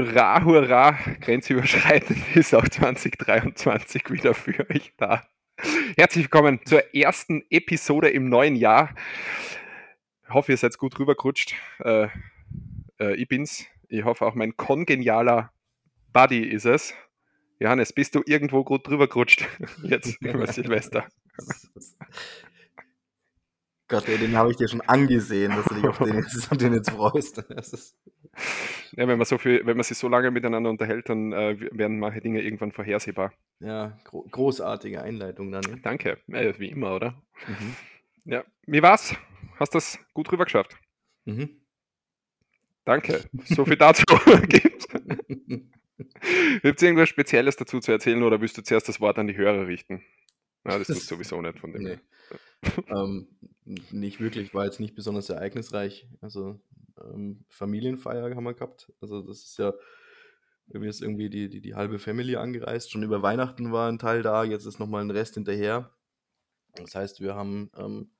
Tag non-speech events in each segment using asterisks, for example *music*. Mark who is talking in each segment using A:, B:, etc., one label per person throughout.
A: Hurra, hurra, grenzüberschreitend *laughs* ist auch 2023 wieder für euch da. Herzlich willkommen zur ersten Episode im neuen Jahr. Ich hoffe, ihr seid gut rübergerutscht. Äh, äh, ich bin's. Ich hoffe, auch mein kongenialer Buddy ist es. Johannes, bist du irgendwo gut drüber gerutscht *laughs* jetzt *laughs* über Silvester?
B: Gott, ey, den habe ich dir schon angesehen, dass du dich auf den, *laughs* auf den jetzt freust.
A: ja, wenn man, so viel, wenn man sich so lange miteinander unterhält, dann äh, werden manche Dinge irgendwann vorhersehbar.
B: Ja, gro großartige Einleitung dann. Ne?
A: Danke, ja, wie immer, oder? Mhm. Ja, wie war's? Hast du das gut rüber geschafft? Mhm. Danke, so viel dazu *laughs* gibt. Gibt es irgendwas Spezielles dazu zu erzählen oder willst du zuerst das Wort an die Hörer richten? Ja, das tut *laughs* sowieso nicht von dem.
B: Nee. ähm, nicht wirklich, war jetzt nicht besonders ereignisreich. Also ähm, Familienfeier haben wir gehabt. Also das ist ja, irgendwie ist irgendwie die, die, die halbe Family angereist. Schon über Weihnachten war ein Teil da, jetzt ist nochmal ein Rest hinterher. Das heißt, wir haben ähm,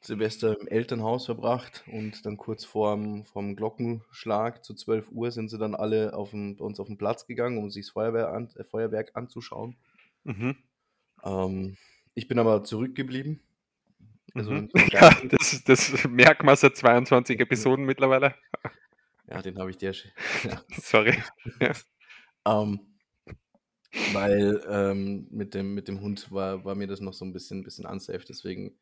B: Silvester im Elternhaus verbracht und dann kurz vorm, vorm Glockenschlag zu 12 Uhr sind sie dann alle auf dem, bei uns auf den Platz gegangen, um sich das Feuerwehr an, äh, Feuerwerk anzuschauen. Mhm. Ähm, ich bin aber zurückgeblieben.
A: Also mhm. *laughs* ja, das, das merkt man seit 22 Episoden mittlerweile.
B: Ja, den habe ich dir. *laughs*
A: Ja. Sorry. Ja. *laughs*
B: Ähm, weil ähm, mit, dem, mit dem Hund war, war mir das noch so ein bisschen, bisschen unsafe. Deswegen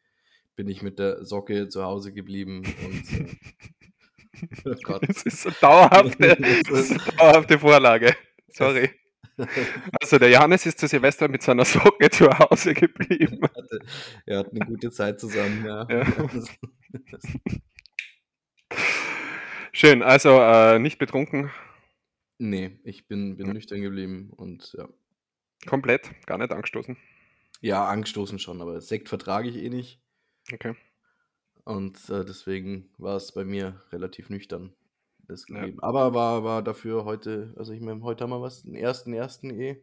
B: bin ich mit der Socke zu Hause geblieben und. Äh,
A: oh Gott. Das ist eine dauerhafte, das ist eine dauerhafte Vorlage. Sorry. *laughs* Also der Johannes ist zu Silvester mit seiner Socke zu Hause geblieben.
B: Er hatte, er hat eine gute Zeit zusammen, ja. ja. *laughs*
A: Schön, also äh, nicht betrunken.
B: Nee, ich bin, bin nüchtern geblieben und ja.
A: Komplett, gar nicht angestoßen.
B: Ja, angestoßen schon, aber Sekt vertrage ich eh nicht.
A: Okay.
B: Und äh, deswegen war es bei mir relativ nüchtern ist geblieben. Ja. Aber war, war dafür heute, also ich meine, heute haben wir was, den ersten, ersten eh.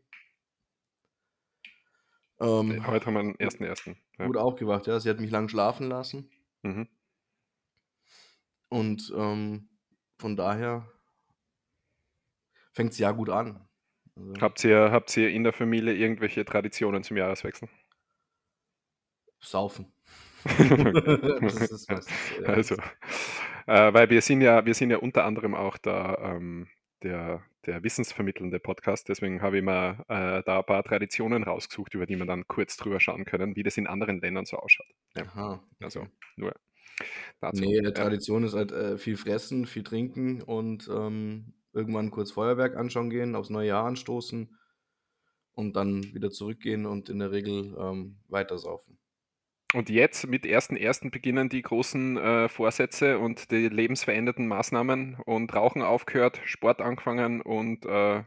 A: Ähm, heute haben wir den ersten, ersten.
B: Ja. Gut aufgewacht, ja. Sie hat mich lang schlafen lassen. Mhm. Und ähm, von daher fängt es ja gut an.
A: Also, habt, ihr, habt ihr in der Familie irgendwelche Traditionen zum Jahreswechsel?
B: Saufen. *laughs* *laughs*
A: das ist, das ist, *laughs* ja. Also, äh, weil wir sind ja, wir sind ja unter anderem auch da ähm, der, der wissensvermittelnde Podcast. Deswegen habe ich mal äh, da ein paar Traditionen rausgesucht, über die wir dann kurz drüber schauen können, wie das in anderen Ländern so ausschaut. Ja. Aha. Also nur
B: dazu. Nee, der Tradition ist halt äh, viel fressen, viel trinken und ähm, irgendwann kurz Feuerwerk anschauen gehen, aufs neue Jahr anstoßen und dann wieder zurückgehen und in der Regel ähm, weitersaufen.
A: Und jetzt mit 1.1. beginnen die großen äh, Vorsätze und die lebensverändernden Maßnahmen und Rauchen aufgehört, Sport angefangen und äh,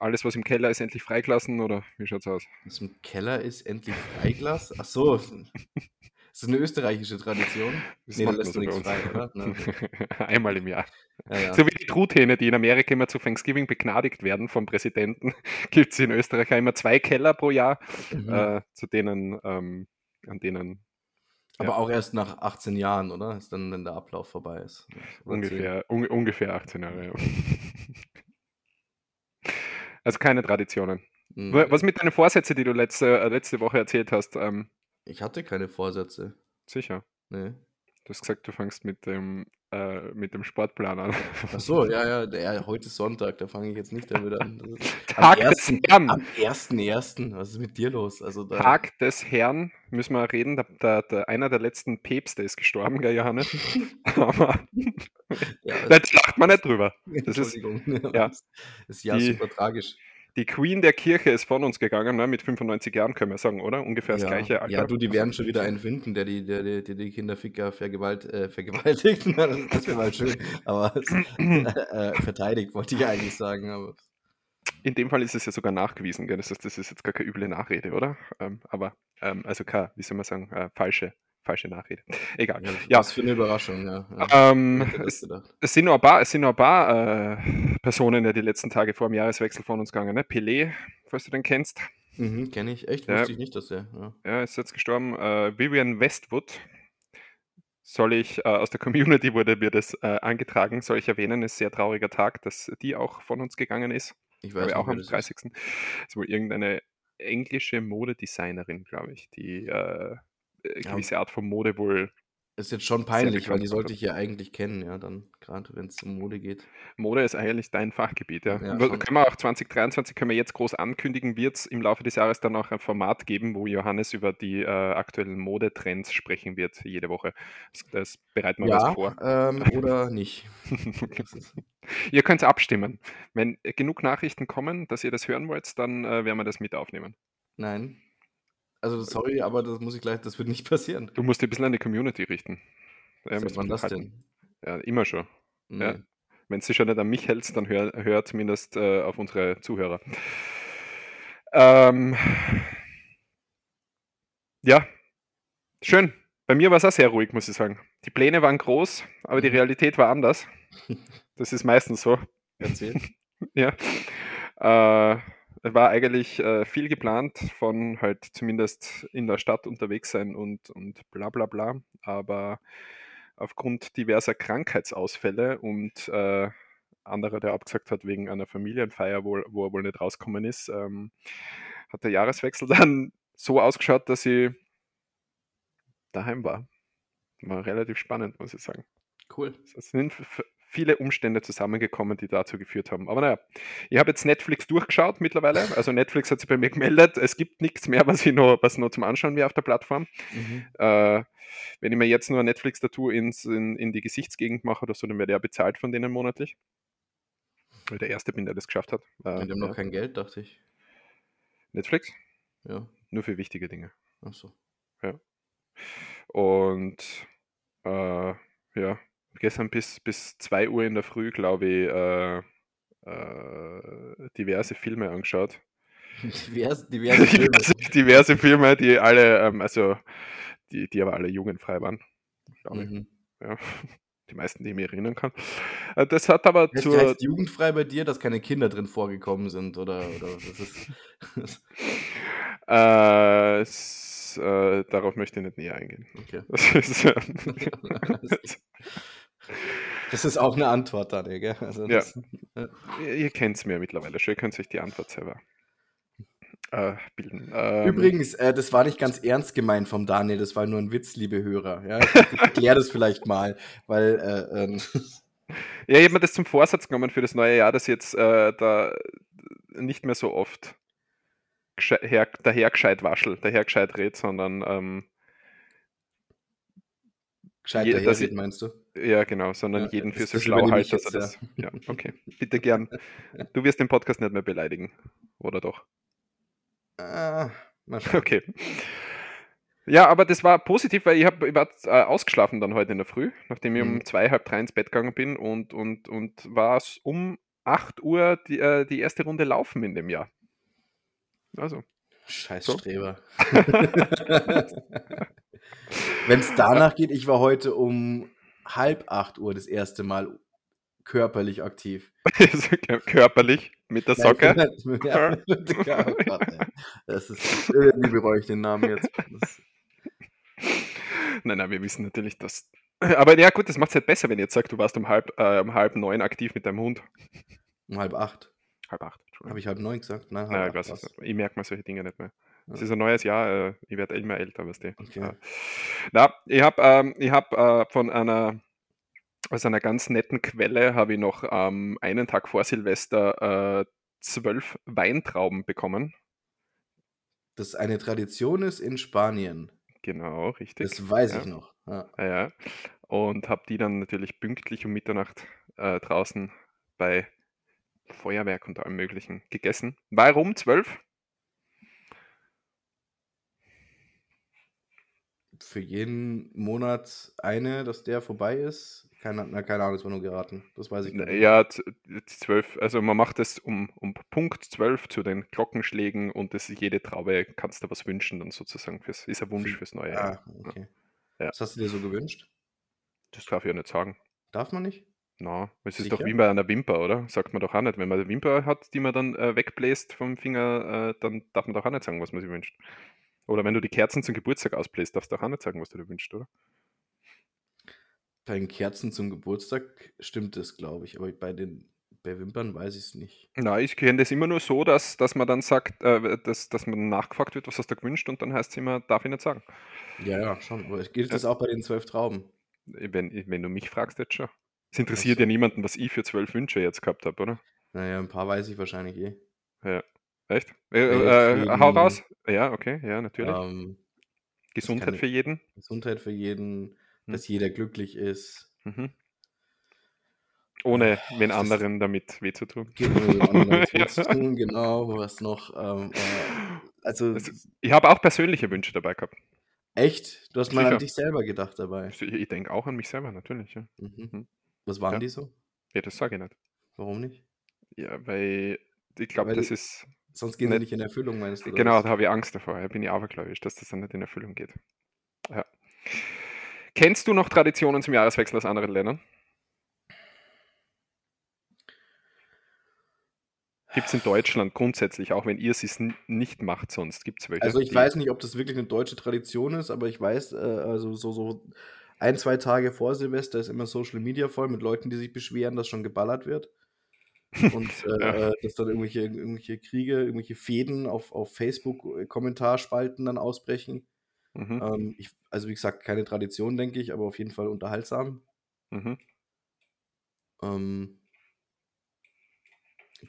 A: alles, was im Keller ist, endlich freigelassen oder wie schaut's aus?
B: Was im Keller ist, endlich freigelassen? Ach so, *laughs* ist das eine österreichische Tradition?
A: Das nee, da lässt du nichts frei, oder? Ne? *laughs* Einmal im Jahr. Ja, ja. So wie die Truthähne, die in Amerika immer zu Thanksgiving begnadigt werden vom Präsidenten, *laughs* gibt es in Österreich immer zwei Keller pro Jahr, mhm. äh, zu denen, ähm, an denen.
B: Aber ja. auch erst nach 18 Jahren, oder? Ist dann, wenn der Ablauf vorbei ist.
A: ungefähr, un ungefähr 18 Jahre, ja. *laughs* Also keine Traditionen. Mhm. Was mit deinen Vorsätzen, die du letzte, äh, letzte Woche erzählt hast? Ähm,
B: ich hatte keine Vorsätze.
A: Sicher.
B: Nee.
A: Du hast gesagt, du fängst mit dem, äh, mit dem Sportplan an. *laughs*
B: Ach so, ja, ja, der, heute ist Sonntag, da fange ich jetzt nicht damit an. *laughs*
A: Tag des Herrn.
B: Am 1.1. Was ist mit dir los? Also
A: da, Tag des Herrn, müssen wir reden. Der, der, der, einer der letzten Päpste ist gestorben, gell, Johannes? *laughs* Aber ja, da lacht man nicht drüber.
B: Das Entschuldigung. Ist, ja, das ist ja die, super tragisch
A: die Queen der Kirche ist von uns gegangen, ne? mit 95 Jahren können wir sagen, oder? Ungefähr das
B: ja.
A: gleiche
B: Alter. Ja, du, die werden schon wieder einen finden, der die, der, der, der die Kinderficker vergewalt, äh, vergewaltigt. *laughs* das wäre mal schön. Aber *clears throat* äh, verteidigt, wollte ich eigentlich sagen. Aber.
A: In dem Fall ist es ja sogar nachgewiesen, gell? Das, ist, das ist jetzt gar keine üble Nachrede, oder? Ähm, aber, ähm, also keine, wie soll man sagen, äh, falsche falsche Nachrede. Egal. Ja,
B: ja. Was für eine Überraschung, ja.
A: ja. Ähm, es, es, sind noch ein paar, es sind noch ein paar äh, Personen, die die letzten Tage vor dem Jahreswechsel von uns gegangen. Ne? Pelé, falls du den kennst.
B: Mhm, Kenne ich. Echt? Wusste ich nicht, dass er.
A: Ja, ja ist jetzt gestorben. Äh, Vivian Westwood. soll ich, äh, aus der Community wurde mir das äh, angetragen, soll ich erwähnen, ist sehr trauriger Tag, dass die auch von uns gegangen ist.
B: Ich weiß
A: ich auch
B: nicht, wer
A: am
B: das ist.
A: 30. ist wohl irgendeine englische Modedesignerin, glaube ich, die äh, äh,
B: Ja.
A: gewisse Art von Mode wohl.
B: Ist jetzt schon peinlich, weil die sollte ich ja eigentlich kennen, ja, dann gerade wenn es um Mode geht.
A: Mode ist eigentlich dein Fachgebiet, ja.
B: Ja,
A: können wir auch 2023 können wir jetzt groß ankündigen, wird es im Laufe des Jahres dann auch ein Format geben, wo Johannes über die äh, aktuellen Modetrends sprechen wird, jede Woche. Das, das bereiten wir was
B: Ja,
A: vor.
B: ähm, oder nicht. *laughs*
A: Ihr könnt abstimmen. Wenn genug Nachrichten kommen, dass ihr das hören wollt, dann äh, werden wir das mit aufnehmen.
B: nein. Also sorry, aber das muss ich gleich, das wird nicht *laughs* passieren.
A: Du musst dich ein bisschen an die Community richten. Ja,
B: Seit wann das
A: halten.
B: denn?
A: Ja, immer schon. Ja.
B: Nee.
A: Wenn du schon nicht an mich hältst, dann hör, hör zumindest äh, auf unsere Zuhörer. Ähm, ja, schön. Bei mir war es auch sehr ruhig, muss ich sagen. Die Pläne waren groß, aber die
B: Mhm.
A: Realität war anders. *laughs* Das ist meistens so.
B: Erzähl. *laughs*
A: Ja. Äh, war eigentlich äh, viel geplant von halt zumindest in der Stadt unterwegs sein und, und bla bla bla. Aber aufgrund diverser Krankheitsausfälle und äh, anderer, der abgesagt hat wegen einer Familienfeier, wo, wo er wohl nicht rausgekommen ist, ähm, hat der Jahreswechsel *laughs* dann so ausgeschaut, dass ich daheim war. War relativ spannend, muss ich sagen.
B: Cool.
A: Es sind viele Umstände zusammengekommen, die dazu geführt haben. Aber naja, ich habe jetzt Netflix durchgeschaut mittlerweile. *laughs* Also Netflix hat sich bei mir gemeldet. Es gibt nichts mehr, was ich noch, was noch zum Anschauen wäre auf der Plattform.
B: Mhm.
A: Äh, wenn ich mir jetzt nur ein Netflix-Tattoo in, in die Gesichtsgegend mache oder so, dann werde ich ja bezahlt von denen monatlich. Weil der erste bin, der das geschafft hat. Äh,
B: Die haben noch
A: ja.
B: kein Geld, dachte ich.
A: Netflix?
B: Ja.
A: Nur für wichtige Dinge.
B: Achso.
A: Und äh, ja, gestern bis, bis 2 Uhr in der Früh, glaube ich, äh, äh, diverse Filme angeschaut.
B: Divers, *laughs* diverse *laughs* Filme.
A: diverse, diverse Filme, die alle, ähm, also die, die aber alle jugendfrei waren, glaube ich.
B: Mhm.
A: Ja. Die meisten, die ich mich erinnern kann. Äh, Das hat aber
B: Heißt,
A: zur.
B: heißt jugendfrei bei dir, dass keine Kinder drin vorgekommen sind? Oder, oder das ist. *laughs*
A: Äh, s, äh, darauf möchte ich nicht näher eingehen.
B: okay.
A: Das ist, äh,
B: auch eine Antwort, Daniel, gell? Also
A: Ja.
B: das,
A: ihr ihr kennt es mir mittlerweile schon, ihr könnt euch die Antwort selber äh, bilden. Ähm,
B: Übrigens, äh, das war nicht ganz ernst gemeint vom Daniel, das war nur ein Witz, liebe Hörer. Ja? Ich erkläre das vielleicht mal, weil äh, ähm,
A: Ja, ich habe mir das zum Vorsatz genommen für das neue Jahr, dass ich jetzt äh, da nicht mehr so oft her, daher gescheit waschel, daher gescheit red, sondern ähm,
B: gescheit daher
A: ich-
B: meinst du?
A: Ja genau, sondern
B: Ja,
A: jeden für so schlau halt, dass er das. Ja, okay. Bitte gern. *laughs* Du wirst den Podcast nicht mehr beleidigen, oder doch?
B: Ah, mal schauen.
A: Okay. Ja, aber das war positiv, weil ich, hab, ich war äh, ausgeschlafen dann heute in der Früh, nachdem ich um
B: Mhm.
A: zwei, halb drei ins Bett gegangen bin und, und, und war es um 8 Uhr die, äh, die erste Runde laufen in dem Jahr. Also,
B: Scheiß
A: So.
B: Streber. *laughs* *laughs* Wenn es danach geht, ich war heute um halb acht Uhr das erste Mal körperlich aktiv. *laughs*
A: körperlich mit der Socke.
B: Nein, *laughs* ja, das ist, irgendwie bereue ich den Namen jetzt. Das,
A: Nein, nein, wir wissen natürlich, dass. *clears throat* Aber ja, gut, das macht es halt besser, wenn ihr jetzt sagt, du warst um halb, äh, um halb neun aktiv mit deinem Hund.
B: um halb acht.
A: Halb acht.
B: Habe ich halb neun gesagt? Nein, halb
A: Naja,
B: acht
A: ich. Ich merke mir solche Dinge nicht mehr. Es ist ein neues Jahr, äh, ich werde immer älter, weißt du.
B: Okay.
A: Ja. Na, ich habe ähm, ich hab, äh, von einer, aus einer ganz netten Quelle habe ich noch ähm, einen Tag vor Silvester äh, zwölf Weintrauben bekommen.
B: Das eine Tradition ist in Spanien.
A: Genau, richtig.
B: Das weiß
A: ja.
B: ich noch. Ja.
A: Ja, ja. Und habe die dann natürlich pünktlich um Mitternacht äh, draußen bei Feuerwerk und allem Möglichen gegessen. Warum zwölf?
B: Für jeden Monat eine, dass der vorbei ist. Keine, na, keine Ahnung, das war nur geraten. Das weiß ich nicht.
A: Ja, zwölf, also man macht es um, um Punkt zwölf zu den Glockenschlägen und das jede Traube kannst du was wünschen dann sozusagen. Fürs, ist ein Wunsch
B: Für-
A: fürs neue
B: Ah,
A: Jahr.
B: okay.
A: Ja.
B: Was hast du dir so gewünscht?
A: Das darf ich ja nicht sagen.
B: Darf man nicht?
A: Na, es ist
B: Sicher?
A: doch wie bei einer Wimper, oder? Sagt man doch auch nicht. Wenn man eine Wimper hat, die man dann äh, wegbläst vom Finger, äh, dann darf man doch auch nicht sagen, was man sich wünscht. Oder wenn du die Kerzen zum Geburtstag ausbläst, darfst du auch nicht sagen, was du dir wünschst, oder?
B: Bei den Kerzen zum Geburtstag stimmt das, glaube ich, aber bei den bei Wimpern weiß ich es nicht.
A: Nein, ich kenne das immer nur so, dass, dass man dann sagt, äh, dass, dass man nachgefragt wird, was hast du gewünscht und dann heißt es immer, darf ich nicht sagen.
B: Ja, ja, schon. Aber gilt das auch bei den zwölf Trauben?
A: Wenn, wenn du mich fragst jetzt schon. Es interessiert so. ja niemanden, was ich für zwölf Wünsche jetzt gehabt habe, oder?
B: Naja, ein paar weiß ich wahrscheinlich eh.
A: Ja. Echt? Äh, äh, hau raus. Ja, okay, ja, natürlich. Ähm, Gesundheit für jeden.
B: Gesundheit für jeden, hm. dass jeder glücklich ist.
A: Mhm. Ohne den anderen damit weh zu tun.
B: weh *laughs* zu tun, genau. Was noch? Ähm, äh, also,
A: ich habe auch persönliche Wünsche dabei gehabt.
B: Echt? Du hast mal an dich selber gedacht dabei.
A: Ich, ich denke auch an mich selber, natürlich. Ja.
B: Mhm. Mhm. Was waren
A: ja.
B: die so?
A: Ja, das sage ich nicht.
B: Warum nicht?
A: Ja, weil ich glaube, das ist.
B: Sonst gehen sie nicht in Erfüllung, meinst du?
A: Genau, da habe ich Angst davor. Da bin ich abergläubisch, dass das dann nicht in Erfüllung geht. Ja. Kennst du noch Traditionen zum Jahreswechsel aus anderen Ländern? Gibt es in Deutschland grundsätzlich, auch wenn ihr es nicht macht, sonst gibt es welche?
B: Also ich weiß nicht, ob das wirklich eine deutsche Tradition ist, aber ich weiß, äh, also so, so ein, zwei Tage vor Silvester ist immer Social Media voll mit Leuten, die sich beschweren, dass schon geballert wird. Und äh, *laughs* ja. Äh, dass dann irgendwelche, irgendwelche Kriege, irgendwelche Fäden auf, auf Facebook-Kommentarspalten dann ausbrechen. Mhm. Ähm, ich, also wie gesagt, keine Tradition, denke ich, aber auf jeden Fall unterhaltsam. Mhm. Ähm,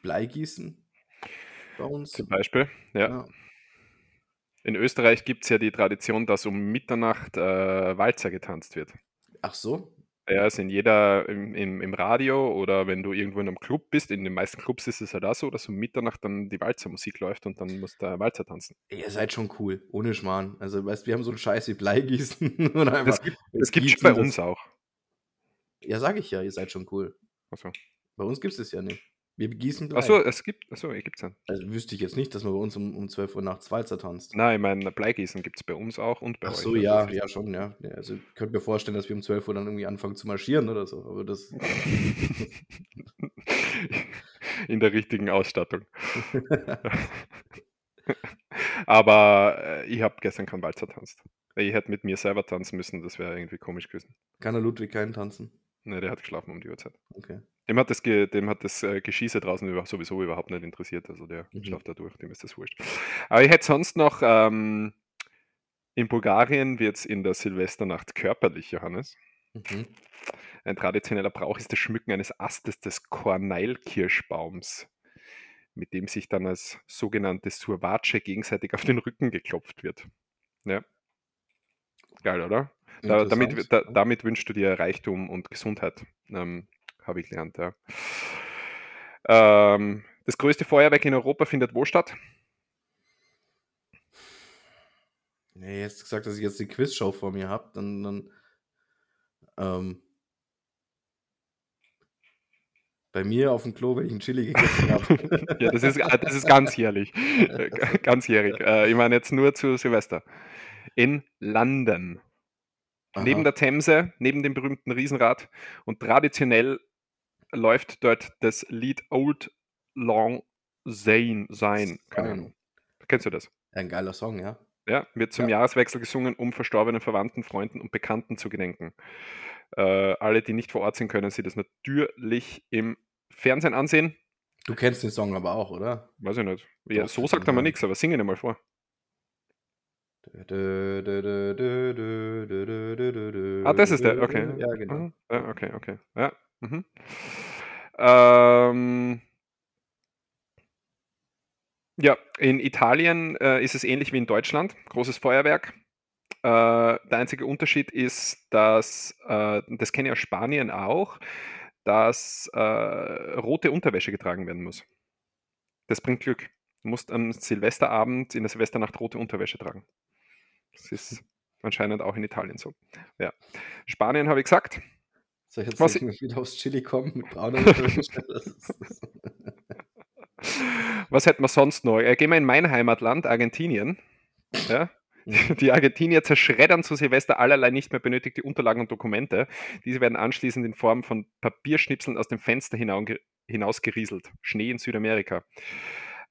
B: Bleigießen
A: bei uns. Zum Beispiel, ja. ja. In Österreich gibt es ja die Tradition, dass um Mitternacht äh, Walzer getanzt wird.
B: Ach so?
A: Ja, es in jeder im, im, im, Radio oder wenn du irgendwo in einem Club bist, in den meisten Clubs ist es halt auch so, dass um Mitternacht dann die Walzermusik läuft und dann muss der Walzer tanzen.
B: Ihr seid schon cool, ohne Schmarrn. Also, weißt wir haben so einen Scheiß wie Bleigießen. *laughs*
A: oder einfach das gibt es gibt's bei uns auch.
B: Ja, sag ich ja, ihr seid schon cool. Achso. Bei uns gibt es es ja nicht. Wir begießen
A: Blei. Achso, es gibt, achso, gibt's ja.
B: Also wüsste ich jetzt nicht, dass man bei uns um, um 12 Uhr nachts Walzer tanzt.
A: Nein, ich meine, Bleigießen gibt es bei uns auch und bei
B: Ach
A: euch.
B: so, ja, ja, schon, ja. ja. Also ich könnte mir vorstellen, dass wir um 12 Uhr dann irgendwie anfangen zu marschieren oder so, aber das. *laughs*
A: In der richtigen Ausstattung. *laughs* aber äh, ich habe gestern keinen Walzer tanzt. Ich hätte mit mir selber tanzen müssen, das wäre irgendwie komisch gewesen.
B: Kann der Ludwig keinen tanzen?
A: Ne, der hat geschlafen um die Uhrzeit.
B: Okay.
A: Dem hat das, dem hat das äh, Geschieße draußen sowieso überhaupt nicht interessiert. Also der mhm. schlaft da durch, dem ist das wurscht. Aber ich hätte sonst noch, ähm, in Bulgarien wird es in der Silvesternacht körperlich, Johannes. Mhm. Ein traditioneller Brauch ist das Schmücken eines Astes des Korneilkirschbaums, mit dem sich dann als sogenannte Survace gegenseitig auf den Rücken geklopft wird. Ja. Geil, oder? Da, damit, da, damit wünschst du dir Reichtum und Gesundheit. Ähm, habe ich gelernt. Ja. Ähm, das größte Feuerwerk in Europa findet wo statt?
B: Nee, jetzt gesagt, dass ich jetzt die Quizshow vor mir habe, dann, dann ähm, bei mir auf dem Klo, wenn ich ein Chili gegessen habe. *laughs*
A: ja, das ist, das ist ganzjährlich. ganzjährig. Äh, ich meine jetzt nur zu Silvester. In London. Aha. Neben der Themse, neben dem berühmten Riesenrad. Und traditionell läuft dort das Lied Old Long Zane sein. Keine Ahnung. Kennst du das?
B: Ein geiler Song, ja.
A: Ja, wird zum ja. Jahreswechsel gesungen, um verstorbenen Verwandten, Freunden und Bekannten zu gedenken. Äh, alle, die nicht vor Ort sind, können sie das natürlich im Fernsehen ansehen.
B: Du kennst den Song aber auch, oder?
A: Weiß ich nicht. Ja, so sagt er mal nichts, aber sing ihn mal vor. Ah, das ist der, okay.
B: Ja, genau.
A: Ja, okay, okay. Ja, Mhm. Ähm, ja, in Italien äh, ist es ähnlich wie in Deutschland. Großes Feuerwerk. Äh, der einzige Unterschied ist, dass, äh, das kenne ich aus Spanien auch, dass äh, rote Unterwäsche getragen werden muss. Das bringt Glück. Du musst am Silvesterabend in der Silvesternacht rote Unterwäsche tragen. Das ist *laughs* anscheinend auch in Italien so. Ja. Spanien habe ich gesagt.
B: Soll ich jetzt Was wieder aufs Chili kommen mit brauner *laughs*
A: Was hätten wir sonst noch? Äh, gehen wir in mein Heimatland, Argentinien. *laughs* Ja? Die Argentinier zerschreddern zu Silvester allerlei nicht mehr benötigte Unterlagen und Dokumente. Diese werden anschließend in Form von Papierschnipseln aus dem Fenster hinausgerieselt. Schnee in Südamerika.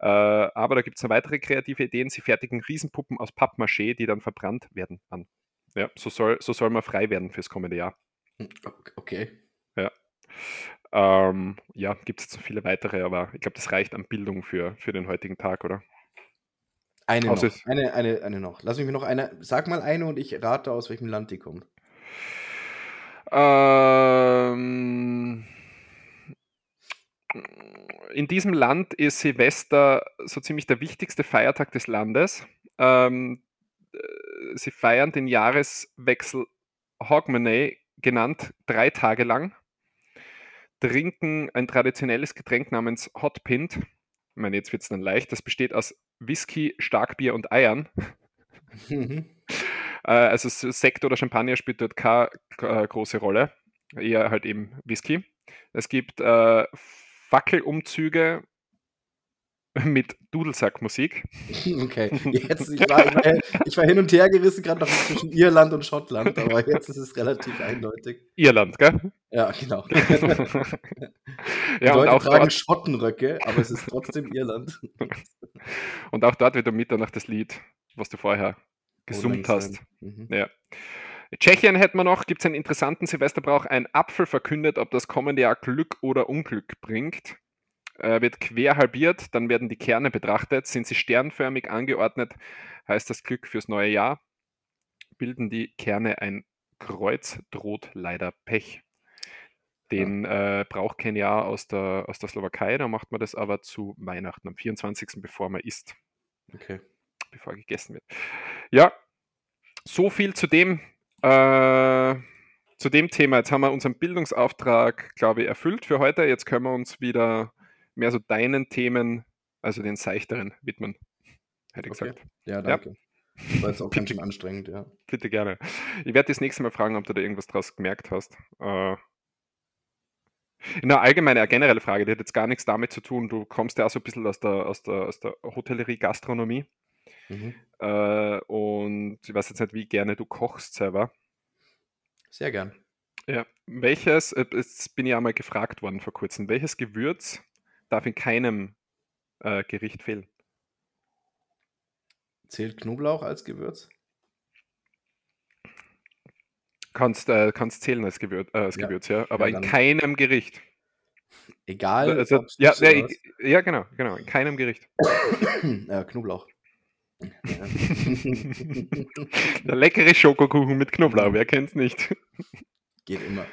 A: Äh, aber da gibt es noch weitere kreative Ideen. Sie fertigen Riesenpuppen aus Pappmaché, die dann verbrannt werden an. Ja, so soll, so soll man frei werden fürs kommende Jahr.
B: Okay.
A: Ja. Ähm, ja, gibt es noch viele weitere, aber ich glaube, das reicht an Bildung für, für den heutigen Tag, oder?
B: Eine
A: Außer
B: noch.
A: es-
B: Eine, eine, eine noch. Lass mich mir noch eine. Sag mal eine und ich rate, aus welchem Land die kommt.
A: Ähm, in diesem Land ist Silvester so ziemlich der wichtigste Feiertag des Landes. Ähm, äh, sie feiern den Jahreswechsel Hogmanay, genannt drei Tage lang, trinken ein traditionelles Getränk namens Hot Pint. Ich meine, jetzt wird es dann leicht. Das besteht aus Whisky, Starkbier und Eiern.
B: Mhm.
A: Äh, also Sekt oder Champagner spielt dort keine äh, große Rolle. Eher halt eben Whisky. Es gibt äh, Fackelumzüge mit Dudelsackmusik.
B: Okay, *laughs* jetzt, ich war, ich, war, ich war hin und her gerissen, gerade noch zwischen Irland und Schottland, *laughs* aber jetzt ist es relativ eindeutig.
A: Irland, gell?
B: Ja, genau. *laughs*
A: ja,
B: Die
A: und
B: Leute
A: auch,
B: tragen
A: dort,
B: Schottenröcke, aber es ist trotzdem Irland.
A: und auch dort wieder Mitternacht das Lied, was du vorher gesummt
B: Lang
A: hast.
B: Mhm.
A: Ja. Tschechien hätten wir noch, gibt es einen interessanten Silvesterbrauch. Ein Apfel verkündet, ob das kommende Jahr Glück oder Unglück bringt. Äh, wird quer halbiert, dann werden die Kerne betrachtet. Sind sie sternförmig angeordnet, heißt das Glück fürs neue Jahr. Bilden die Kerne ein Kreuz, droht leider Pech. Den äh, Brauch kenne ich ja aus der, aus der Slowakei, da macht man das aber zu Weihnachten, am 24., bevor man isst
B: Okay.
A: bevor gegessen wird. Ja, so viel zu dem, äh, zu dem Thema. Jetzt haben wir unseren Bildungsauftrag, glaube ich, erfüllt für heute. Jetzt können wir uns wieder mehr so deinen Themen, also den seichteren, widmen. Hätte ich
B: Okay.
A: gesagt.
B: Ja, danke. War jetzt auch ganz schön anstrengend, ja.
A: Bitte gerne. Ich werde das nächste Mal fragen, ob du da irgendwas draus gemerkt hast. Äh, eine allgemeine, eine generelle Frage, die hat jetzt gar nichts damit zu tun. Du kommst ja auch so ein bisschen aus der, aus der, aus der Hotellerie, Gastronomie.
B: Mhm.
A: Äh, und ich weiß jetzt nicht, wie gerne du kochst selber.
B: Sehr gern.
A: Ja. Welches, äh, jetzt bin ich einmal gefragt worden vor kurzem, welches Gewürz darf in keinem äh, Gericht fehlen?
B: Zählt Knoblauch als Gewürz?
A: Kannst, äh, kannst zählen als, Gewür äh, als
B: Ja.
A: Gewürz, ja, aber
B: Ja,
A: in keinem Gericht.
B: Egal.
A: Also,
B: ob's
A: ja, ja, ja, genau, genau, in keinem Gericht. *coughs*
B: ja, Knoblauch. *laughs*
A: Der leckere Schokokuchen mit Knoblauch, wer kennt's nicht?
B: Geht immer.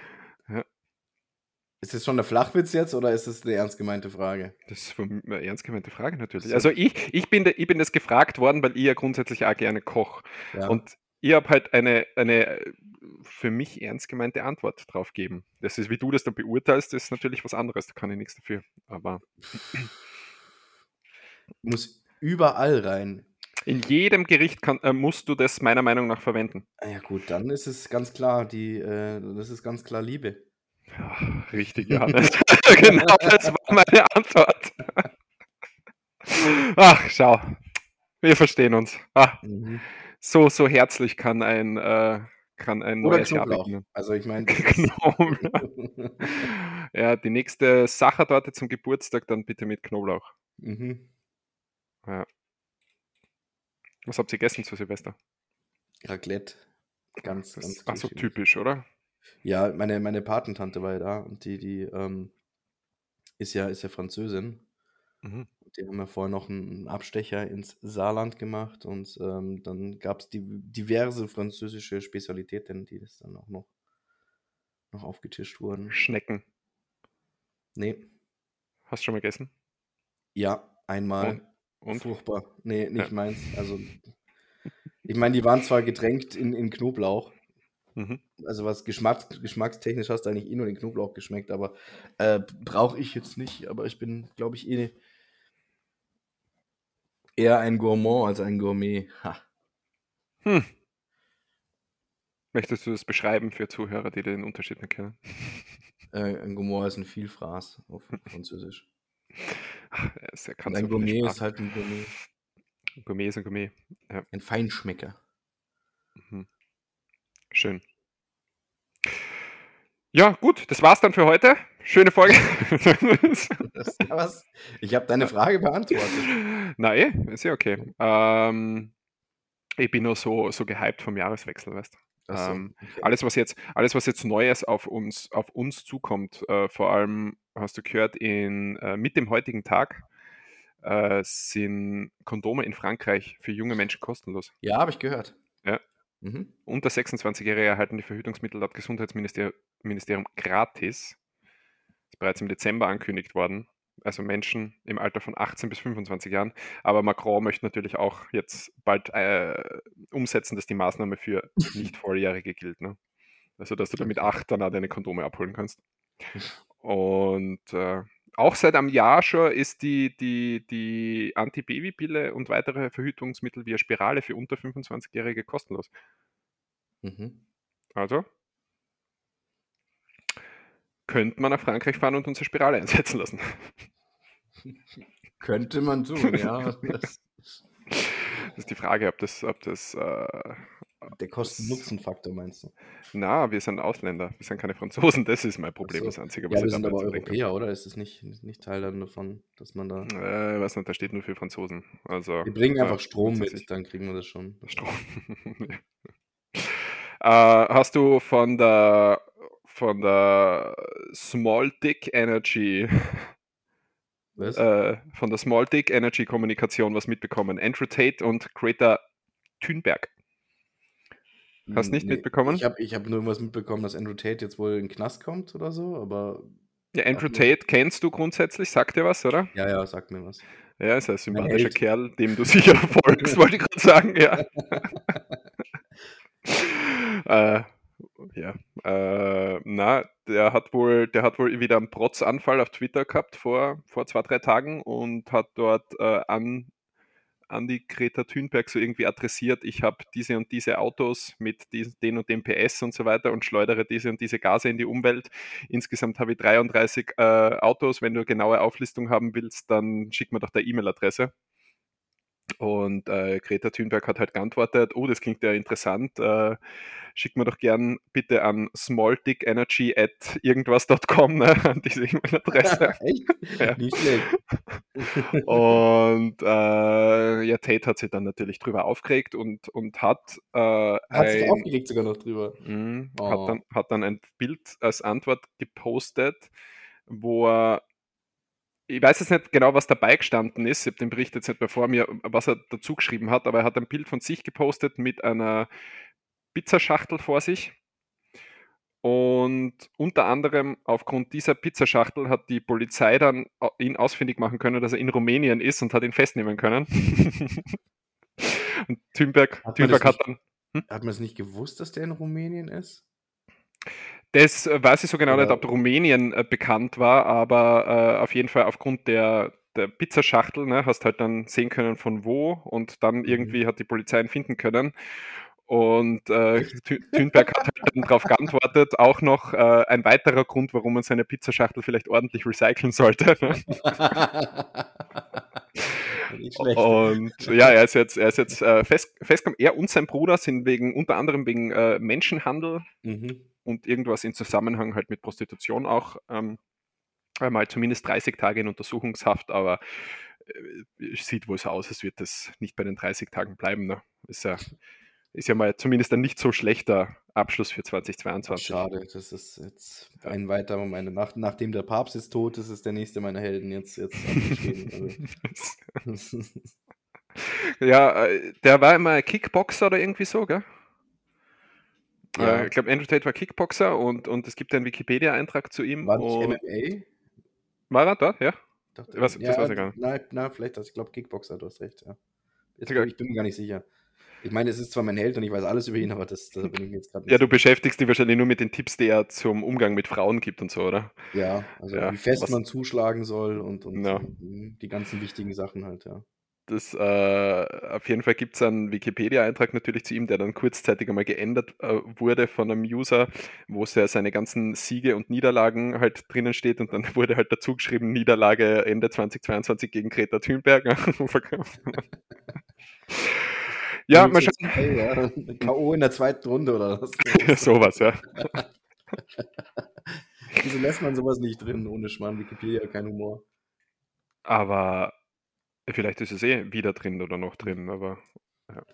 B: Ist das schon der Flachwitz jetzt oder ist das eine ernst gemeinte Frage?
A: Das ist eine ernst gemeinte Frage natürlich.
B: So.
A: Also ich, ich, bin, ich bin das gefragt worden, weil ich ja grundsätzlich auch gerne koche.
B: Ja.
A: Und ich habe halt eine, eine äh, für mich ernst gemeinte Antwort drauf geben. Das ist, wie du das dann beurteilst, ist natürlich was anderes. Da kann ich nichts dafür. Aber *clears throat*
B: muss überall rein.
A: in jedem Gericht kann, äh, musst du das meiner Meinung nach verwenden.
B: Ah Ja gut, dann ist es ganz klar, die, äh, das ist ganz klar Liebe.
A: Ja, richtig, Johannes. *laughs* genau das war meine Antwort. Ach, schau. Wir verstehen uns. Ah,
B: Mhm.
A: so, so herzlich kann ein, äh, kann ein
B: Oder
A: neues Jahr
B: Knoblauch.
A: beginnen.
B: Also ich meine, *laughs*
A: Knoblauch. *laughs* Ja, die nächste Sachertorte zum Geburtstag dann bitte mit Knoblauch.
B: mhm.
A: Was habt ihr gegessen zu Silvester?
B: Raclette. Ganz, ganz
A: ach so typisch, oder?
B: Ja, meine, meine Patentante war ja da und die, die ähm, ist ja, ist ja Französin.
A: Mhm.
B: Die haben ja vorher noch einen Abstecher ins Saarland gemacht und ähm, dann gab es diverse französische Spezialitäten, die das dann auch noch, noch aufgetischt wurden.
A: Schnecken.
B: Nee,
A: Hast du schon mal gegessen?
B: ja, einmal.
A: Und?
B: Furchtbar. Nee, nicht
A: Ja.
B: meins. Also, *laughs* ich meine, die waren zwar getränkt in, in Knoblauch,
A: Mhm.
B: also was Geschmacks, geschmackstechnisch hast du eigentlich eh nur den Knoblauch geschmeckt, aber äh, brauche ich jetzt nicht. Aber ich bin, glaube ich, eh eher ein Gourmand als ein Gourmet. Ha.
A: Hm. Möchtest du das beschreiben für Zuhörer, die den Unterschied nicht kennen? *laughs*
B: Äh, ein Gourmand ist ein Vielfraß auf *laughs* Französisch.
A: Ach,
B: ein Gourmet ist halt ein Gourmet.
A: Gourmet ist ein Gourmet.
B: Ein Feinschmecker.
A: Mhm. Schön. Ja, gut, das war's dann für heute. Schöne Folge.
B: Ich habe deine Frage beantwortet.
A: Na eh, ist ja okay. Ähm, ich bin nur so, so gehypt vom Jahreswechsel, weißt du?
B: So,
A: Ähm,
B: okay.
A: alles, was jetzt, alles, was jetzt Neues auf uns, auf uns zukommt, äh, vor allem hast du gehört, in, äh, mit dem heutigen Tag äh, sind Kondome in Frankreich für junge Menschen kostenlos.
B: Ja, habe ich gehört.
A: Ja.
B: Mhm.
A: Unter 26-Jährige erhalten die Verhütungsmittel laut Gesundheitsministerium gratis. Ist bereits im Dezember angekündigt worden. Also Menschen im Alter von 18 bis 25 Jahren. Aber Macron möchte natürlich auch jetzt bald äh, umsetzen, dass die Maßnahme für *laughs* Nicht-Volljährige gilt. Ne? Also, dass du damit acht dann auch deine Kondome abholen kannst. Und äh, auch seit einem Jahr schon ist die, die, die Antibabypille und weitere Verhütungsmittel via Spirale für unter 25-Jährige kostenlos.
B: Mhm.
A: Also könnte man nach Frankreich fahren und unsere Spirale *laughs* einsetzen lassen.
B: Könnte man tun, ja. Das, *laughs*
A: Das ist die Frage, ob das, ob das, äh,
B: der Kosten-Nutzen-Faktor meinst du?
A: na, wir sind Ausländer, wir sind keine Franzosen, das ist mein Problem,
B: so.
A: das Einzige,
B: Ja,
A: was
B: wir
A: ich
B: sind aber Europäer, oder? Ist das nicht, nicht Teil dann davon, dass man da.
A: Äh, was nicht, da steht nur für Franzosen. Also,
B: Wir bringen einfach Strom mit, dann kriegen wir das schon.
A: Strom. *laughs* äh, hast du von der, von der Small Dick Energy *laughs* äh, von der Small Dick Energy Kommunikation was mitbekommen? Andrew Tate und Greta Thunberg. Hast nicht mitbekommen?
B: Ich habe ich hab nur irgendwas mitbekommen, dass Andrew Tate jetzt wohl in den Knast kommt oder so, aber
A: Ja, Andrew
B: nee.
A: Tate kennst du grundsätzlich, sagt dir was, oder?
B: ja, ja, sag mir was.
A: Ja, ist ein sympathischer. Kerl, dem du sicher *laughs* folgst, wollte ich gerade sagen, ja. *laughs* äh, ja, äh, na, der hat wohl, der hat wohl wieder einen Protzanfall auf Twitter gehabt vor, vor zwei, drei Tagen und hat dort äh, an, an die Greta Thunberg so irgendwie adressiert, ich habe diese und diese Autos mit den und dem PS und so weiter und schleudere diese und diese Gase in die Umwelt. Insgesamt habe ich 33 äh, Autos. Wenn du genaue Auflistung haben willst, dann schick mir doch der E-Mail-Adresse. Und äh, Greta Thunberg hat halt geantwortet, oh, das klingt ja interessant, äh, schick mir doch gern bitte an smalldickenergy at irgendwas.com, ne, *laughs* an diese E-Mail-Adresse. *laughs* Ja.
B: Nicht schlecht.
A: Und äh, ja, Tate hat sich dann natürlich drüber aufgeregt und, und hat, äh,
B: Hat sich
A: ein,
B: aufgeregt sogar noch drüber.
A: Mhm,
B: Oh.
A: hat, dann, hat dann ein Bild als Antwort gepostet, wo er, ich weiß jetzt nicht genau, was dabei gestanden ist, ich habe den Bericht jetzt nicht mehr vor mir, was er dazu geschrieben hat, aber er hat ein Bild von sich gepostet mit einer Pizzaschachtel vor sich. Und unter anderem aufgrund dieser Pizzaschachtel hat die Polizei dann au- ihn ausfindig machen können, dass er in Rumänien ist und hat ihn festnehmen können. *laughs* und Thunberg,
B: Hat das
A: hat dann
B: Hat man es nicht gewusst, dass der in Rumänien ist?
A: Das äh, weiß ich so genau nicht,
B: Oder-
A: ob Rumänien äh, bekannt war, aber äh, auf jeden Fall aufgrund der, der Pizzaschachtel ne, hast halt dann sehen können, von wo und dann
B: Mhm.
A: irgendwie hat die Polizei ihn finden können. Und äh, *laughs* Thü- Thunberg hat halt dann darauf geantwortet, auch noch äh, ein weiterer Grund, warum man seine Pizzaschachtel vielleicht ordentlich recyceln sollte. Ne? *laughs*
B: nicht.
A: Und ja, er ist jetzt, er ist jetzt äh, fest, festgekommen. Er und sein Bruder sind wegen unter anderem wegen äh, Menschenhandel
B: Mhm.
A: Und irgendwas in Zusammenhang halt mit Prostitution auch ähm, mal zumindest 30 Tage in Untersuchungshaft, aber äh, es sieht wohl so aus, als wird das nicht bei den 30 Tagen bleiben. Ne? Ist, ja, ist ja mal zumindest ein nicht so schlechter Abschluss für 2022.
B: Schade, das ist jetzt ein weiterer meine Nach nachdem der Papst jetzt tot ist, ist der nächste meiner Helden jetzt jetzt. *laughs* Also.
A: ja, äh, der war immer Kickboxer oder irgendwie so, gell?
B: Ja.
A: Äh, ich glaube, Andrew Tate war Kickboxer und, und es gibt einen Wikipedia-Eintrag zu ihm.
B: War nicht MMA?
A: war er dort? Ja.
B: Dachte,
A: Was- das weiß ich gar nicht.
B: Nein, nein, vielleicht, das, ich glaube Kickboxer, du hast recht, ja. Jetzt,
A: Egal.
B: ich bin mir gar nicht sicher. Ich meine, es ist zwar mein Held und ich weiß alles über ihn, aber das, da bin ich mir jetzt gerade nicht
A: Ja, du beschäftigst dich wahrscheinlich nur mit den Tipps, die er zum Umgang mit Frauen gibt und so, oder?
B: Ja, also
A: Ja,
B: wie fest
A: was-
B: man zuschlagen soll und, und
A: Ja.
B: die ganzen wichtigen Sachen halt, ja.
A: Das, äh, auf jeden Fall gibt es einen Wikipedia-Eintrag natürlich zu ihm, der dann kurzzeitig einmal geändert äh, wurde von einem User, wo es ja seine ganzen Siege und Niederlagen halt drinnen steht und dann *laughs* wurde halt dazu geschrieben, Niederlage Ende 2022 gegen Greta Thunberg. *laughs* ja, mal schauen.
B: Hey, ja. K.O. in der zweiten Runde oder was? *laughs*
A: Sowas, ja.
B: Wieso lässt man sowas nicht drin? Ohne Schmarrn, Wikipedia, kein Humor.
A: Aber vielleicht ist es eh wieder drin oder noch drin, aber ja.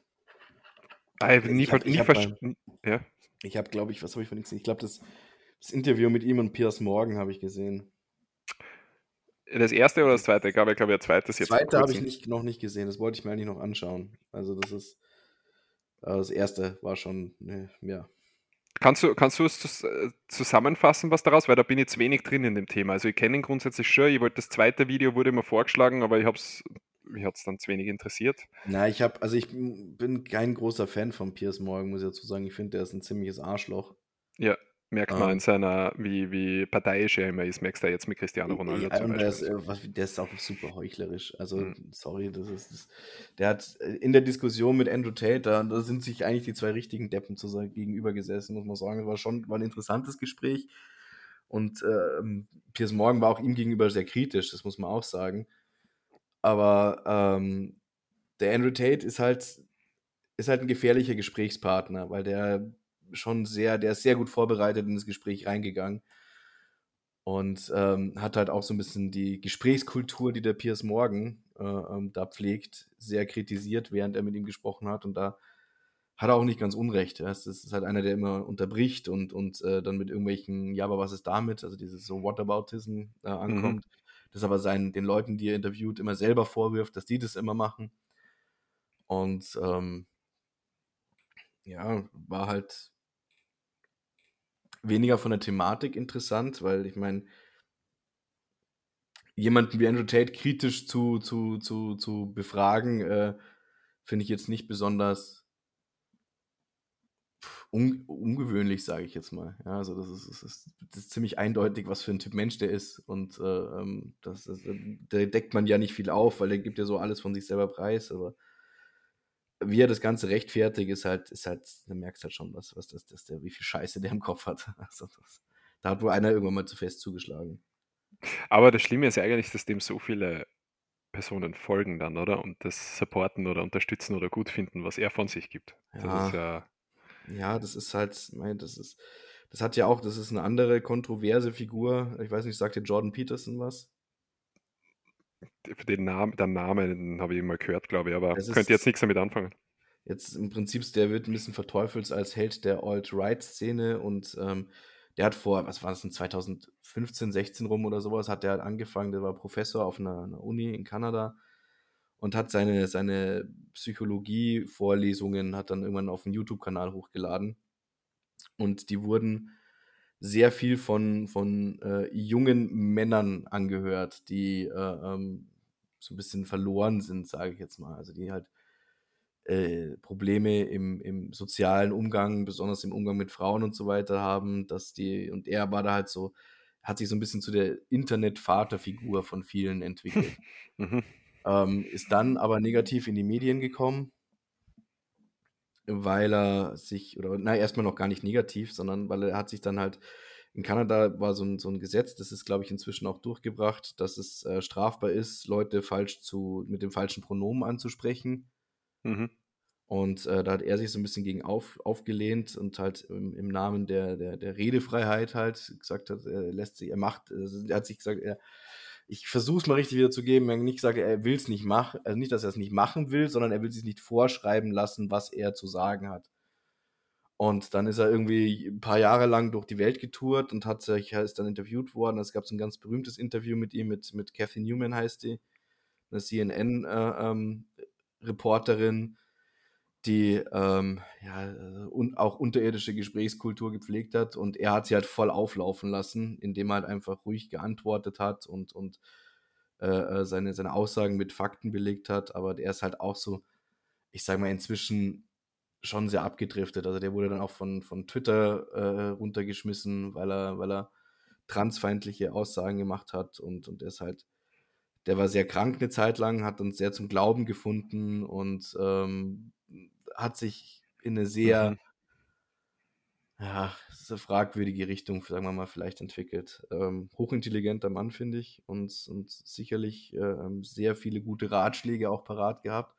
A: Ah, ich nie,
B: Ich habe,
A: versch- ja.
B: ich habe, glaube ich, was habe ich von nichts gesehen? Ich glaube, das, das Interview mit ihm und Piers Morgan habe ich gesehen.
A: Das erste oder das zweite? Ich glaube, ich glaube, ja, zweites
B: Das
A: jetzt. vor
B: zweite habe ich nicht, noch nicht gesehen. Das wollte ich mir eigentlich noch anschauen. Also das ist, äh, das erste war schon, ne, ja.
A: Kannst du, kannst du es äh, zusammenfassen, was daraus? Weil da bin ich jetzt wenig drin in dem Thema. Also ich kenne ihn grundsätzlich schon. Ich wollte das zweite Video wurde mir vorgeschlagen, aber ich hab's, mich hat es dann zu wenig interessiert.
B: Na, ich habe, also ich bin kein großer Fan von Piers Morgan, muss ich dazu sagen. Ich finde, der ist ein ziemliches Arschloch.
A: Ja, merkt man
B: Ähm.
A: in seiner, wie, wie parteiisch er immer ist, merkst du jetzt mit Cristiano Ronaldo
B: Ja,
A: zum
B: der ist, äh, was, der ist auch super heuchlerisch. Also,
A: Mhm.
B: sorry, das ist, das, der hat äh, in der Diskussion mit Andrew Tate, da, da sind sich eigentlich die zwei richtigen Deppen zu sein, gegenüber gesessen, muss man sagen. Das war schon war ein interessantes Gespräch. Und ähm, Piers Morgan war auch ihm gegenüber sehr kritisch, das muss man auch sagen. Aber ähm, der Andrew Tate ist halt, ist halt ein gefährlicher Gesprächspartner, weil der schon sehr, der ist sehr gut vorbereitet in das Gespräch reingegangen und ähm, hat halt auch so ein bisschen die Gesprächskultur, die der Piers Morgan äh, ähm, da pflegt, sehr kritisiert, während er mit ihm gesprochen hat. Und da hat er auch nicht ganz unrecht. Ja. Es ist halt einer, der immer unterbricht und, und äh, dann mit irgendwelchen, ja, aber was ist damit? Also dieses so Whataboutism äh, ankommt. Das aber seinen, den Leuten, die er interviewt, immer selber vorwirft, dass die das immer machen. Und ähm, ja, war halt weniger von der Thematik interessant, weil ich meine, jemanden wie Andrew Tate kritisch zu, zu, zu, zu befragen, äh, finde ich jetzt nicht besonders un ungewöhnlich, sage ich jetzt mal. Ja, also das ist, das, ist, das ist ziemlich eindeutig, was für ein Typ Mensch der ist. Und äh, ähm, das, das, da deckt man ja nicht viel auf, weil der gibt ja so alles von sich selber preis, aber wie er das Ganze rechtfertigt, ist halt, ist halt, da merkst halt schon, was, was das, das der, wie viel Scheiße der im Kopf hat. *laughs* Also das, da hat wohl einer irgendwann mal zu fest zugeschlagen.
A: Aber das Schlimme ist eigentlich, dass dem so viele Personen folgen dann, oder? Und das supporten oder unterstützen oder gut finden, was er von sich gibt. Das ist ja.
B: Ja, das ist halt, mein, das ist, das hat ja auch, das ist eine andere kontroverse Figur. Ich weiß nicht, sagt dir Jordan Peterson was?
A: Den Namen, der Name, den habe ich mal gehört, glaube ich, aber
B: Das
A: könnte jetzt nichts damit anfangen.
B: Jetzt im Prinzip, der wird ein bisschen verteufelt als Held der Alt-Right-Szene und ähm, der hat vor, was war das, in 2015, 16 rum oder sowas, hat der halt angefangen, der war Professor auf einer, einer Uni in Kanada und hat seine, seine Psychologie-Vorlesungen, hat dann irgendwann auf einen YouTube-Kanal hochgeladen und die wurden sehr viel von, von äh, jungen Männern angehört, die äh, ähm, so ein bisschen verloren sind, sage ich jetzt mal. Also die halt äh, Probleme im, im sozialen Umgang, besonders im Umgang mit Frauen und so weiter haben, dass die, und er war da halt so, hat sich so ein bisschen zu der Internet-Vaterfigur von vielen entwickelt. *laughs*
A: Mhm.
B: ähm, ist dann aber negativ in die Medien gekommen, weil er sich, oder na, erstmal noch gar nicht negativ, sondern weil er hat sich dann halt, in Kanada war so ein, so ein Gesetz, das ist, glaube ich, inzwischen auch durchgebracht, dass es äh, strafbar ist, Leute falsch zu, mit dem falschen Pronomen anzusprechen.
A: Mhm.
B: Und äh, da hat er sich so ein bisschen gegen auf, aufgelehnt und halt im, im Namen der, der, der Redefreiheit halt gesagt hat, er lässt sich, er macht, er hat sich gesagt, er, ich versuche es mal richtig wiederzugeben, er hat nicht gesagt, er will es nicht machen, also nicht, dass er es nicht machen will, sondern er will sich nicht vorschreiben lassen, was er zu sagen hat. Und dann ist er irgendwie ein paar Jahre lang durch die Welt getourt und hat sich, ist dann interviewt worden. Es gab so ein ganz berühmtes Interview mit ihm, mit, mit Kathy Newman heißt die, eine CNN-Reporterin, die ähm, ja, und auch unterirdische Gesprächskultur gepflegt hat. Und er hat sie halt voll auflaufen lassen, indem er halt einfach ruhig geantwortet hat und, und äh, äh, seine, seine Aussagen mit Fakten belegt hat. Aber der ist halt auch so, ich sag mal, inzwischen schon sehr abgedriftet. Also der wurde dann auch von, von Twitter äh, runtergeschmissen, weil er, weil er transfeindliche Aussagen gemacht hat und, und der ist halt, der war sehr krank eine Zeit lang, hat uns sehr zum Glauben gefunden und ähm, hat sich in eine sehr,
A: Mhm.
B: ja, so fragwürdige Richtung, sagen wir mal, vielleicht entwickelt. Ähm, hochintelligenter Mann, finde ich, und, und sicherlich ähm, sehr viele gute Ratschläge auch parat gehabt.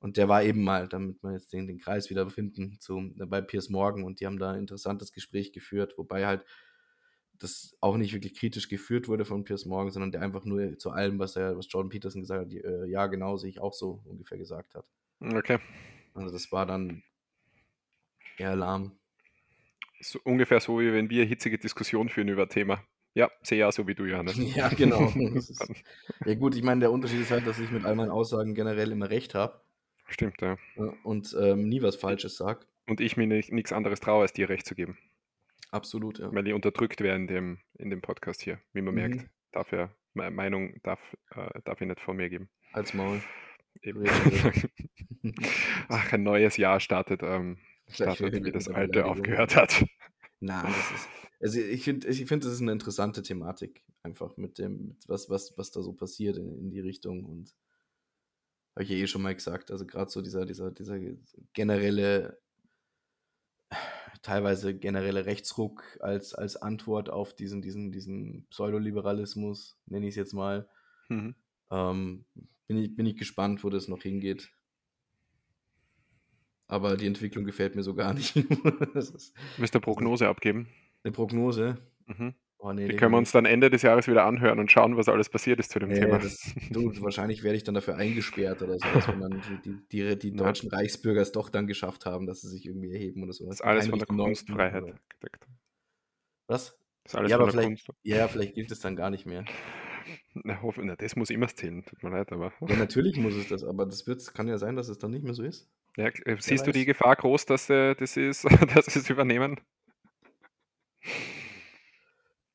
B: Und der war eben mal, damit wir jetzt den, den Kreis wieder finden, zu, bei Piers Morgan und die haben da ein interessantes Gespräch geführt, wobei halt das auch nicht wirklich kritisch geführt wurde von Piers Morgan, sondern der einfach nur zu allem, was er, was Jordan Peterson gesagt hat, die, äh, ja, genau, sehe ich auch so ungefähr gesagt hat.
A: Okay.
B: Also das war dann eher lahm.
A: So, ungefähr so, wie wenn wir hitzige Diskussionen führen über ein Thema. Ja, sehe ja so wie du, Johannes. *laughs*
B: Ja, genau. *laughs* Ist, ja gut, ich meine, der Unterschied ist halt, dass ich mit all meinen Aussagen generell immer recht habe
A: Stimmt, ja.
B: und ähm, nie was Falsches sage.
A: Und ich mir nichts anderes traue, als dir recht zu geben.
B: Absolut, ja.
A: Weil ich unterdrückt wäre in dem, in dem Podcast hier, wie man merkt.
B: Mhm.
A: Darf ja, meine Meinung darf, äh, darf ich nicht von mir geben.
B: Als Maul.
A: Eben. *laughs* *laughs* Ach, ein neues Jahr startet, ähm, startet wie das alte aufgehört hat. *laughs*
B: Nein, das ist. Also ich finde, ich finde, das ist eine interessante Thematik, einfach mit dem, mit was, was, was da so passiert in, in die Richtung. Und habe ich ja eh schon mal gesagt, also gerade so dieser, dieser, dieser generelle, teilweise generelle Rechtsruck als, als Antwort auf diesen, diesen, diesen Pseudoliberalismus, nenne ich es jetzt mal.
A: Mhm.
B: Ähm, bin, ich, bin ich gespannt, wo das noch hingeht. Aber die Entwicklung gefällt mir so gar nicht. *laughs*
A: Müsst ihr Prognose abgeben.
B: eine Prognose.
A: Mhm.
B: Oh, nee,
A: Die können wir uns dann Ende des Jahres wieder anhören und schauen, was alles passiert ist zu dem
B: Nee,
A: Thema.
B: das, du, wahrscheinlich werde ich dann dafür eingesperrt oder so, dass wenn dann die, die, die, die *laughs*
A: Ja.
B: deutschen Reichsbürger es doch dann geschafft haben, dass sie sich irgendwie erheben oder so.
A: Das ist alles von der. Kunstfreiheit gedeckt.
B: Was?
A: Das ist alles
B: Ja,
A: von der
B: vielleicht,
A: Kunst.
B: ja, vielleicht gilt es dann gar nicht mehr. *laughs*
A: Na, hoff, na, das muss immer zählen, tut mir leid, aber.
B: Ja, natürlich muss es das, aber das wird, kann ja sein, dass es dann nicht mehr so ist.
A: Ja, äh, siehst du die Gefahr groß, dass äh, das ist, *laughs* dass sie es übernehmen?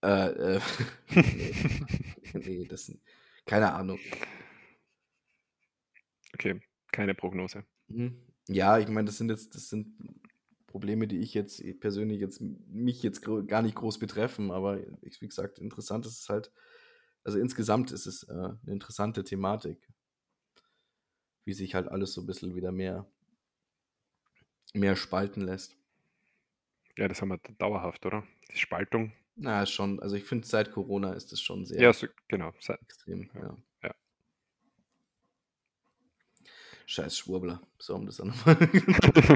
B: Äh, äh, *laughs* nee. nee, das keine Ahnung.
A: Okay, keine Prognose.
B: Mhm. Ja, ich meine, das sind jetzt, das sind Probleme, die ich jetzt persönlich jetzt mich jetzt gar nicht groß betreffen, aber wie gesagt, interessant ist es halt, also insgesamt ist es äh, eine interessante Thematik, wie sich halt alles so ein bisschen wieder mehr, mehr spalten lässt.
A: Ja, das haben wir dauerhaft, oder? Die Spaltung.
B: Na, schon, also ich finde, seit Corona ist es schon sehr
A: Ja, so, genau. se-
B: extrem, ja.
A: ja.
B: Scheiß Schwurbler, so um das dann nochmal. *laughs*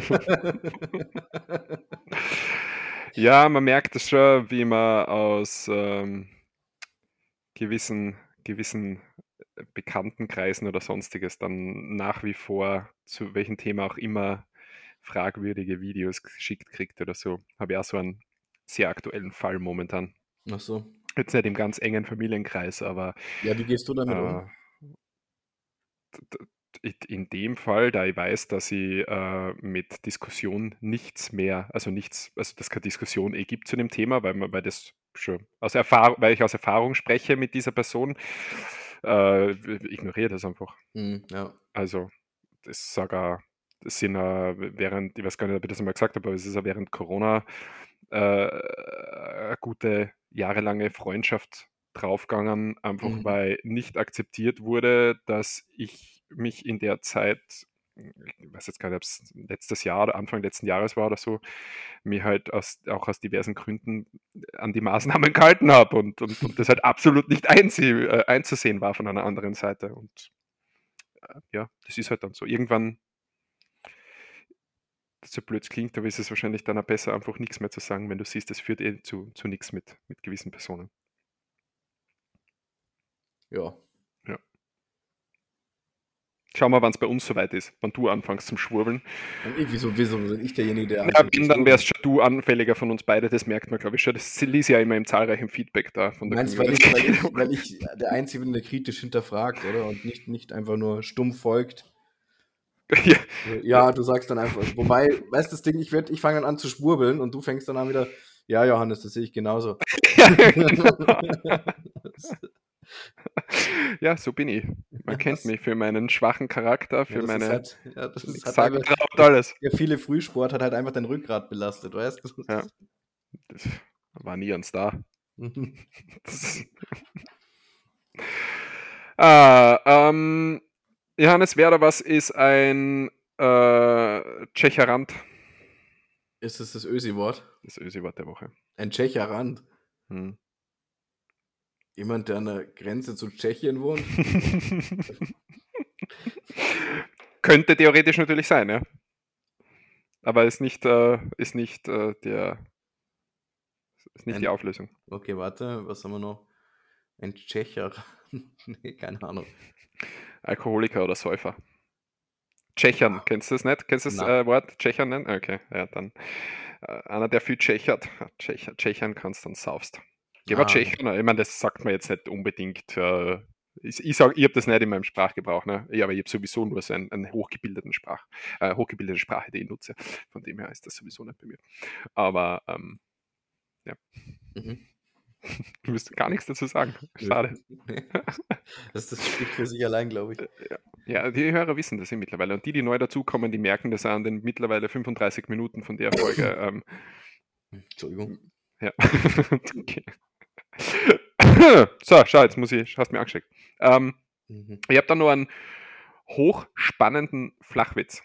B: *laughs*
A: Ja, man merkt es schon, wie man aus ähm, gewissen, gewissen Bekanntenkreisen oder sonstiges dann nach wie vor zu welchem Thema auch immer fragwürdige Videos geschickt kriegt oder so. Habe ich auch so einen sehr aktuellen Fall momentan.
B: Ach so.
A: Jetzt nicht im ganz engen Familienkreis, aber
B: Ja, wie gehst du damit um?
A: äh, d- in dem Fall, da ich weiß, dass ich äh, mit Diskussion nichts mehr, also nichts, also dass keine Diskussion eh gibt zu dem Thema, weil man, weil das schon aus Erfahrung, weil ich aus Erfahrung spreche mit dieser Person, äh, ignoriere das einfach.
B: Hm, ja.
A: Also, das ist sogar, sind äh, während, ich weiß gar nicht, ob ich das einmal gesagt habe, aber es ist ja während Corona äh, eine gute jahrelange Freundschaft draufgegangen, einfach
B: Mhm.
A: weil nicht akzeptiert wurde, dass ich mich in der Zeit, ich weiß jetzt gar nicht, ob es letztes Jahr oder Anfang letzten Jahres war oder so, mir halt aus, auch aus diversen Gründen an die Maßnahmen *laughs* gehalten habe und, und, und das halt absolut nicht einzie- äh, einzusehen war von einer anderen Seite. Und äh, ja, das ist halt dann so. Irgendwann, so blöd klingt, aber ist es wahrscheinlich dann auch besser, einfach nichts mehr zu sagen, wenn du siehst, es führt eh zu, zu nichts mit, mit gewissen Personen.
B: Ja.
A: Schau mal, wann es bei uns soweit ist, wann du anfängst zum Schwurbeln.
B: Und ich, wieso, wieso bin ich derjenige, der.
A: Ja, wenn, dann wärst schon du anfälliger von uns beide, das merkt man, glaube ich schon. Das ließ ja immer im zahlreichen Feedback da von der
B: meinst, weil ich, weil, ich, weil ich der Einzige bin, der kritisch hinterfragt, oder? Und nicht, nicht einfach nur stumm folgt. *laughs*
A: ja,
B: Ja, du sagst dann einfach. Wobei, weißt du, das Ding, ich, werd- ich fange dann an zu schwurbeln und du fängst dann an wieder. Ja, Johannes, das sehe ich genauso. *laughs*
A: genau. ja, so bin ich. Man
B: Ja,
A: kennt mich für meinen schwachen Charakter, für meine
B: halt, ja, das ist halt
A: Sagen
B: einfach,
A: alles.
B: ja, viele Frühsport hat halt einfach dein Rückgrat belastet, weißt du?
A: Ja. Das war nie ein Star. *laughs* Ah, ähm, Johannes Werder, was ist ein äh, Tschecherand?
B: Ist es das Ösi-Wort?
A: Das Ösi-Wort der Woche.
B: Ein Tschecherrand.
A: Hm.
B: Jemand, der an der Grenze zu Tschechien wohnt? *laughs* *laughs*
A: Könnte theoretisch natürlich sein, ja. Aber ist nicht, äh, ist nicht äh, der ist nicht
B: Ein-
A: die Auflösung.
B: Okay, warte, was haben wir noch? Ein Tschecher. *laughs* nee, keine Ahnung.
A: Alkoholiker oder Säufer. Tschechern, kennst du das nicht? Kennst du das äh, Wort Tschechern nennen? Okay, ja, dann äh, einer, der viel tschechert. *laughs* Tschech, Tschechern kannst, dann saufst. Ich war
B: Ah.
A: Tschecher, ich meine, das sagt man jetzt nicht unbedingt. Äh, ich ich, sag, ich habe das nicht in meinem Sprachgebrauch, ne? ja, aber ich habe sowieso nur so einen, einen hochgebildeten Sprach, äh, hochgebildete Sprache, die ich nutze. Von dem her ist das sowieso nicht bei mir. Aber ähm,
B: Mhm. *laughs*
A: du wirst gar nichts dazu sagen. Schade. *laughs*
B: Das, das spricht für sich allein, glaube ich.
A: Ja, die Hörer wissen das ja mittlerweile. Und die, die neu dazukommen, die merken das an den mittlerweile 35 Minuten von der Folge. *laughs* ähm,
B: Entschuldigung.
A: ja. okay. so, schau, jetzt muss ich, hast mir angeschickt. Ähm,
B: Mhm.
A: ich habe da nur einen hochspannenden Flachwitz.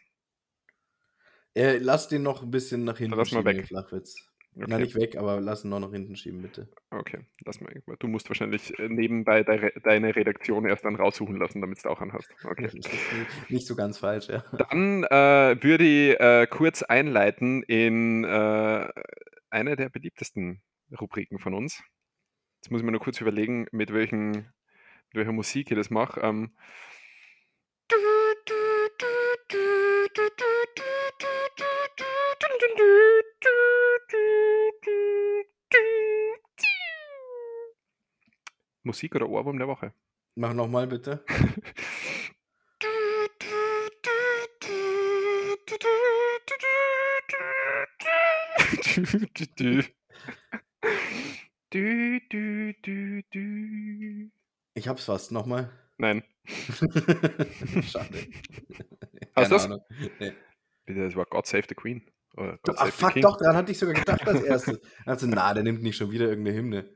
B: Äh, lass den noch ein bisschen nach hinten
A: lass mal weg.
B: den Flachwitz.
A: Okay.
B: Na, nicht weg, aber lass ihn noch nach hinten schieben, bitte.
A: Okay, lass mal. Du musst wahrscheinlich äh, nebenbei deine, deine Redaktion erst dann raussuchen lassen, damit du auch anhast. Okay. *laughs*
B: Nicht so ganz falsch, ja.
A: Dann äh, würde ich äh, kurz einleiten in äh, eine der beliebtesten Rubriken von uns. Jetzt muss ich mir nur kurz überlegen, mit, welchen, mit welcher Musik ich das mache. Ähm, Musik oder Ohrwurm der Woche?
B: Mach nochmal, bitte. Ich hab's fast. Nochmal.
A: Nein, *laughs*
B: Schade.
A: Hast du's?
B: Nee.
A: bitte, das war God Save the Queen.
B: Ach, fuck, doch, daran hatte ich sogar gedacht als erstes. Also, na, der nimmt nicht schon wieder irgendeine Hymne.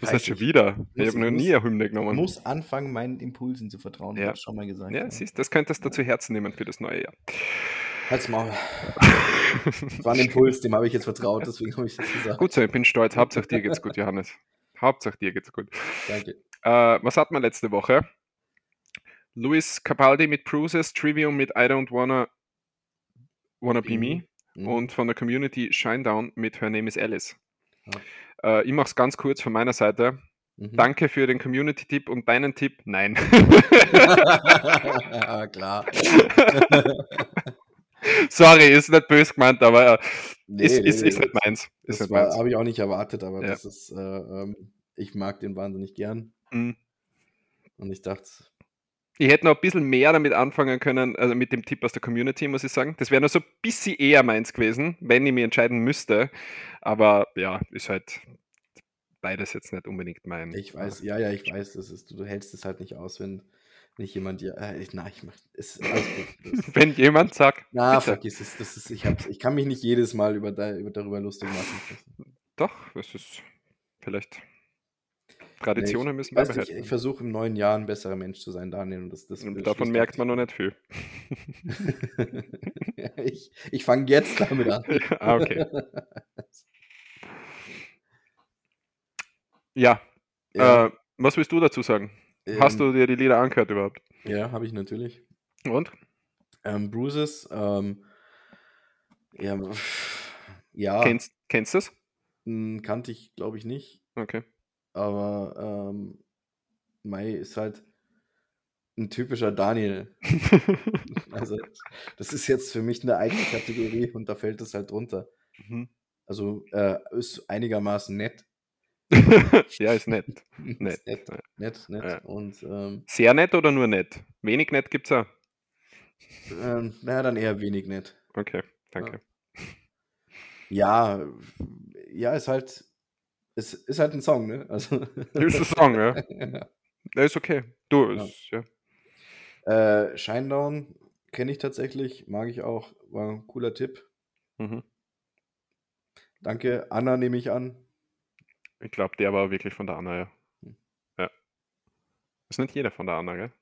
A: Was heißt schon wieder? Ich habe noch nie eine Hymne genommen.
B: muss anfangen, meinen Impulsen zu vertrauen.
A: Ja.
B: Ich hab's schon mal gesagt.
A: Ja, siehst das könntest du zu Herzen nehmen für das neue Jahr.
B: Halt's Maul. *laughs* Das war ein Impuls, dem habe ich jetzt vertraut, deswegen habe ich das gesagt.
A: Gut so, ich bin stolz. Hauptsache dir geht's gut, Johannes. Hauptsache dir geht's gut.
B: Danke.
A: Äh, was hatten wir letzte Woche? Luis Capaldi mit Bruises, Trivium mit I Don't Wanna, wanna Be Me
B: Mhm.
A: und von der Community Shinedown mit Her Name is Alice. Äh, ich mache es ganz kurz von meiner Seite.
B: Mhm.
A: Danke für den Community-Tipp und deinen Tipp. Nein. *laughs*
B: ja, klar. *laughs*
A: Sorry, ist nicht böse gemeint, aber äh,
B: Nee,
A: ist,
B: nee,
A: ist, ist nicht meins. Ist
B: Das habe ich auch nicht erwartet, aber
A: Ja.
B: das ist, äh, ähm, ich mag den wahnsinnig gern.
A: Mhm.
B: Und ich dachte,
A: Ich hätte noch ein bisschen mehr damit anfangen können, also mit dem Tipp aus der Community, muss ich sagen. Das wäre noch so ein bisschen eher meins gewesen, wenn ich mich entscheiden müsste. Aber ja, ist halt beides jetzt nicht unbedingt mein.
B: ich weiß, ja, ja, ich weiß, das ist, du, hältst es halt nicht aus, wenn nicht jemand dir, äh, ich, na, ich mach, ist alles gut. *laughs*
A: Wenn jemand sagt,
B: na,
A: bitte.
B: vergiss es, das ist, ich, hab's, ich kann mich nicht jedes Mal über, da, über darüber lustig machen.
A: doch, das ist vielleicht. Traditionen müssen
B: Ich,
A: wir
B: weiß nicht,
A: behalten.
B: ich versuche im neuen Jahr ein besserer Mensch zu sein, Daniel. Und das, das
A: Und davon merkt man noch nicht viel. *laughs*
B: ich ich fange jetzt damit an. *laughs*
A: ah, okay. *laughs* Ja,
B: Ja,
A: Äh, was willst du dazu sagen? Hast
B: ähm,
A: du dir die Lieder angehört überhaupt?
B: Ja, habe ich natürlich.
A: Und?
B: Ähm, Bruises, ähm, ja, ja
A: Kennst, kennst du es?
B: m, kannte ich, glaube ich, nicht.
A: Okay.
B: Aber ähm, Mai ist halt ein typischer Daniel. *laughs* Also, das ist jetzt für mich eine eigene Kategorie und da fällt es halt drunter.
A: Mhm.
B: Also, äh, ist einigermaßen nett. *laughs*
A: ja, ist nett. *laughs*
B: Ist
A: Nett.
B: nett,
A: Ja.
B: nett, nett.
A: Ja.
B: Und ähm,
A: Sehr nett oder nur nett? Wenig nett gibt's auch.
B: ähm, naja, dann eher wenig nett.
A: Okay, danke.
B: Ja, ja, ist halt, es ist halt ein Song, ne? Also,
A: Ist ein Song, ja? *laughs*
B: ja.
A: Ja, ist okay. Du,
B: Ja.
A: ist, ja.
B: Äh, Shinedown kenne ich tatsächlich, mag ich auch, war ein cooler Tipp.
A: Mhm.
B: Danke, Anna nehme ich an.
A: Ich glaube, der war wirklich von der Anna, ja.
B: Hm.
A: Ja. Ist nicht jeder von der Anna, gell?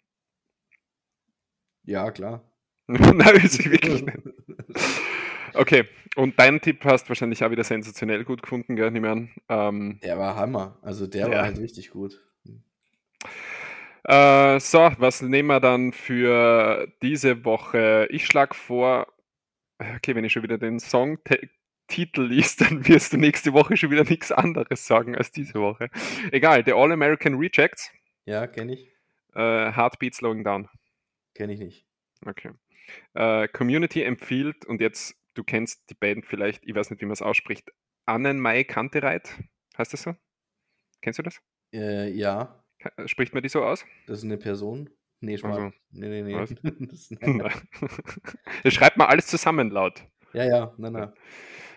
B: Ja, klar. *laughs*
A: Nein, ist wirklich nicht. *laughs* Okay, und deinen Tipp hast wahrscheinlich auch wieder sensationell gut gefunden, gell? Nehmen wir an. Ähm,
B: Der war Hammer. Also der
A: Ja.
B: war halt richtig gut.
A: Äh, so, was nehmen wir dann für diese Woche? Ich schlage vor, okay, wenn ich schon wieder den Songtitel liest, *laughs* dann wirst du nächste Woche schon wieder nichts anderes sagen als diese Woche. Egal, The All American Rejects,
B: Ja, kenne ich.
A: äh, Heartbeat Slowing Down.
B: Kenne ich nicht.
A: Okay. Äh, Community empfiehlt, und jetzt, du kennst die Band vielleicht, ich weiß nicht, wie man es ausspricht, Annenmai Kantereit, heißt das so? Kennst du das?
B: Äh, ja.
A: Ka- Spricht man die so aus?
B: Das ist eine Person? Nee, Schmarrn.
A: Also,
B: nee, nee, nee. *laughs* das,
A: das *laughs* schreibt man alles zusammen laut.
B: ja, ja, na, na.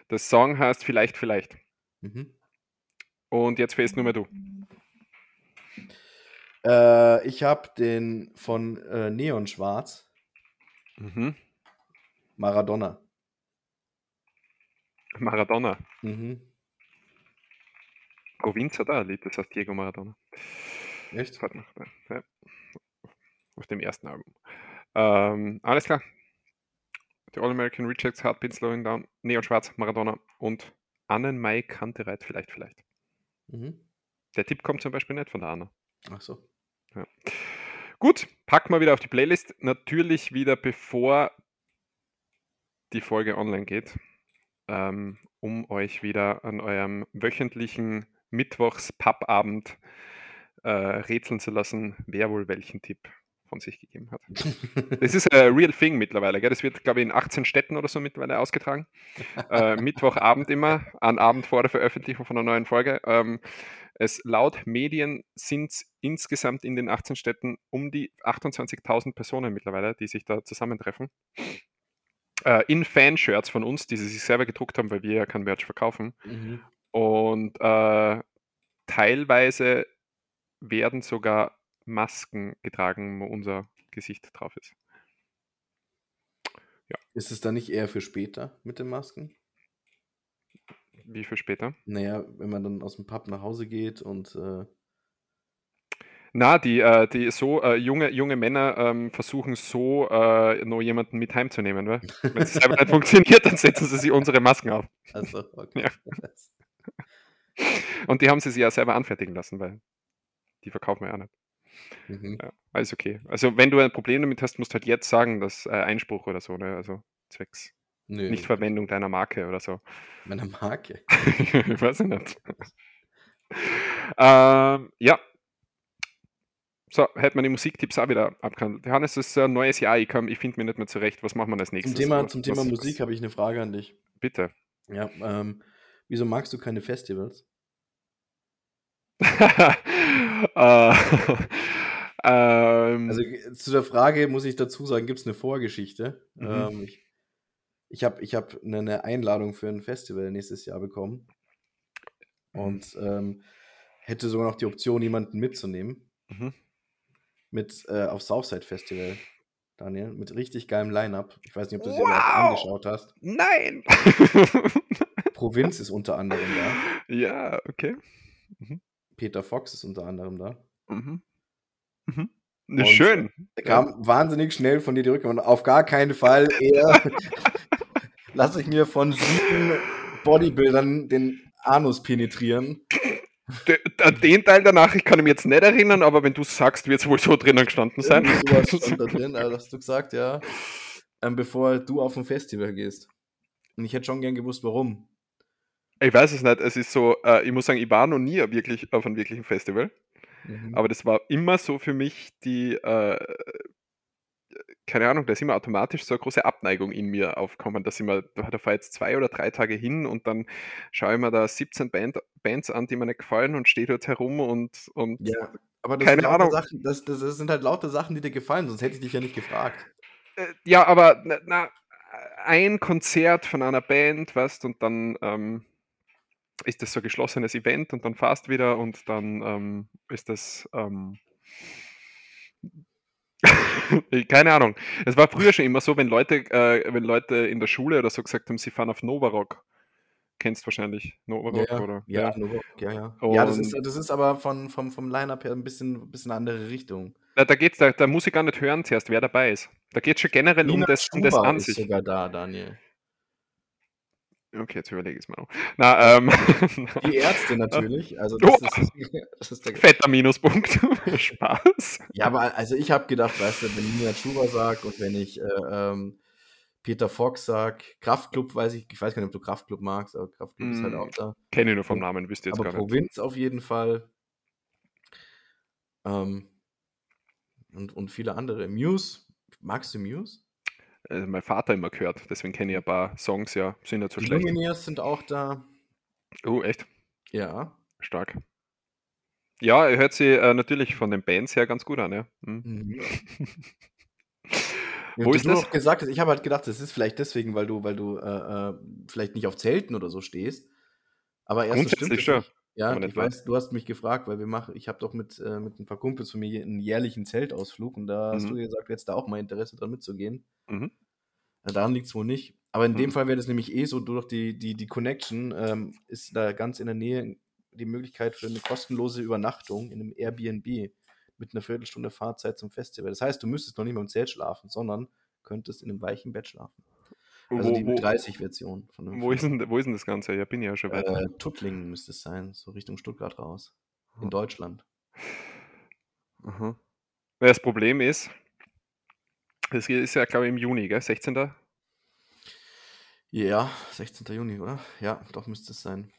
A: Das Song heißt Vielleicht, Vielleicht.
B: Mhm.
A: Und jetzt fährst nur mehr du.
B: Äh, ich habe den von äh, Neon Schwarz,
A: Mhm.
B: Maradona.
A: Maradona.
B: Mhm.
A: Provinz hat auch ein Lied, das heißt Diego Maradona.
B: Echt?
A: Ja. Auf dem ersten Album. Ähm, alles klar. Die All-American Rejects, Heartbeat Slowing Down, Neon Schwarz, Maradona und Annenmai Kantereit, vielleicht, vielleicht.
B: Mhm.
A: Der Tipp kommt zum Beispiel nicht von der Anna.
B: Ach so.
A: Gut, packen wir wieder auf die Playlist. Natürlich wieder bevor die Folge online geht, ähm, um euch wieder an eurem wöchentlichen Mittwochs-Pappabend äh, rätseln zu lassen, wer wohl welchen Tipp von sich gegeben hat. Das ist ein real thing mittlerweile. Gell? Das wird, glaube ich, in 18 Städten oder so mittlerweile ausgetragen. Äh, Mittwochabend immer, an Abend vor der Veröffentlichung von einer neuen Folge. Ähm, es laut Medien sind es insgesamt in den 18 Städten um die 28.000 Personen mittlerweile, die sich da zusammentreffen. Äh, in Fanshirts von uns, die sie sich selber gedruckt haben, weil wir ja kein Merch verkaufen.
B: Mhm.
A: Und äh, teilweise werden sogar Masken getragen, wo unser Gesicht drauf ist.
B: Ist es dann nicht eher für später mit den Masken?
A: Wie viel später?
B: Naja, wenn man dann aus dem Pub nach Hause geht und äh,
A: Na, die, äh, die so äh, junge, junge Männer ähm, versuchen so äh, noch jemanden mit heimzunehmen. weil Wenn es selber nicht *laughs* funktioniert, dann setzen sie sich unsere Masken auf.
B: also, okay.
A: Ja. Und die haben sie sich ja selber anfertigen lassen, weil die verkaufen wir ja nicht.
B: mhm.
A: Ja, alles okay. Also wenn du ein Problem damit hast, musst du halt jetzt sagen, dass äh, Einspruch oder so, ne? also zwecks
B: Nö,
A: Nichtverwendung deiner Marke oder so.
B: meiner Marke. *laughs*
A: ich weiß nicht. ähm, ja. So, hätte man die Musiktipps auch wieder abgehandelt. Hannes, es ist ein neues Jahr, ich, ich finde mir nicht mehr zurecht. Was machen wir als
B: Zum
A: nächstes?
B: Thema,
A: Was-
B: zum Thema
A: was-
B: Musik habe ich eine Frage an dich.
A: Bitte.
B: Ja, ähm, wieso magst du keine Festivals? *laughs*
A: äh, *laughs* ähm,
B: Also zu der Frage muss ich dazu sagen, gibt es eine Vorgeschichte.
A: Mhm.
B: Ähm, ich ich habe ich hab eine, eine Einladung für ein Festival nächstes Jahr bekommen und ähm, hätte sogar noch die Option, jemanden mitzunehmen.
A: mhm.
B: Mit äh, auf Southside Festival, Daniel, mit richtig geilem Line-Up. Ich weiß nicht, ob du dir
A: Wow!
B: das angeschaut hast.
A: Nein! *laughs* *laughs*
B: Provinz ist unter anderem da.
A: ja, okay.
B: Peter Fox ist unter anderem da.
A: Mhm. Mhm.
B: Und-
A: Schön.
B: Da kam wahnsinnig schnell von dir die Rückmeldung. Auf gar keinen Fall eher *laughs* lasse ich mir von sieben Bodybuildern den Anus penetrieren.
A: An den Teil der Nachricht kann ich mich jetzt nicht erinnern, aber wenn du sagst, wird es wohl so drinnen gestanden sein.
B: Irgendwie sowas stand da drin, also hast du gesagt, ja. Ähm, bevor du auf ein Festival gehst. Und ich hätte schon gern gewusst, warum.
A: Ich weiß es nicht. Es ist so, äh, ich muss sagen, ich war noch nie wirklich auf einem wirklichen Festival.
B: Mhm.
A: Aber das war immer so für mich die, äh, keine Ahnung, da ist immer automatisch so eine große Abneigung in mir aufkommen, dass ich mir, da fahre jetzt zwei oder drei Tage hin und dann schaue ich mir da 17 Band, Bands an, die mir nicht gefallen und stehe dort herum und, und
B: ja, aber das
A: keine Ahnung.
B: Sachen, das, das, das sind halt lauter Sachen, die dir gefallen, sonst hätte ich dich ja nicht gefragt.
A: Äh, ja, aber na, na, ein Konzert von einer Band, weißt und dann ähm, ist das so ein geschlossenes Event und dann fast wieder und dann ähm, ist das. Ähm, *laughs* keine Ahnung. Es war früher schon immer so, wenn Leute, äh, wenn Leute in der Schule oder so gesagt haben, sie fahren auf Novarock. Kennst wahrscheinlich Novarock,
B: ja,
A: oder?
B: Ja, Novak, ja, ja. ja, das ist,
A: Und-
B: das ist aber von, vom, vom Line-Up her ein bisschen, bisschen eine andere Richtung.
A: Da, da geht's, da, da muss ich gar nicht hören zuerst, wer dabei ist. Da geht es schon generell um
B: Nina
A: das, um das an
B: ist
A: sich.
B: sogar da, Daniel.
A: Okay, jetzt überlege ich es mal noch. Na, ähm,
B: Die Ärzte *laughs* natürlich. Also
A: Oh.
B: das, ist, *laughs* das ist der
A: fetter Minuspunkt. *laughs* Spaß.
B: Ja, aber also ich habe gedacht, weißt du, wenn ich Nina Schuber sag und wenn ich äh, ähm, Peter Fox sag, Kraftklub weiß ich, ich weiß gar nicht, ob du Kraftklub magst, aber Kraftklub ist halt
A: Mm,
B: auch da.
A: Kenne ich nur vom Namen, wüsste jetzt
B: aber
A: gar nicht.
B: Provinz auf jeden Fall. Ähm, und, und viele andere. Muse, magst du Muse?
A: Äh, mein Vater immer gehört. Deswegen kenne ich ein paar Songs, ja, sind so
B: Die
A: schlecht.
B: Lumineers sind auch da.
A: Oh, echt?
B: Ja.
A: Stark. Ja, er hört sich äh, natürlich von den Bands her ganz gut an, ja. Hm.
B: Mhm. *laughs*
A: Wo
B: Ja,
A: ist das?
B: gesagt hast, ich habe halt gedacht, das ist vielleicht deswegen, weil du, weil du äh, äh, vielleicht nicht auf Zelten oder so stehst. Aber erst
A: Grundsätzlich schon,
B: Ja,
A: aber nicht
B: ich weiß, du hast mich gefragt, weil wir machen, ich habe doch mit, äh, mit ein paar Kumpels von mir einen jährlichen Zeltausflug und da hast
A: Mhm.
B: du gesagt, du hättest da auch mal Interesse dran mitzugehen.
A: Mhm.
B: Ja, daran liegt es wohl nicht. Aber in dem
A: Mhm.
B: Fall wäre das nämlich eh so, durch die, die, die Connection ähm, ist da ganz in der Nähe die Möglichkeit für eine kostenlose Übernachtung in einem Airbnb mit einer Viertelstunde Fahrzeit zum Festival. Das heißt, du müsstest noch nicht mal im Zelt schlafen, sondern könntest in einem weichen Bett schlafen. Also
A: wo,
B: die
A: wo,
B: 30-Version von dem
A: wo, ist denn, wo ist denn das Ganze? Ja, bin ich ja schon weiter.
B: äh, Tuttlingen müsste es sein, so Richtung Stuttgart raus. In
A: Hm.
B: Deutschland.
A: Aha. Ja, Das Problem ist, es ist ja, glaube ich, im Juni, gell? 16.
B: Ja, 16. Juni, oder? Ja, doch müsste es sein.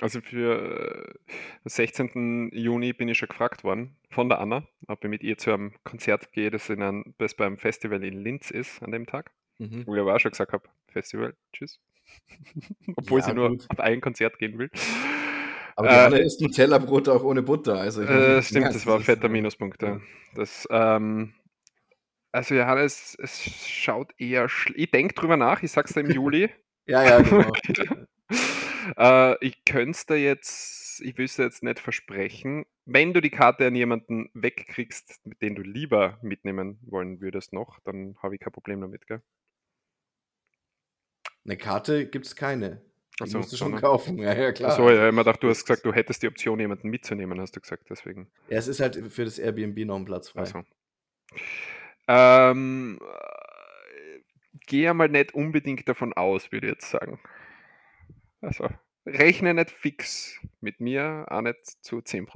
A: Also für äh, den 16. Juni bin ich schon gefragt worden von der Anna, ob ich mit ihr zu einem Konzert gehe, das, in ein, das beim Festival in Linz ist an dem Tag.
B: Mhm.
A: Wo ich aber auch schon gesagt habe, Festival, tschüss. *laughs* Obwohl
B: Ja,
A: sie nur
B: gut.
A: auf ein Konzert gehen will.
B: Aber die
A: Äh,
B: Anne isst Nutella-Brot auch ohne Butter. Also
A: Äh, stimmt, das war ein
B: ist,
A: fetter Minuspunkt. Ja.
B: ja.
A: Das, ähm, also Johannes, es schaut eher Ich denke drüber nach, ich sag's dir im Juli. *laughs*
B: Ja, ja, genau. *laughs*
A: äh, ich könnte es dir jetzt, ich will es jetzt nicht versprechen, wenn du die Karte an jemanden wegkriegst, mit den du lieber mitnehmen wollen würdest noch, dann habe ich kein Problem damit, gell?
B: Eine Karte gibt es keine. Die
A: so,
B: musst du schon kaufen. Ja, ja, klar.
A: Achso, ja, immer dachte, du hast gesagt, du hättest die Option, jemanden mitzunehmen, hast du gesagt, deswegen.
B: Ja, es ist halt für das Airbnb noch ein Platz frei.
A: Also. Ähm, äh, gehe mal nicht unbedingt davon aus, würde ich jetzt sagen. Also, rechne nicht fix mit mir, auch nicht zu 10%.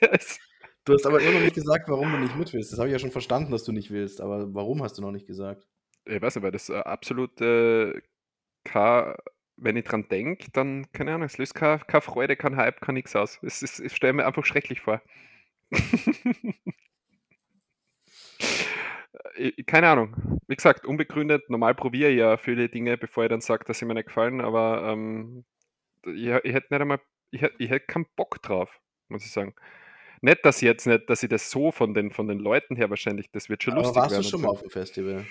A: *laughs* das,
B: Du hast aber immer noch nicht gesagt, warum du nicht mit willst. Das habe ich ja schon verstanden, dass du nicht willst. Aber warum hast du noch nicht gesagt?
A: Ich weiß nicht, weil das äh, absolut äh, kein, wenn ich dran denke, dann, keine Ahnung, es löst keine, keine Freude, kein Hype, kein nix aus. Es, ist, ich stelle mir einfach schrecklich vor. *laughs* Ich- keine Ahnung. Wie gesagt, unbegründet. Normal probiere ich ja viele Dinge, bevor ich dann sage, dass sie mir nicht gefallen, aber ähm, ich, ich hätte nicht einmal, ich hätte, ich hätte keinen Bock drauf, muss ich sagen. Nicht, dass ich jetzt nicht, dass ich das so von den, von den Leuten her wahrscheinlich, das wird schon
B: Aber
A: lustig
B: warst du
A: werden.
B: schon
A: und
B: mal
A: so.
B: auf dem Festival?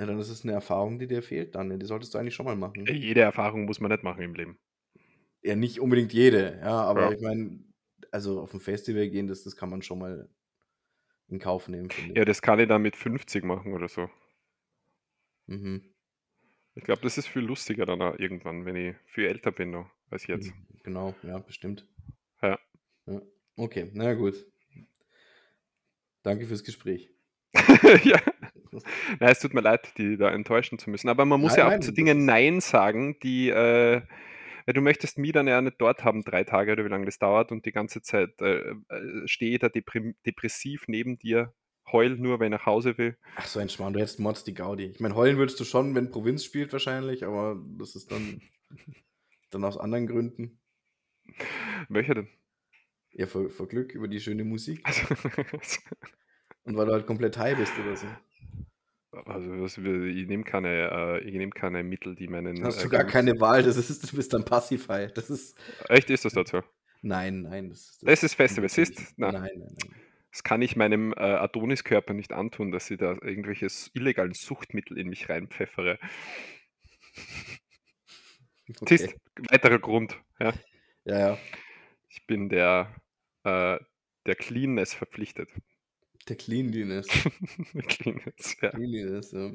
B: Ja, dann ist es eine Erfahrung, die dir fehlt, Daniel. Die solltest du eigentlich schon mal machen.
A: Jede Erfahrung muss man nicht machen im Leben.
B: Ja, nicht unbedingt jede, ja, aber
A: Ja.
B: ich meine, also auf ein Festival gehen, das, das kann man schon mal in Kauf nehmen.
A: Ja, das kann ich dann mit 50 machen oder so.
B: Mhm.
A: Ich glaube, das ist viel lustiger dann irgendwann, wenn ich viel älter bin noch als jetzt.
B: Mhm, Genau, ja, bestimmt.
A: Ja.
B: ja. Okay, na gut. Danke fürs Gespräch. *laughs*
A: ja. Na, es tut mir leid, die da enttäuschen zu müssen. Aber man muss
B: Nein,
A: ja auch
B: nein,
A: zu Dingen Nein sagen, die, äh, weil du möchtest mich dann ja nicht dort haben, drei Tage oder wie lange das dauert und die ganze Zeit äh, äh, stehe da depressiv neben dir, heul nur, wenn ich nach Hause will.
B: Ach so, ein Schmarrn, du hättest Mods die Gaudi. Ich meine, heulen würdest du schon, wenn Provinz spielt wahrscheinlich, aber das ist dann, dann aus anderen Gründen.
A: Welcher denn?
B: Ja, vor, vor Glück über die schöne Musik
A: Also, *laughs*
B: und weil du halt komplett high bist oder so.
A: Also was, ich nehme keine, äh, ich nehm keine Mittel, die meinen.
B: Hast
A: äh,
B: du gar keine Wahl, das ist, du bist dann passify. Das ist,
A: Echt ist das dazu?
B: nein, nein. Das,
A: Das ist Festival, siehst? Na.
B: Nein, nein, nein.
A: Das kann ich meinem äh, Adoniskörper nicht antun, dass ich da irgendwelche illegalen Suchtmittel in mich reinpfeffere. *laughs*
B: Okay.
A: Siehst, weiterer Grund. Ja.
B: Ja, ja.
A: Ich bin der, äh, der Cleanness verpflichtet.
B: Der Cleanliness. *laughs*
A: Cleanness, ja.
B: Cleanliness, ja.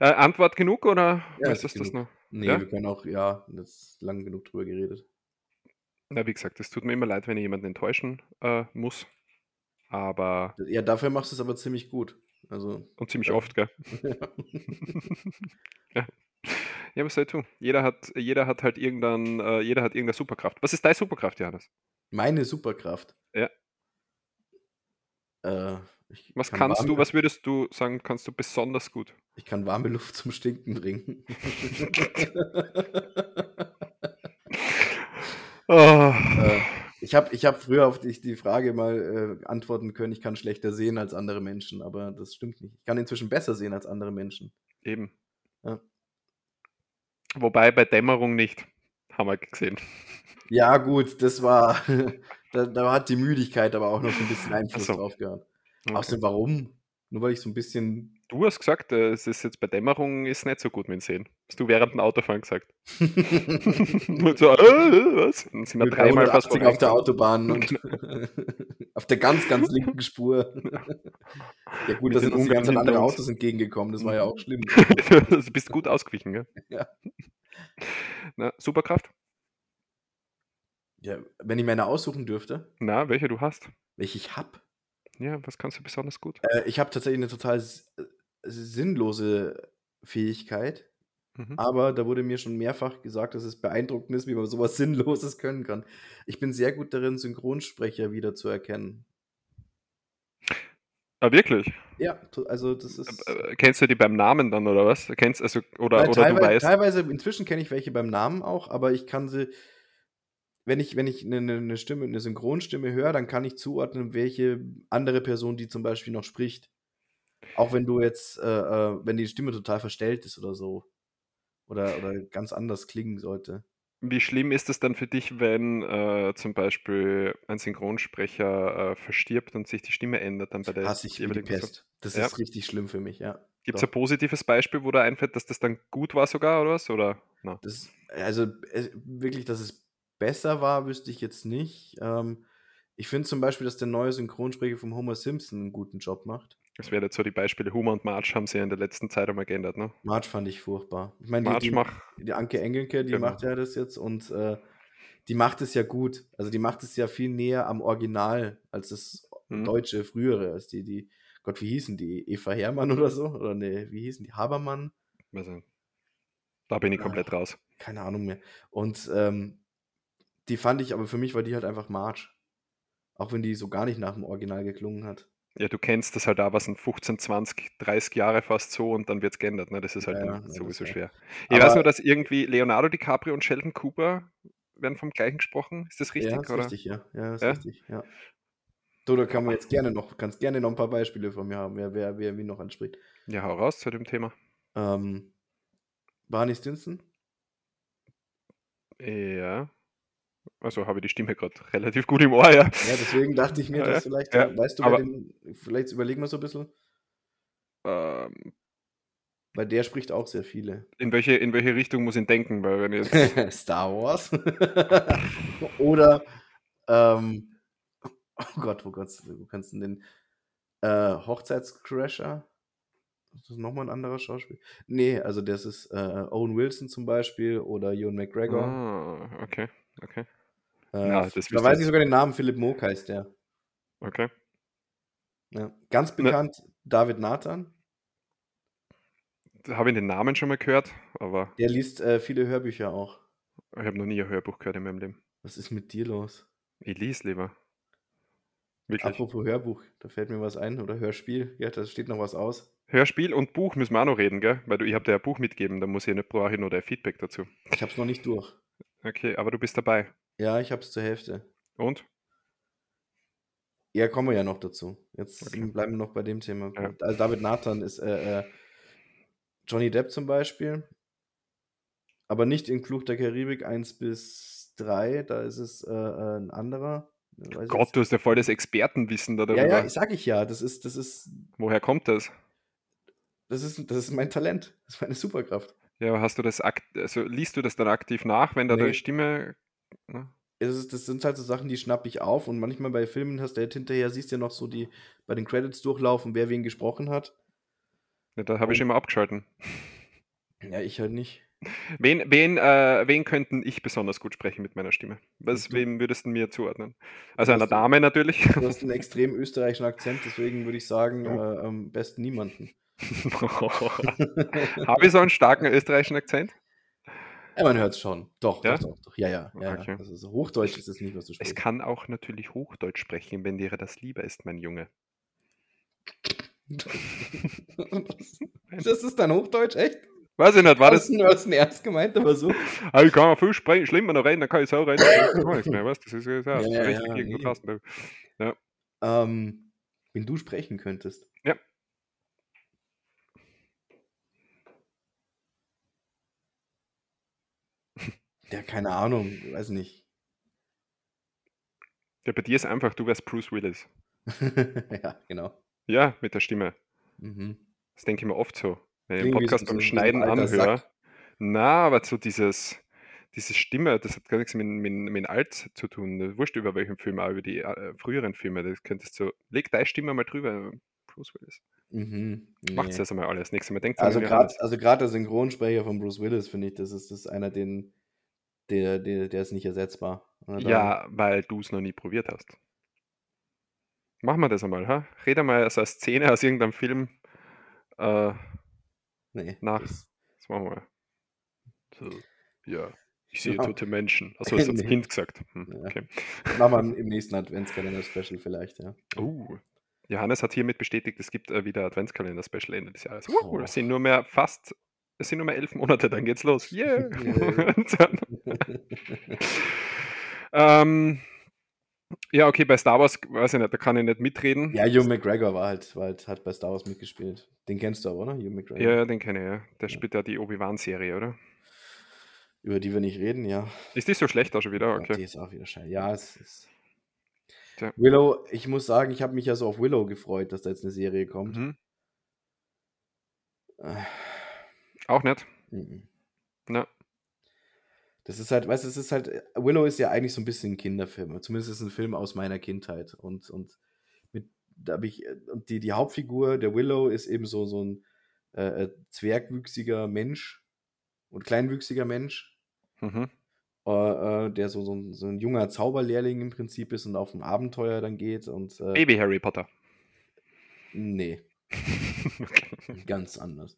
A: äh, Antwort genug oder
B: Ja, ist
A: das
B: genug.
A: noch?
B: Nee,
A: Ja?
B: wir können auch, ja, das ist lang genug drüber geredet.
A: Na, wie gesagt, es tut mir immer leid, wenn ich jemanden enttäuschen äh, muss. Aber,
B: Ja, dafür machst du es aber ziemlich gut. Also,
A: und ziemlich
B: Ja.
A: oft, gell? *laughs* ja. ja, was soll ich tun? Jeder hat, jeder hat halt irgendein, äh, jeder hat irgendeine Superkraft. Was ist deine Superkraft, Johannes?
B: meine Superkraft.
A: Ja.
B: Äh,
A: Was
B: kann
A: kannst
B: warme,
A: du, was würdest du sagen, kannst du besonders gut?
B: Ich kann warme Luft zum Stinken bringen.
A: Oh, *laughs*
B: äh, Ich habe ich hab früher auf die, die Frage mal äh, antworten können, ich kann schlechter sehen als andere Menschen, aber das stimmt nicht. Ich kann inzwischen besser sehen als andere Menschen.
A: Eben.
B: Ja.
A: Wobei bei Dämmerung nicht, haben wir gesehen.
B: Ja, gut, das war, *laughs* da, da hat die Müdigkeit aber auch noch so ein bisschen Einfluss
A: so.
B: drauf gehabt.
A: Okay.
B: Außerdem, warum? Nur weil ich so ein bisschen.
A: Du hast gesagt, äh, es ist jetzt bei Dämmerung ist nicht so gut mit dem Sehen. Hast du während dem Autofahren gesagt. *laughs* Und so, äh, was? Dann sind wir
B: mit
A: dreimal fast
B: 180 auf der. Autobahn und *laughs* auf der ganz, ganz linken Spur. ja, gut, da sind uns
A: hinter
B: andere. Autos entgegengekommen. Das war ja auch schlimm. *laughs*
A: du bist gut ausgewichen, gell?
B: Ja.
A: Na, Superkraft?
B: Ja, wenn ich meine aussuchen dürfte,
A: Na, welche du hast?
B: welche ich habe.
A: Ja, was kannst du besonders gut?
B: Äh, ich habe tatsächlich eine total äh, sinnlose Fähigkeit,
A: Mhm.
B: aber da wurde mir schon mehrfach gesagt, dass es beeindruckend ist, wie man sowas *laughs* Sinnloses können kann. Ich bin sehr gut darin, Synchronsprecher wieder zu erkennen.
A: Ah, wirklich?
B: Ja, also das ist.
A: Äh, kennst du die beim Namen dann oder was? Kennst also oder,
B: Ja,
A: oder du weißt,
B: teilweise, inzwischen kenne ich welche beim Namen auch, aber ich kann sie, wenn ich, wenn ich eine, eine Stimme, eine Synchronstimme höre, dann kann ich zuordnen, welche andere Person die zum Beispiel noch spricht. Auch wenn du jetzt, äh, äh, wenn die Stimme total verstellt ist oder so. Oder, oder ganz anders klingen sollte.
A: wie schlimm ist es dann für dich, wenn äh, zum Beispiel ein Synchronsprecher äh, verstirbt und sich die Stimme ändert dann bei der
B: Hasse ich die
A: jeweiligen?
B: Pest. Das
A: Ja.
B: ist richtig schlimm für mich, ja.
A: Gibt es ein positives Beispiel, wo da einfällt, dass das dann gut war sogar oder was? Oder? Na.
B: Das, also wirklich, dass es besser war, wüsste ich jetzt nicht. Ähm, ich finde zum Beispiel, dass der neue Synchronsprecher vom Homer Simpson einen guten Job macht.
A: Das wäre jetzt so die Beispiele. Humor und March haben sie ja in der letzten Zeit einmal geändert, ne?
B: Marge fand ich furchtbar. Ich meine, die,
A: March
B: die, die Anke Engelke, die
A: Genau.
B: macht ja das jetzt und äh, die macht es ja gut. Also die macht es ja viel näher am Original als das
A: Mhm.
B: deutsche frühere, als die, die, Gott, wie hießen die? Eva Hermann oder so? Oder ne, wie hießen die? Habermann?
A: also, da bin ich komplett raus.
B: Keine Ahnung mehr. Und ähm, die fand ich, aber für mich war die halt einfach Marge. Auch wenn die so gar nicht nach dem Original geklungen hat.
A: Ja, du kennst das halt da, was sind 15, 20, 30 Jahre fast so und dann wird es geändert. Ne? Das ist halt
B: Ja, ja,
A: sowieso
B: war-
A: schwer. Ich weiß
B: Aber-
A: nur, dass irgendwie Leonardo DiCaprio und Sheldon Cooper werden vom gleichen gesprochen. Ist das richtig?
B: ja, ist
A: oder?
B: richtig, ja. Ja, ist
A: Ja?
B: richtig, ja. So, da kann man jetzt gerne noch, kannst gerne noch ein paar Beispiele von mir haben, wer, wer, wer wie noch anspricht.
A: Ja, hau raus zu dem Thema.
B: Ähm, Barney Stinson?
A: Ja. Also habe ich die Stimme gerade relativ gut im Ohr, ja.
B: Ja, deswegen dachte ich mir, dass vielleicht,
A: ja,
B: weißt du,
A: aber-
B: bei dem, vielleicht überlegen wir so ein bisschen,
A: Ähm,
B: weil der spricht auch sehr viele.
A: in, welche, in welche Richtung muss ich denken? Weil wenn jetzt, *laughs*
B: Star Wars. *laughs* Oder, ähm, oh Gott, wo kannst, wo kannst du denn den äh, Hochzeitscrasher? Ist das nochmal ein anderer Schauspieler? Nee, also das ist äh, Owen Wilson zum Beispiel oder Ewan McGregor.
A: ah, okay, okay, Ja, das
B: da weiß
A: ich.
B: sogar den Namen, Philipp Moog heißt der.
A: okay.
B: Ja. Ganz
A: Ne.
B: bekannt, David Nathan.
A: Habe ich den Namen schon mal gehört, aber
B: Der liest äh, viele Hörbücher auch.
A: ich habe noch nie ein Hörbuch gehört in meinem Leben.
B: Was ist mit dir los?
A: Ich lese lieber. Wirklich.
B: Apropos Hörbuch, da fällt mir was ein. Oder Hörspiel. Ja, da steht noch was aus.
A: Hörspiel und Buch müssen wir auch noch reden, gell? Weil du, ich habe dir ein Buch mitgegeben, da muss ich nicht brauche ich noch dein Feedback dazu.
B: Ich hab's noch nicht durch.
A: Okay, aber du bist dabei.
B: Ja, ich hab's zur Hälfte.
A: Und?
B: Ja, kommen wir ja noch dazu. Jetzt
A: Okay.
B: bleiben wir noch bei dem Thema.
A: Ja.
B: Also David Nathan ist äh, äh, Johnny Depp zum Beispiel. Aber nicht in Fluch der Karibik 1 bis 3. Da ist es äh, äh, ein anderer. Weiß
A: Gott,
B: jetzt-
A: du hast ja voll das Expertenwissen da
B: Ja,
A: darüber.
B: ja, sag ich ja. Das ist, das ist,
A: Woher kommt das?
B: das ist, das ist mein Talent. Das ist meine Superkraft.
A: Ja, aber hast du das akt also liest du das dann aktiv nach, wenn da
B: Nee.
A: deine Stimme. Ne?
B: Es ist, das sind halt so Sachen, die schnapp ich auf und manchmal bei Filmen hast du halt hinterher, siehst du ja noch so die bei den Credits durchlaufen, wer wen gesprochen hat.
A: Ja, da habe ich immer abgeschalten.
B: Ja, ich halt nicht.
A: Wen, wen, äh, wen könnten ich besonders gut sprechen mit meiner Stimme? Was, wem würdest du mir zuordnen? Also einer Dame natürlich.
B: Du hast einen extrem österreichischen Akzent, deswegen würde ich sagen, äh, am besten niemanden. *laughs*
A: habe ich so einen starken österreichischen Akzent?
B: Ja, man hört es schon. Doch,
A: Ja?
B: doch, doch, doch. Ja, ja, ja.
A: Okay.
B: ja. Also so Hochdeutsch ist es nicht, was du
A: Es
B: sprichst.
A: kann auch natürlich Hochdeutsch sprechen, wenn dir das lieber ist, mein Junge.
B: das ist dann Hochdeutsch, echt?
A: Weiß ich nicht, war das.
B: denn, was denn ernst gemeint, aber so? *laughs*
A: Aber ich kann auch viel spre- schlimmer noch reden, dann kann ich so reden. Das ist gar nichts mehr, weißt du? Das ist ja, das ist
B: Ja, ja,
A: richtig
B: ja,
A: irgendwo
B: nee.
A: draußen. du.
B: Ähm, wenn du sprechen könntest.
A: Ja.
B: Keine Ahnung, weiß nicht.
A: Ja, bei dir ist einfach, du wärst Bruce Willis. *laughs*
B: ja, genau.
A: Ja, mit der Stimme.
B: Mhm.
A: Das denke ich mir oft so. Wenn ich den Podcast beim Schneiden anhöre.
B: Sack.
A: Na, aber so dieses, diese Stimme, das hat gar nichts mit, mit, mit alt zu tun. Wurscht über welchen Film, auch über die äh, früheren Filme. Das könntest du, leg deine Stimme mal drüber, Bruce Willis.
B: Mhm.
A: Macht's
B: Nee.
A: das einmal alles. Nächstes Mal denkt
B: Also gerade also der Synchronsprecher von Bruce Willis, finde ich, das ist, das ist einer, den, der, der, der ist nicht ersetzbar. Und da-
A: Ja, weil du es noch nie probiert hast. Machen wir das einmal, ha? Rede mal so eine Szene aus irgendeinem Film. Äh,
B: Nee,
A: nach.
B: das-
A: das machen wir. So, ja, ich sehe
B: Ja.
A: tote Menschen. Achso, *laughs* das hat das
B: Nee.
A: Kind gesagt. Hm,
B: Ja.
A: okay.
B: Machen wir *laughs* im nächsten Adventskalender-Special vielleicht, ja.
A: Uh, Johannes hat hiermit bestätigt, es gibt äh, wieder Adventskalender-Special Ende des Jahres. Uh,
B: Boah.
A: es sind nur mehr fast, es sind nur mehr elf Monate, dann geht's los. *laughs* Yeah. *laughs* Ähm, ja, okay, bei Star Wars, weiß ich nicht, da kann ich nicht mitreden.
B: Ja, Hugh McGregor war halt, war halt, hat bei Star Wars mitgespielt. Den kennst du aber, oder? Hugh McGregor.
A: Ja, den kenne ich, ja. Der
B: Ja.
A: spielt ja die Obi-Wan-Serie, oder?
B: Über die wir nicht reden, ja.
A: Ist die so schlecht auch schon wieder?
B: Ja,
A: Okay.
B: Die ist auch wieder scheiße. Ja, es ist.
A: Tja.
B: Willow, ich muss sagen, ich habe mich ja so auf Willow gefreut, dass da jetzt eine Serie kommt.
A: Mhm.
B: Äh,
A: Auch nicht.
B: mhm.
A: Ja.
B: Das ist halt, weißt du, es ist halt, Willow ist ja eigentlich so ein bisschen ein Kinderfilm. Zumindest ist es ein Film aus meiner Kindheit. Und, und mit, da habe ich, und die, die Hauptfigur der Willow ist eben so, so ein äh, äh, zwergwüchsiger Mensch und kleinwüchsiger Mensch,
A: Mhm.
B: äh, äh, der so, so, ein, so ein junger Zauberlehrling im Prinzip ist und auf ein Abenteuer dann geht. Und äh,
A: Baby Harry Potter.
B: nee, *laughs* ganz anders.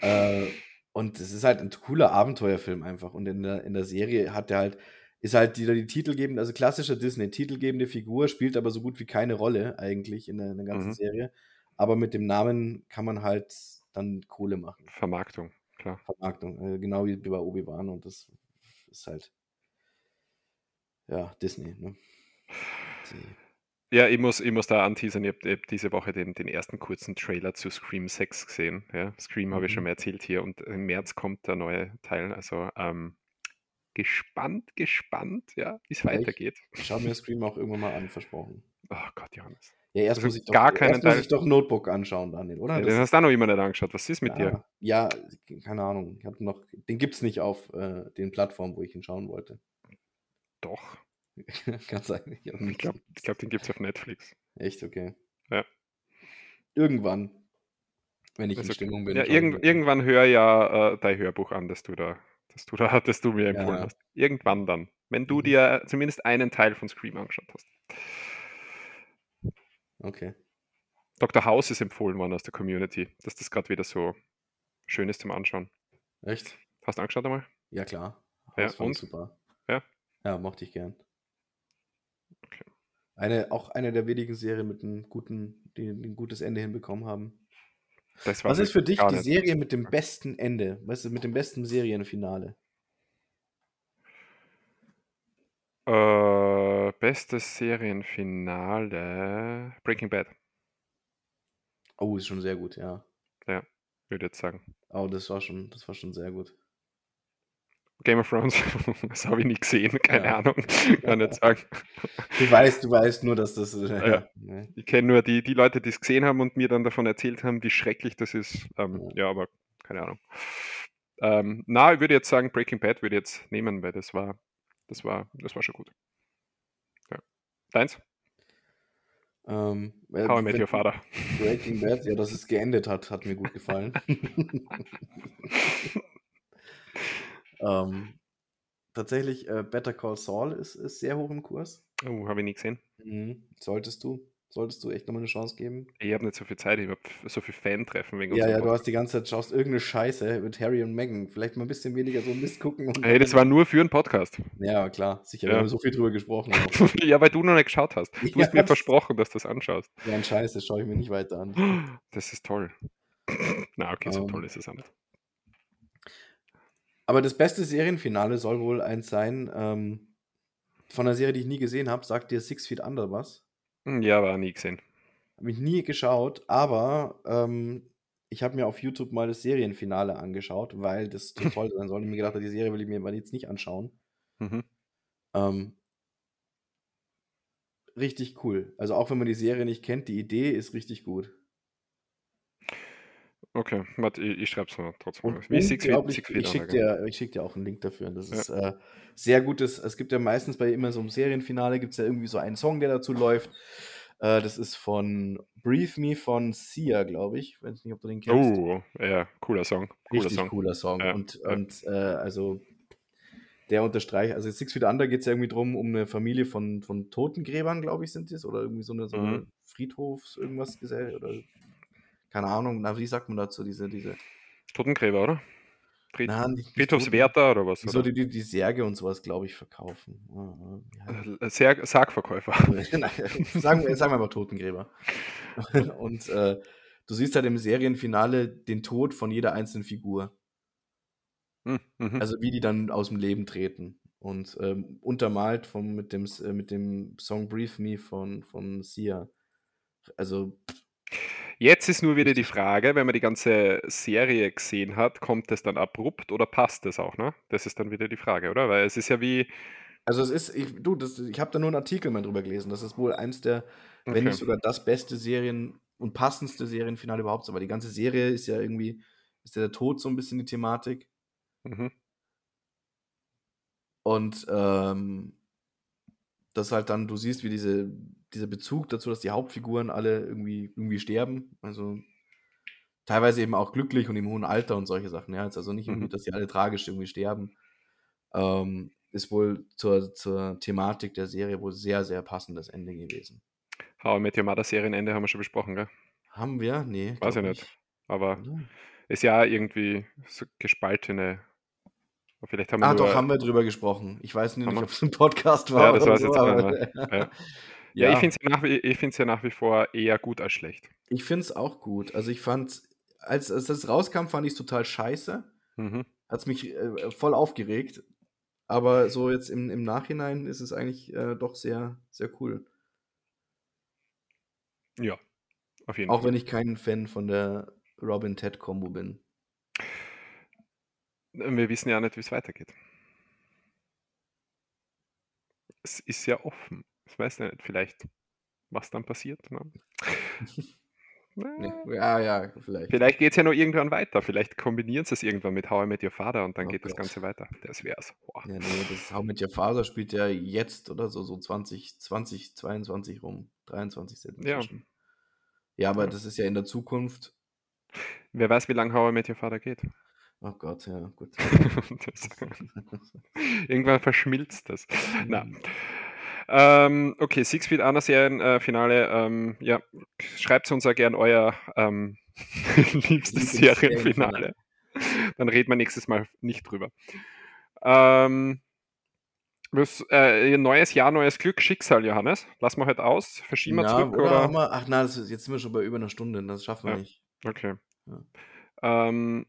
B: Äh, und es ist halt ein cooler Abenteuerfilm einfach. Und in der, in der Serie hat er halt, ist halt die, die titelgebende, also klassischer Disney, titelgebende Figur, spielt aber so gut wie keine Rolle eigentlich in der, in der ganzen
A: Mhm.
B: Serie. Aber mit dem Namen kann man halt dann Kohle machen.
A: Vermarktung, klar.
B: Vermarktung. Äh, genau wie bei Obi-Wan. Und das ist halt, ja, Disney. Ne? Die,
A: Ja, ich muss, ich muss da anteasern, ich habe hab diese Woche den, den ersten kurzen Trailer zu Scream 6 gesehen. Ja, Scream habe ich schon
B: Mhm.
A: mal erzählt hier und im März kommt der neue Teil. Also ähm, gespannt, gespannt, ja, wie es
B: Ja,
A: weitergeht.
B: ich schau mir Scream auch irgendwann mal an, versprochen.
A: Oh Gott, Johannes.
B: Ja, erst
A: Also
B: muss ich doch,
A: gar keinen
B: erst muss ich doch Notebook anschauen, Daniel, oder?
A: Ja,
B: Das
A: den hast du auch noch immer nicht angeschaut. Was ist mit dir?
B: Ja, ja, keine Ahnung. Ich hab noch, den gibt's nicht auf äh, den Plattformen, wo ich ihn schauen wollte.
A: Doch. *laughs*
B: Ganz eigentlich.
A: Ich glaube, glaub, den gibt es auf Netflix.
B: Echt, okay.
A: Ja.
B: Irgendwann, wenn ich
A: Ist
B: in. Stimmung bin.
A: Ja, irgend, irgendwann hör ja äh, dein Hörbuch an, das du da, das du da, das du mir empfohlen
B: Ja.
A: hast. Irgendwann dann. Wenn du
B: Mhm.
A: dir zumindest einen Teil von Scream angeschaut hast.
B: Okay.
A: Dr. House ist empfohlen worden aus der Community, dass das gerade wieder so schön ist zum Anschauen.
B: Echt?
A: Hast du angeschaut einmal?
B: Ja, klar.
A: Ja, und?
B: super.
A: Ja?
B: Ja, mochte ich gern. Eine, auch eine der wenigen Serien mit einem guten, die, ein gutes Ende hinbekommen haben. Was ist für
A: ich
B: dich die. Serie mit dem besten Ende? Weißt du, mit dem besten Serienfinale?
A: Äh, bestes Serienfinale. Breaking Bad,
B: Oh, ist schon sehr gut, ja.
A: würde ich jetzt sagen.
B: Oh, das war schon, das war schon sehr gut.
A: Game of Thrones, *laughs* das habe ich nie gesehen, keine
B: Ja.
A: Ahnung, kann nicht sagen.
B: Du weißt, du weißt nur, dass das.
A: Ja.
B: ne?
A: Ich kenne nur die, die Leute, die es gesehen haben und mir dann davon erzählt haben, wie schrecklich das ist. Ähm,
B: Ja.
A: aber keine Ahnung. Ähm, na, ich würde jetzt sagen, Breaking Bad würde ich jetzt nehmen, weil das war, das war, das war schon gut. Ja. Deins?
B: Ähm, äh,
A: How I Met Your Father.
B: Breaking Bad, ja, dass es geendet hat, hat mir gut gefallen. *laughs* ähm, tatsächlich, äh, Better Call Saul ist, ist sehr hoch im Kurs.
A: Oh, habe ich nie gesehen.
B: Mhm. Solltest du, solltest du echt nochmal eine Chance geben.
A: Ich habe nicht so viel Zeit, ich habe so viel Fan-Treffen wegen
B: Ja, ja, du
A: Podcast.
B: hast die ganze Zeit schaust irgendeine Scheiße mit Harry und Meghan. Vielleicht mal ein bisschen weniger so Mist gucken.
A: Hey, das war nur für einen Podcast.
B: Ja, klar, sicher,
A: Ja.
B: wir haben so viel drüber gesprochen. *laughs*
A: ja, weil du noch nicht geschaut hast. Du *laughs*
B: Ja,
A: hast mir versprochen, dass du das anschaust.
B: ja, ein Scheiß, das schaue ich mir nicht weiter an.
A: Das ist toll. *clears throat* Na, okay, so
B: Ähm.
A: toll ist es auch nicht.
B: Aber das beste Serienfinale soll wohl eins sein, ähm, von einer Serie, die ich nie gesehen habe. Sagt dir Six Feet Under was?
A: Hm, ja, aber nie gesehen.
B: Habe ich nie geschaut, aber ähm, ich habe mir auf YouTube mal das Serienfinale angeschaut, weil das *laughs* so toll sein soll. Und mir gedacht, die Serie will ich mir aber jetzt nicht anschauen.
A: Mhm.
B: Ähm, richtig cool. Also auch wenn man die Serie nicht kennt, die Idee ist richtig gut.
A: Okay, warte, ich, ich schreibe es mal trotzdem.
B: Und
A: Feet
B: ich schicke dir, ich schick dir auch einen Link dafür. Und das
A: Ja.
B: ist äh, sehr gutes. Es gibt ja meistens bei immer so einem Serienfinale gibt es ja irgendwie so einen Song, der dazu läuft. Äh, das ist von Breathe Me von Sia, glaube ich. Ich weiß nicht, ob du den kennst.
A: Oh, ja, cooler Song. Cooler
B: Richtig
A: Song.
B: cooler Song.
A: Ja,
B: Und, und äh, also der unterstreicht, also Six Feet Under geht es ja irgendwie drum, um eine Familie von, von Totengräbern, glaube ich, sind es. Oder irgendwie so eine, so eine
A: Mhm.
B: Friedhofs, irgendwas oder keine Ahnung, na, wie sagt man dazu, diese, diese.
A: Totengräber, oder? Fried
B: Na, nicht, nicht Toten,
A: Friedhofswärter oder was?
B: die so die, die, die Särge und sowas, glaube ich, verkaufen. Ja, heißt
A: Äh, Sehr Sargverkäufer. *laughs*
B: Nein, sagen, wir, sagen wir mal Totengräber. *laughs* Und äh, du siehst halt im Serienfinale den Tod von jeder einzelnen Figur.
A: Hm, mhm.
B: Also wie die dann aus dem Leben treten. Und ähm, untermalt vom, mit, dem, äh, mit dem Song Breathe Me von, von Sia. Also,
A: Jetzt ist nur wieder die. Frage, wenn man die ganze Serie gesehen hat, kommt es dann abrupt oder passt es auch, ne? Das ist dann wieder die Frage, oder? Weil es ist ja wie,
B: Also es ist, ich, du, das, ich habe da nur einen Artikel mal drüber gelesen. Das ist wohl eins der, wenn nicht
A: okay,
B: sogar das beste Serien- und passendste Serienfinale überhaupt. Aber die ganze Serie ist ja irgendwie, ist ja der Tod so ein bisschen die Thematik.
A: mhm.
B: Und ähm, das halt dann, du siehst, wie diese, dieser Bezug dazu, dass die Hauptfiguren alle irgendwie, irgendwie sterben. Also teilweise eben auch glücklich und im hohen Alter und solche Sachen. Ja, jetzt also nicht irgendwie,
A: Mhm.
B: dass die alle tragisch irgendwie sterben. Ähm, ist wohl zur, zur Thematik der Serie wohl sehr, sehr passendes Ende gewesen.
A: How I Met Your Mother Serienende haben wir schon besprochen, gell?
B: Haben wir? Nee,
A: Weiß ich nicht.
B: nicht.
A: Aber
B: Oder?
A: ist ja irgendwie so gespaltene. Vielleicht haben wir
B: Ah, doch, haben wir drüber gesprochen. Ich weiß nicht, ob es ein Podcast
A: Ja,
B: war
A: das
B: oder
A: weiß ich
B: so,
A: jetzt
B: aber
A: mehr. *laughs* Ja, ja ich finde es ja, nach wie- ich find's ja nach wie vor eher gut als schlecht.
B: ich finde es auch gut. Also ich fand, als, als das rauskam, fand ich es total scheiße.
A: Mhm.
B: Hat es mich äh, voll aufgeregt. Aber so jetzt im, im Nachhinein ist es eigentlich äh, doch sehr, sehr cool.
A: Ja, auf jeden
B: Auch
A: Fall.
B: wenn ich kein Fan von der Robin-Ted-Kombo bin.
A: Wir wissen ja nicht, wie es weitergeht. Es ist ja offen. Ich weiß nicht, vielleicht, was dann passiert. Ne? *laughs*
B: Ja, ja, vielleicht.
A: Vielleicht geht es ja noch irgendwann weiter. Vielleicht kombinieren sie es irgendwann mit How I Met Your Father und dann
B: Oh
A: geht das
B: Gott.
A: Ganze weiter. Das wär's. Boah.
B: Ja, nee, das How mit Your Father spielt ja jetzt oder so, so 20, 20, 22 rum. 23 sind
A: Ja.
B: Ja, aber
A: ja.
B: das ist ja in der Zukunft.
A: Wer weiß, wie lange How I Met Your Father geht.
B: Oh Gott, ja, gut. *laughs*
A: das, *laughs* irgendwann verschmilzt das. Na. Ähm, okay, Six Feet Under Serienfinale. Äh, Finale, ähm, ja, schreibt uns auch gern euer ähm, *laughs* liebstes. Serienfinale. Dann reden wir nächstes Mal nicht drüber. Ähm, was, äh, neues Jahr, neues Glück, Schicksal, Johannes. Lassen wir heute aus. Verschieben wir
B: Ja,
A: zurück
B: oder
A: oder?
B: wir. Ach na, das ist, jetzt sind wir schon bei über einer Stunde. Das schaffen wir
A: Ja,
B: nicht.
A: okay.
B: Ja.
A: Ähm,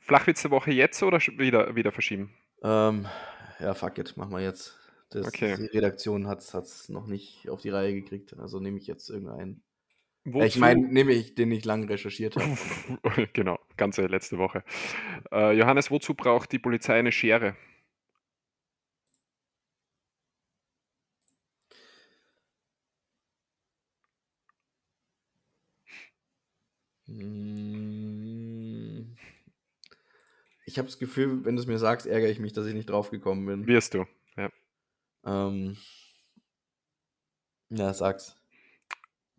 A: Flachwitz der Woche jetzt oder wieder, wieder verschieben?
B: Ähm, ja, fuck it, machen wir jetzt. Das,
A: Okay.
B: Die Redaktion hat es noch nicht auf die Reihe gekriegt. Also nehme ich jetzt irgendeinen. Äh, Ich
A: Wozu?
B: meine, nehme ich, den ich lang recherchiert habe. *laughs*
A: genau, ganze letzte Woche. Äh, Johannes, wozu braucht die Polizei eine Schere?
B: Mm. Ich habe das Gefühl, wenn du es mir sagst, ärgere ich mich, dass ich nicht drauf gekommen bin.
A: Wirst du. Ja.
B: Ähm, ja, sag's.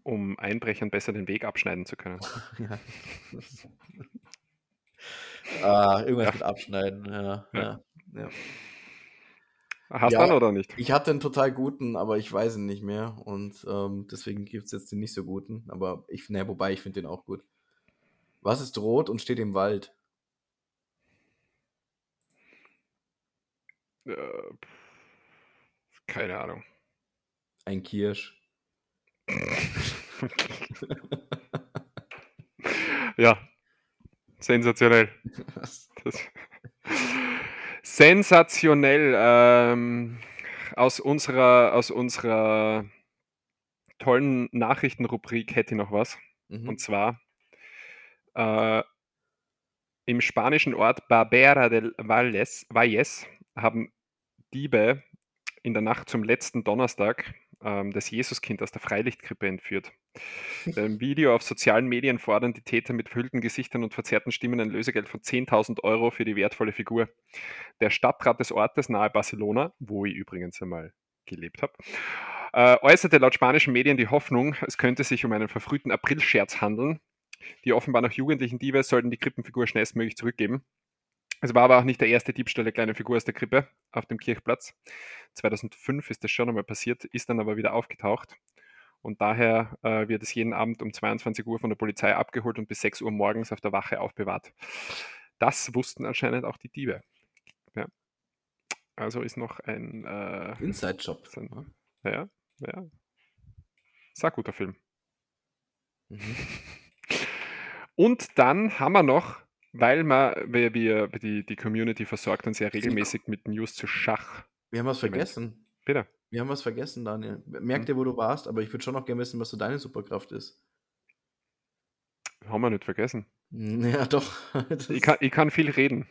A: Um Einbrechern besser den Weg abschneiden zu können. *laughs*
B: ja. ah, irgendwas
A: Ja.
B: mit Abschneiden. Ja,
A: Ja.
B: ja.
A: Hast
B: Ja,
A: du oder nicht?
B: Ich hatte einen total guten, aber ich weiß ihn nicht mehr. Und ähm, deswegen gibt es jetzt den nicht so guten. Aber ich, ne, wobei ich finde den auch gut. Was ist rot und steht im Wald?
A: Äh, keine Ahnung.
B: Ein Kirsch. *laughs*
A: ja. sensationell. *laughs* Sensationell. Ähm, aus, unserer, aus unserer tollen Nachrichtenrubrik hätte ich noch was.
B: Mhm.
A: Und zwar äh, im spanischen Ort Barbera del Valles, Valles haben Diebe in der Nacht zum letzten Donnerstag ähm, das Jesuskind aus der Freilichtkrippe entführt. Beim *laughs* Video auf sozialen Medien fordern die Täter mit verhüllten Gesichtern und verzerrten Stimmen ein Lösegeld von 10.000 Euro für die wertvolle Figur. Der Stadtrat des Ortes nahe Barcelona, wo ich übrigens einmal gelebt habe, äh, äußerte laut spanischen Medien die Hoffnung, es könnte sich um einen verfrühten Aprilscherz handeln. Die offenbar noch jugendlichen Diebe sollten die Krippenfigur schnellstmöglich zurückgeben. Es war aber auch nicht der erste Diebstahl der kleinen Figur aus der Krippe auf dem Kirchplatz. 2005 ist das schon einmal passiert, ist dann aber wieder aufgetaucht. Und daher äh, wird es jeden Abend um 22 Uhr von der Polizei abgeholt und bis 6 Uhr morgens auf der Wache aufbewahrt. Das wussten anscheinend auch die Diebe. Ja. Also ist noch ein äh,
B: Inside-Job.
A: ein- ja, ja. Ist ein guter Film.
B: Mhm.
A: Und dann haben wir noch, weil wir, wir, wir die, die Community versorgt uns ja regelmäßig mit News zu Schach.
B: Wir haben was vergessen.
A: Bitte.
B: Wir haben was vergessen, Daniel. Merk dir, wo du warst, aber ich würde schon noch gerne wissen, was so deine Superkraft ist.
A: Haben wir nicht vergessen.
B: Ja, doch. *laughs*
A: Ich kann, ich kann viel reden.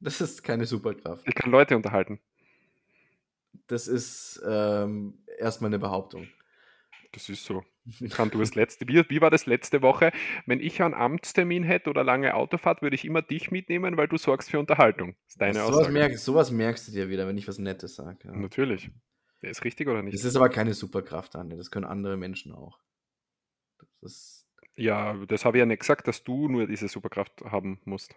B: das ist keine Superkraft.
A: Ich kann Leute unterhalten.
B: Das ist ähm, erstmal eine Behauptung.
A: Das ist so. Ich kann du das letzte. Wie, wie war das letzte Woche? Wenn ich einen Amtstermin hätte oder lange Autofahrt, würde ich immer dich mitnehmen, weil du sorgst für Unterhaltung. Das ist deine
B: sowas,
A: Aussage.
B: merkst, sowas merkst du dir wieder, wenn ich was Nettes sage. Ja.
A: Natürlich. Der ist richtig oder nicht?
B: Das ist aber keine Superkraft, Daniel. Das können andere Menschen auch. Das
A: Ja, das habe ich ja nicht gesagt, dass du nur diese Superkraft haben musst.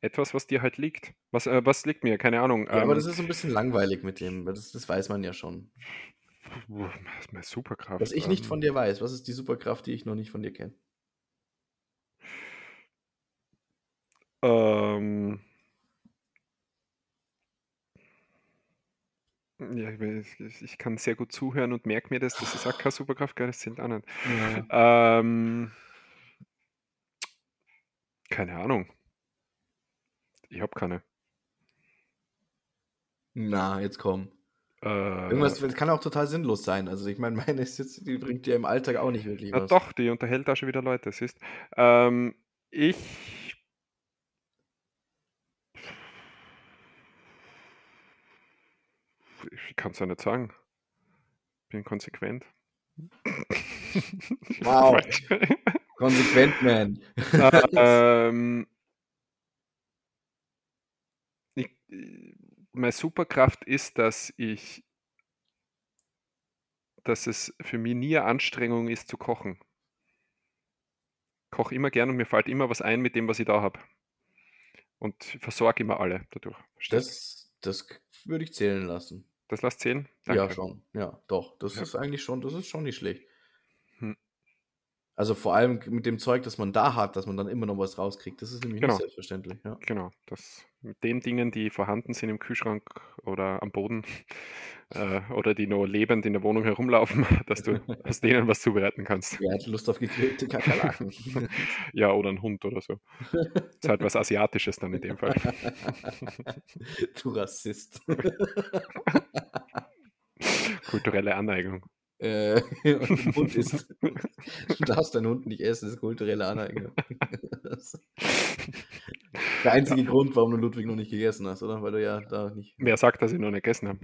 A: Etwas, was dir halt liegt. Was, äh, was liegt mir? Keine Ahnung.
B: ja, aber
A: Ähm,
B: das ist so ein bisschen langweilig mit dem. Das, das weiß man ja schon.
A: Was ist meine Superkraft?
B: Was ich nicht von dir weiß. Was ist die Superkraft, die ich noch nicht von dir kenne?
A: Ähm, ja, ich, ich, kann sehr gut zuhören und merke mir das. Das ist auch keine Superkraft, das zählt auch nicht. Ähm, keine Ahnung. Ich habe keine.
B: Na, jetzt komm.
A: Äh,
B: Irgendwas das kann auch total sinnlos sein. Also ich meine, *laughs* meine ist jetzt, die bringt dir im Alltag auch nicht wirklich was.
A: doch, die unterhält da schon wieder Leute, siehst. Ähm, ich. Ich kann es ja nicht sagen. Bin konsequent.
B: Wow. *laughs* Konsequent, man. *laughs*
A: ähm, ich, meine Superkraft ist, dass ich, dass es für mich nie eine Anstrengung ist zu kochen. Koche immer gern und mir fällt immer was ein mit dem, was ich da habe. Und versorge immer alle dadurch.
B: Das, das würde ich zählen lassen.
A: Das lasst zählen?
B: Ja,
A: Danke.
B: schon. Ja, doch. Das
A: Ja.
B: ist eigentlich schon, das ist schon nicht schlecht. Also vor allem mit dem Zeug, das man da hat, dass man dann immer noch was rauskriegt. Das ist nämlich
A: Genau.
B: nicht selbstverständlich. Ja.
A: Genau, das mit den Dingen, die vorhanden sind im Kühlschrank oder am Boden *laughs* äh, oder die nur lebend in der Wohnung herumlaufen, *laughs* dass du *laughs* aus denen was zubereiten kannst.
B: Wer hat Lust auf gegrillte Kakerlaken?
A: Ja, oder ein Hund oder so. Ist halt was Asiatisches dann in dem Fall.
B: du Rassist.
A: Kulturelle Aneignung.
B: Äh, *laughs* und Hund *laughs* isst. Du darfst deinen Hund nicht essen, das ist kulturelle. Das *laughs* ist der einzige Grund, warum du Ludwig noch nicht gegessen hast, oder? Weil du ja da nicht.
A: Wer sagt, dass ich noch nicht gegessen habe?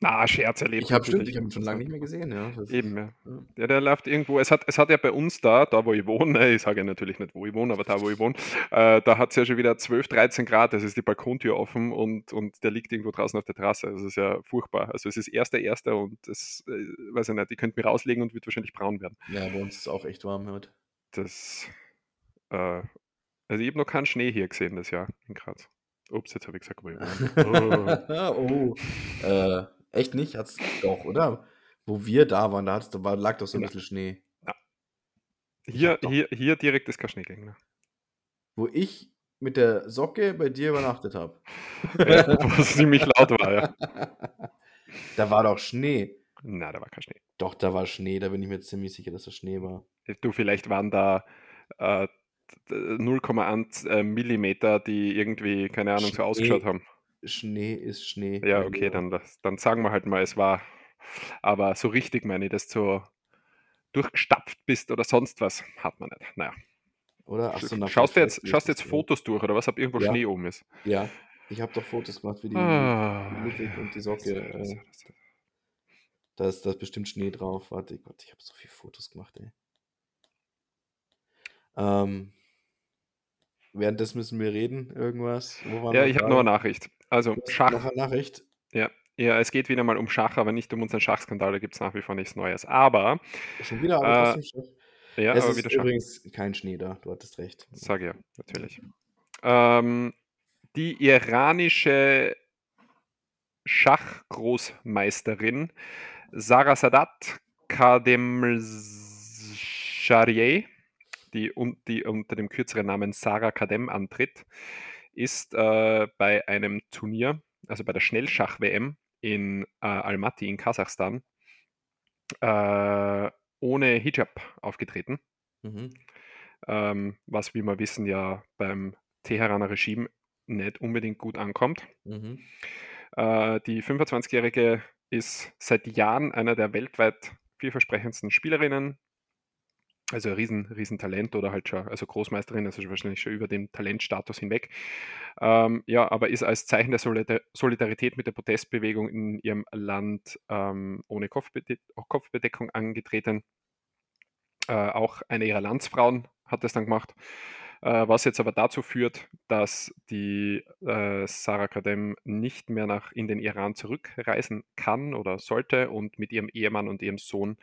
A: Na, Scherz erlebt.
B: Ich habe ihn schon lange nicht mehr gesehen, ja. Das
A: Eben, ja.
B: Ja.
A: Der läuft irgendwo. Es hat, es hat ja bei uns da, da wo ich wohne, ich sage ja natürlich nicht, wo ich wohne, aber da, wo ich wohne, äh, da hat es ja schon wieder 12, 13 Grad. Es ist die Balkontür offen und, und der liegt irgendwo draußen auf der Terrasse. Das ist ja furchtbar. Also es ist erster, erster und das, äh, weiß ich nicht, ich könnte mir rauslegen und wird wahrscheinlich braun werden.
B: ja, bei uns ist es auch echt warm heute.
A: Das, äh, also ich habe noch keinen Schnee hier gesehen das Jahr in Graz. Ups, jetzt habe ich gesagt, wo ich wohne. *laughs* Oh.
B: oh. Äh, echt nicht? Hat's doch, oder? Wo wir da waren, da, hat's, da lag doch so ein
A: Ja.
B: bisschen Schnee.
A: Hier,
B: hab doch-
A: hier, hier direkt ist kein Schnee gegangen.
B: Wo ich mit der Socke bei dir übernachtet habe. *laughs*
A: Ja, wo es ziemlich laut war, ja.
B: Da war doch Schnee.
A: Na, da war kein Schnee.
B: Doch, da war Schnee, da bin ich mir ziemlich sicher, dass da Schnee war.
A: Du, vielleicht waren da, äh, 0,1 äh, Millimeter, die irgendwie, keine Ahnung, so ausgeschaut haben.
B: Schnee ist Schnee.
A: Ja,
B: mein
A: okay,
B: Lieber.
A: dann, das, dann sagen wir halt mal, es war. Aber so richtig meine ich, dass du durchgestapft bist oder sonst was, hat man nicht. Naja.
B: Oder? Ach so, na,
A: Schaust du jetzt, schaust jetzt Fotos durch oder was, ob irgendwo
B: Ja.
A: Schnee oben ist?
B: Ja, ich habe doch Fotos gemacht für die
A: Ah,
B: Ludwig und die Socke.
A: das- das-
B: Äh,
A: das-
B: da, ist, da ist bestimmt Schnee drauf. Warte, Gott, ich habe so viele Fotos gemacht, ey. Ähm, währenddessen müssen wir reden, irgendwas.
A: Ja, ich habe noch eine Nachricht. Also, Schach.
B: Noch eine Nachricht.
A: Ja, ja, es geht wieder mal um Schach, aber nicht um unseren Schachskandal, da gibt es nach wie vor nichts Neues. Aber,
B: Schon wieder, aber
A: Äh,
B: Schach.
A: ja,
B: es
A: aber
B: ist
A: wieder Schach.
B: übrigens kein Schnee da, du hattest recht.
A: Sag ja, natürlich. Ähm, die iranische Schachgroßmeisterin Sarah Sadat Kademsharieh, die, un- die unter dem kürzeren Namen Sarah Kadem antritt, ist äh, bei einem Turnier, also bei der Schnellschach-WM in äh, Almaty in Kasachstan, äh, ohne Hijab aufgetreten
B: Mhm.
A: ähm, was, wie wir wissen, ja beim Teheraner Regime nicht unbedingt gut ankommt.
B: Mhm.
A: Äh, die 25-Jährige ist seit Jahren einer der weltweit vielversprechendsten Spielerinnen. Also ein riesen, riesen Talent oder halt schon, also Großmeisterin, also wahrscheinlich schon über den Talentstatus hinweg. Ähm, ja, aber ist als Zeichen der Solida- Solidarität mit der Protestbewegung in ihrem Land ähm, ohne Kopfbede Kopfbedeckung angetreten. Äh, auch eine ihrer Landsfrauen hat das dann gemacht, was jetzt aber dazu führt, dass die äh, Sarah Kadem nicht mehr nach in den Iran zurückreisen kann oder sollte und mit ihrem Ehemann und ihrem Sohn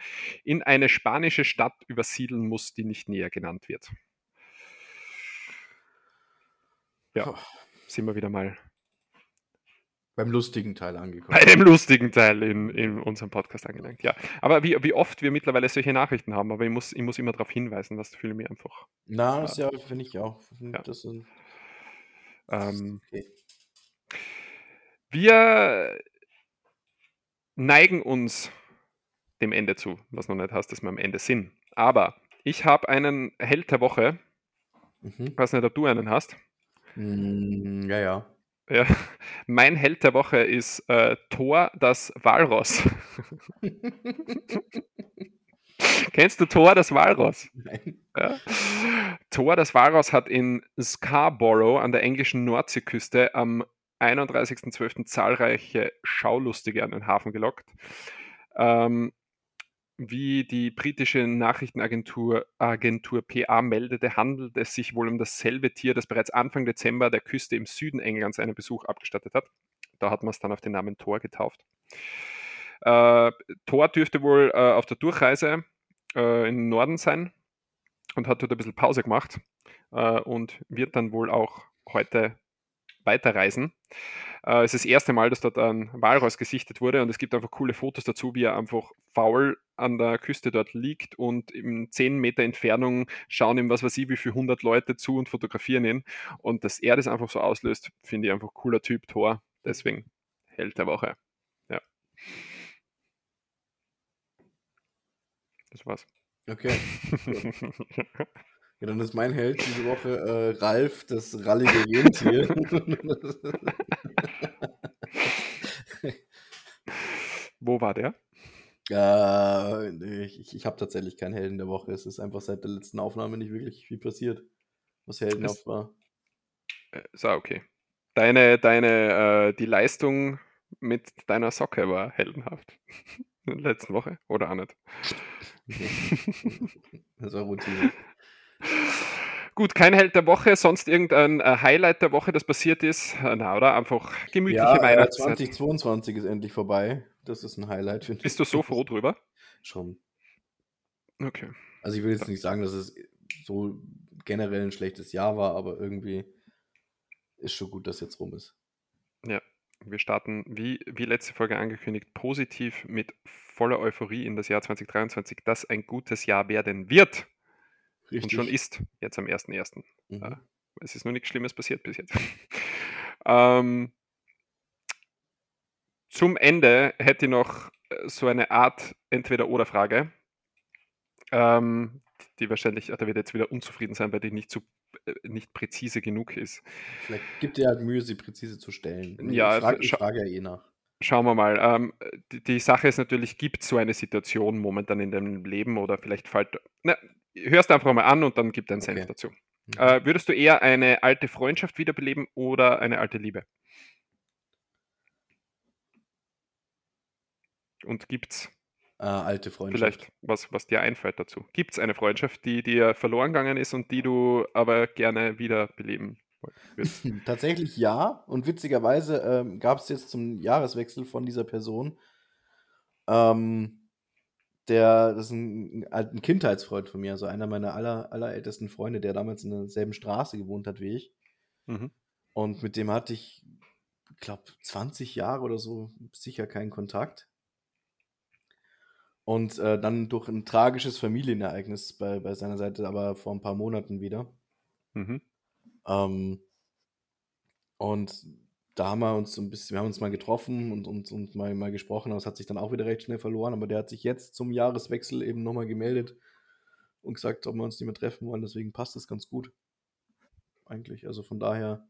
A: in eine spanische Stadt übersiedeln muss, die nicht näher genannt wird. Ja, sind wir wieder mal
B: Beim lustigen Teil angekommen.
A: bei dem lustigen Teil in, in unserem Podcast angelangt. Ja, aber wie, wie oft wir mittlerweile solche Nachrichten haben, aber ich muss, ich muss immer darauf hinweisen, das fühle mich einfach.
B: Na, das ja, finde ich auch. Find
A: Ja.
B: Das sind,
A: Ähm,
B: okay.
A: Wir neigen uns dem Ende zu, was noch nicht heißt, dass wir am Ende sind. Aber ich habe einen Held der Woche.
B: Mhm.
A: Ich weiß nicht, ob du einen hast.
B: Mm, ja, ja.
A: Ja. Mein Held der Woche ist äh, Thor das Walross. *laughs* Kennst du Thor das Walross?
B: Nein.
A: Ja. Thor das Walross hat in Scarborough an der englischen Nordseeküste am 31.12. zahlreiche Schaulustige an den Hafen gelockt. Ähm, wie die britische Nachrichtenagentur Agentur PA meldete, handelt es sich wohl um dasselbe Tier, das bereits Anfang Dezember der Küste im Süden Englands einen Besuch abgestattet hat. Da hat man es dann auf den Namen Thor getauft. Äh, Thor dürfte wohl äh, auf der Durchreise äh, im Norden sein und hat dort ein bisschen Pause gemacht äh, und wird dann wohl auch heute weiterreisen. Äh, es ist das erste Mal, dass dort ein Walross gesichtet wurde und es gibt einfach coole Fotos dazu, wie er einfach faul an der Küste dort liegt und in 10 Meter Entfernung schauen ihm, was weiß ich, wie viele 100 Leute zu und fotografieren ihn. Und dass er das einfach so auslöst, finde ich einfach cooler Typ, Tor. Deswegen Held der Woche. Ja. Das war's.
B: Okay. *laughs* Ja, dann ist mein Held diese Woche äh, Ralf, das rallige Rentier.
A: Wo war der?
B: äh, nee, ich ich habe tatsächlich keinen Helden der Woche. Es ist einfach seit der letzten Aufnahme nicht wirklich viel passiert, was heldenhaft war.
A: Äh, So, okay. Deine, deine, äh, die Leistung mit deiner Socke war heldenhaft. *laughs* In der letzten Woche? Oder auch nicht? *laughs*
B: Das war Routine.
A: Gut, kein Held der Woche, sonst irgendein äh, Highlight der Woche, das passiert ist. Na, oder? Einfach gemütliche
B: Ja, äh,
A: Weihnachtszeit.
B: 2022 ist endlich vorbei. Das ist ein Highlight, finde ich.
A: Bist du so froh drüber?
B: Schon.
A: Okay.
B: Also ich will jetzt nicht sagen, dass es so generell ein schlechtes Jahr war, aber irgendwie ist schon gut, dass jetzt rum ist.
A: Ja, wir starten, wie, wie letzte Folge angekündigt, positiv mit voller Euphorie in das Jahr 2023, das ein gutes Jahr werden wird und schon ist, jetzt am 1.1.
B: Mhm.
A: Ja. Es ist nur nichts Schlimmes passiert bis jetzt. *laughs* ähm, zum Ende hätte ich noch äh, so eine Art Entweder-Oder-Frage. Ähm, die wahrscheinlich, da wird jetzt wieder unzufrieden sein, weil die nicht, zu, äh, nicht präzise genug ist.
B: Vielleicht gibt dir halt Mühe, sie präzise zu stellen. Ich
A: Ja,
B: frage
A: scha
B: frag ja eh nach.
A: schauen wir mal. Ähm, die, die Sache ist natürlich, gibt es so eine Situation momentan in deinem Leben oder vielleicht fällt. Na, hörst einfach mal an und dann gib deinen Senf
B: Okay.
A: dazu.
B: Mhm.
A: Äh, würdest du eher eine alte Freundschaft wiederbeleben oder eine alte Liebe? Und gibt es
B: Äh, alte Freundschaft.
A: vielleicht was, was dir einfällt dazu? Gibt es eine Freundschaft, die dir verloren gegangen ist und die du aber gerne wiederbeleben würdest? *laughs*
B: Tatsächlich ja. Und witzigerweise ähm, gab es jetzt zum Jahreswechsel von dieser Person, ähm, der, das ist ein, ein Kindheitsfreund von mir, also einer meiner aller, allerältesten Freunde, der damals in derselben Straße gewohnt hat wie ich.
A: Mhm.
B: Und mit dem hatte ich, glaube 20 Jahre oder so sicher keinen Kontakt. Und äh, dann durch ein tragisches Familienereignis bei, bei seiner Seite, aber vor ein paar Monaten wieder.
A: Mhm.
B: Ähm, und da haben wir uns so ein bisschen, wir haben uns mal getroffen und, und, und mal, mal gesprochen, aber es hat sich dann auch wieder recht schnell verloren. Aber der hat sich jetzt zum Jahreswechsel eben nochmal gemeldet und gesagt, ob wir uns nicht mehr treffen wollen. Deswegen passt das ganz gut. Eigentlich. Also von daher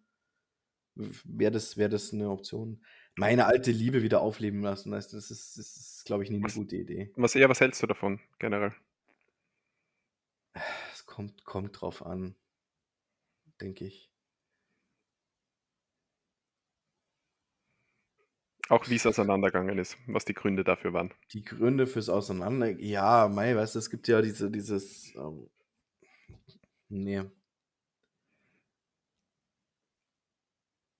B: wäre das, wär das eine Option. Meine alte Liebe wieder aufleben lassen. Das ist, das ist glaube ich, nie eine
A: Was-
B: gute Idee.
A: Was eher, was hältst du davon generell?
B: Es kommt, kommt drauf an, denke ich.
A: Auch wie es auseinandergegangen ist, was die Gründe dafür waren.
B: Die Gründe fürs Auseinander, ja, Mai, weißt du, es gibt ja diese, dieses, ähm, nee.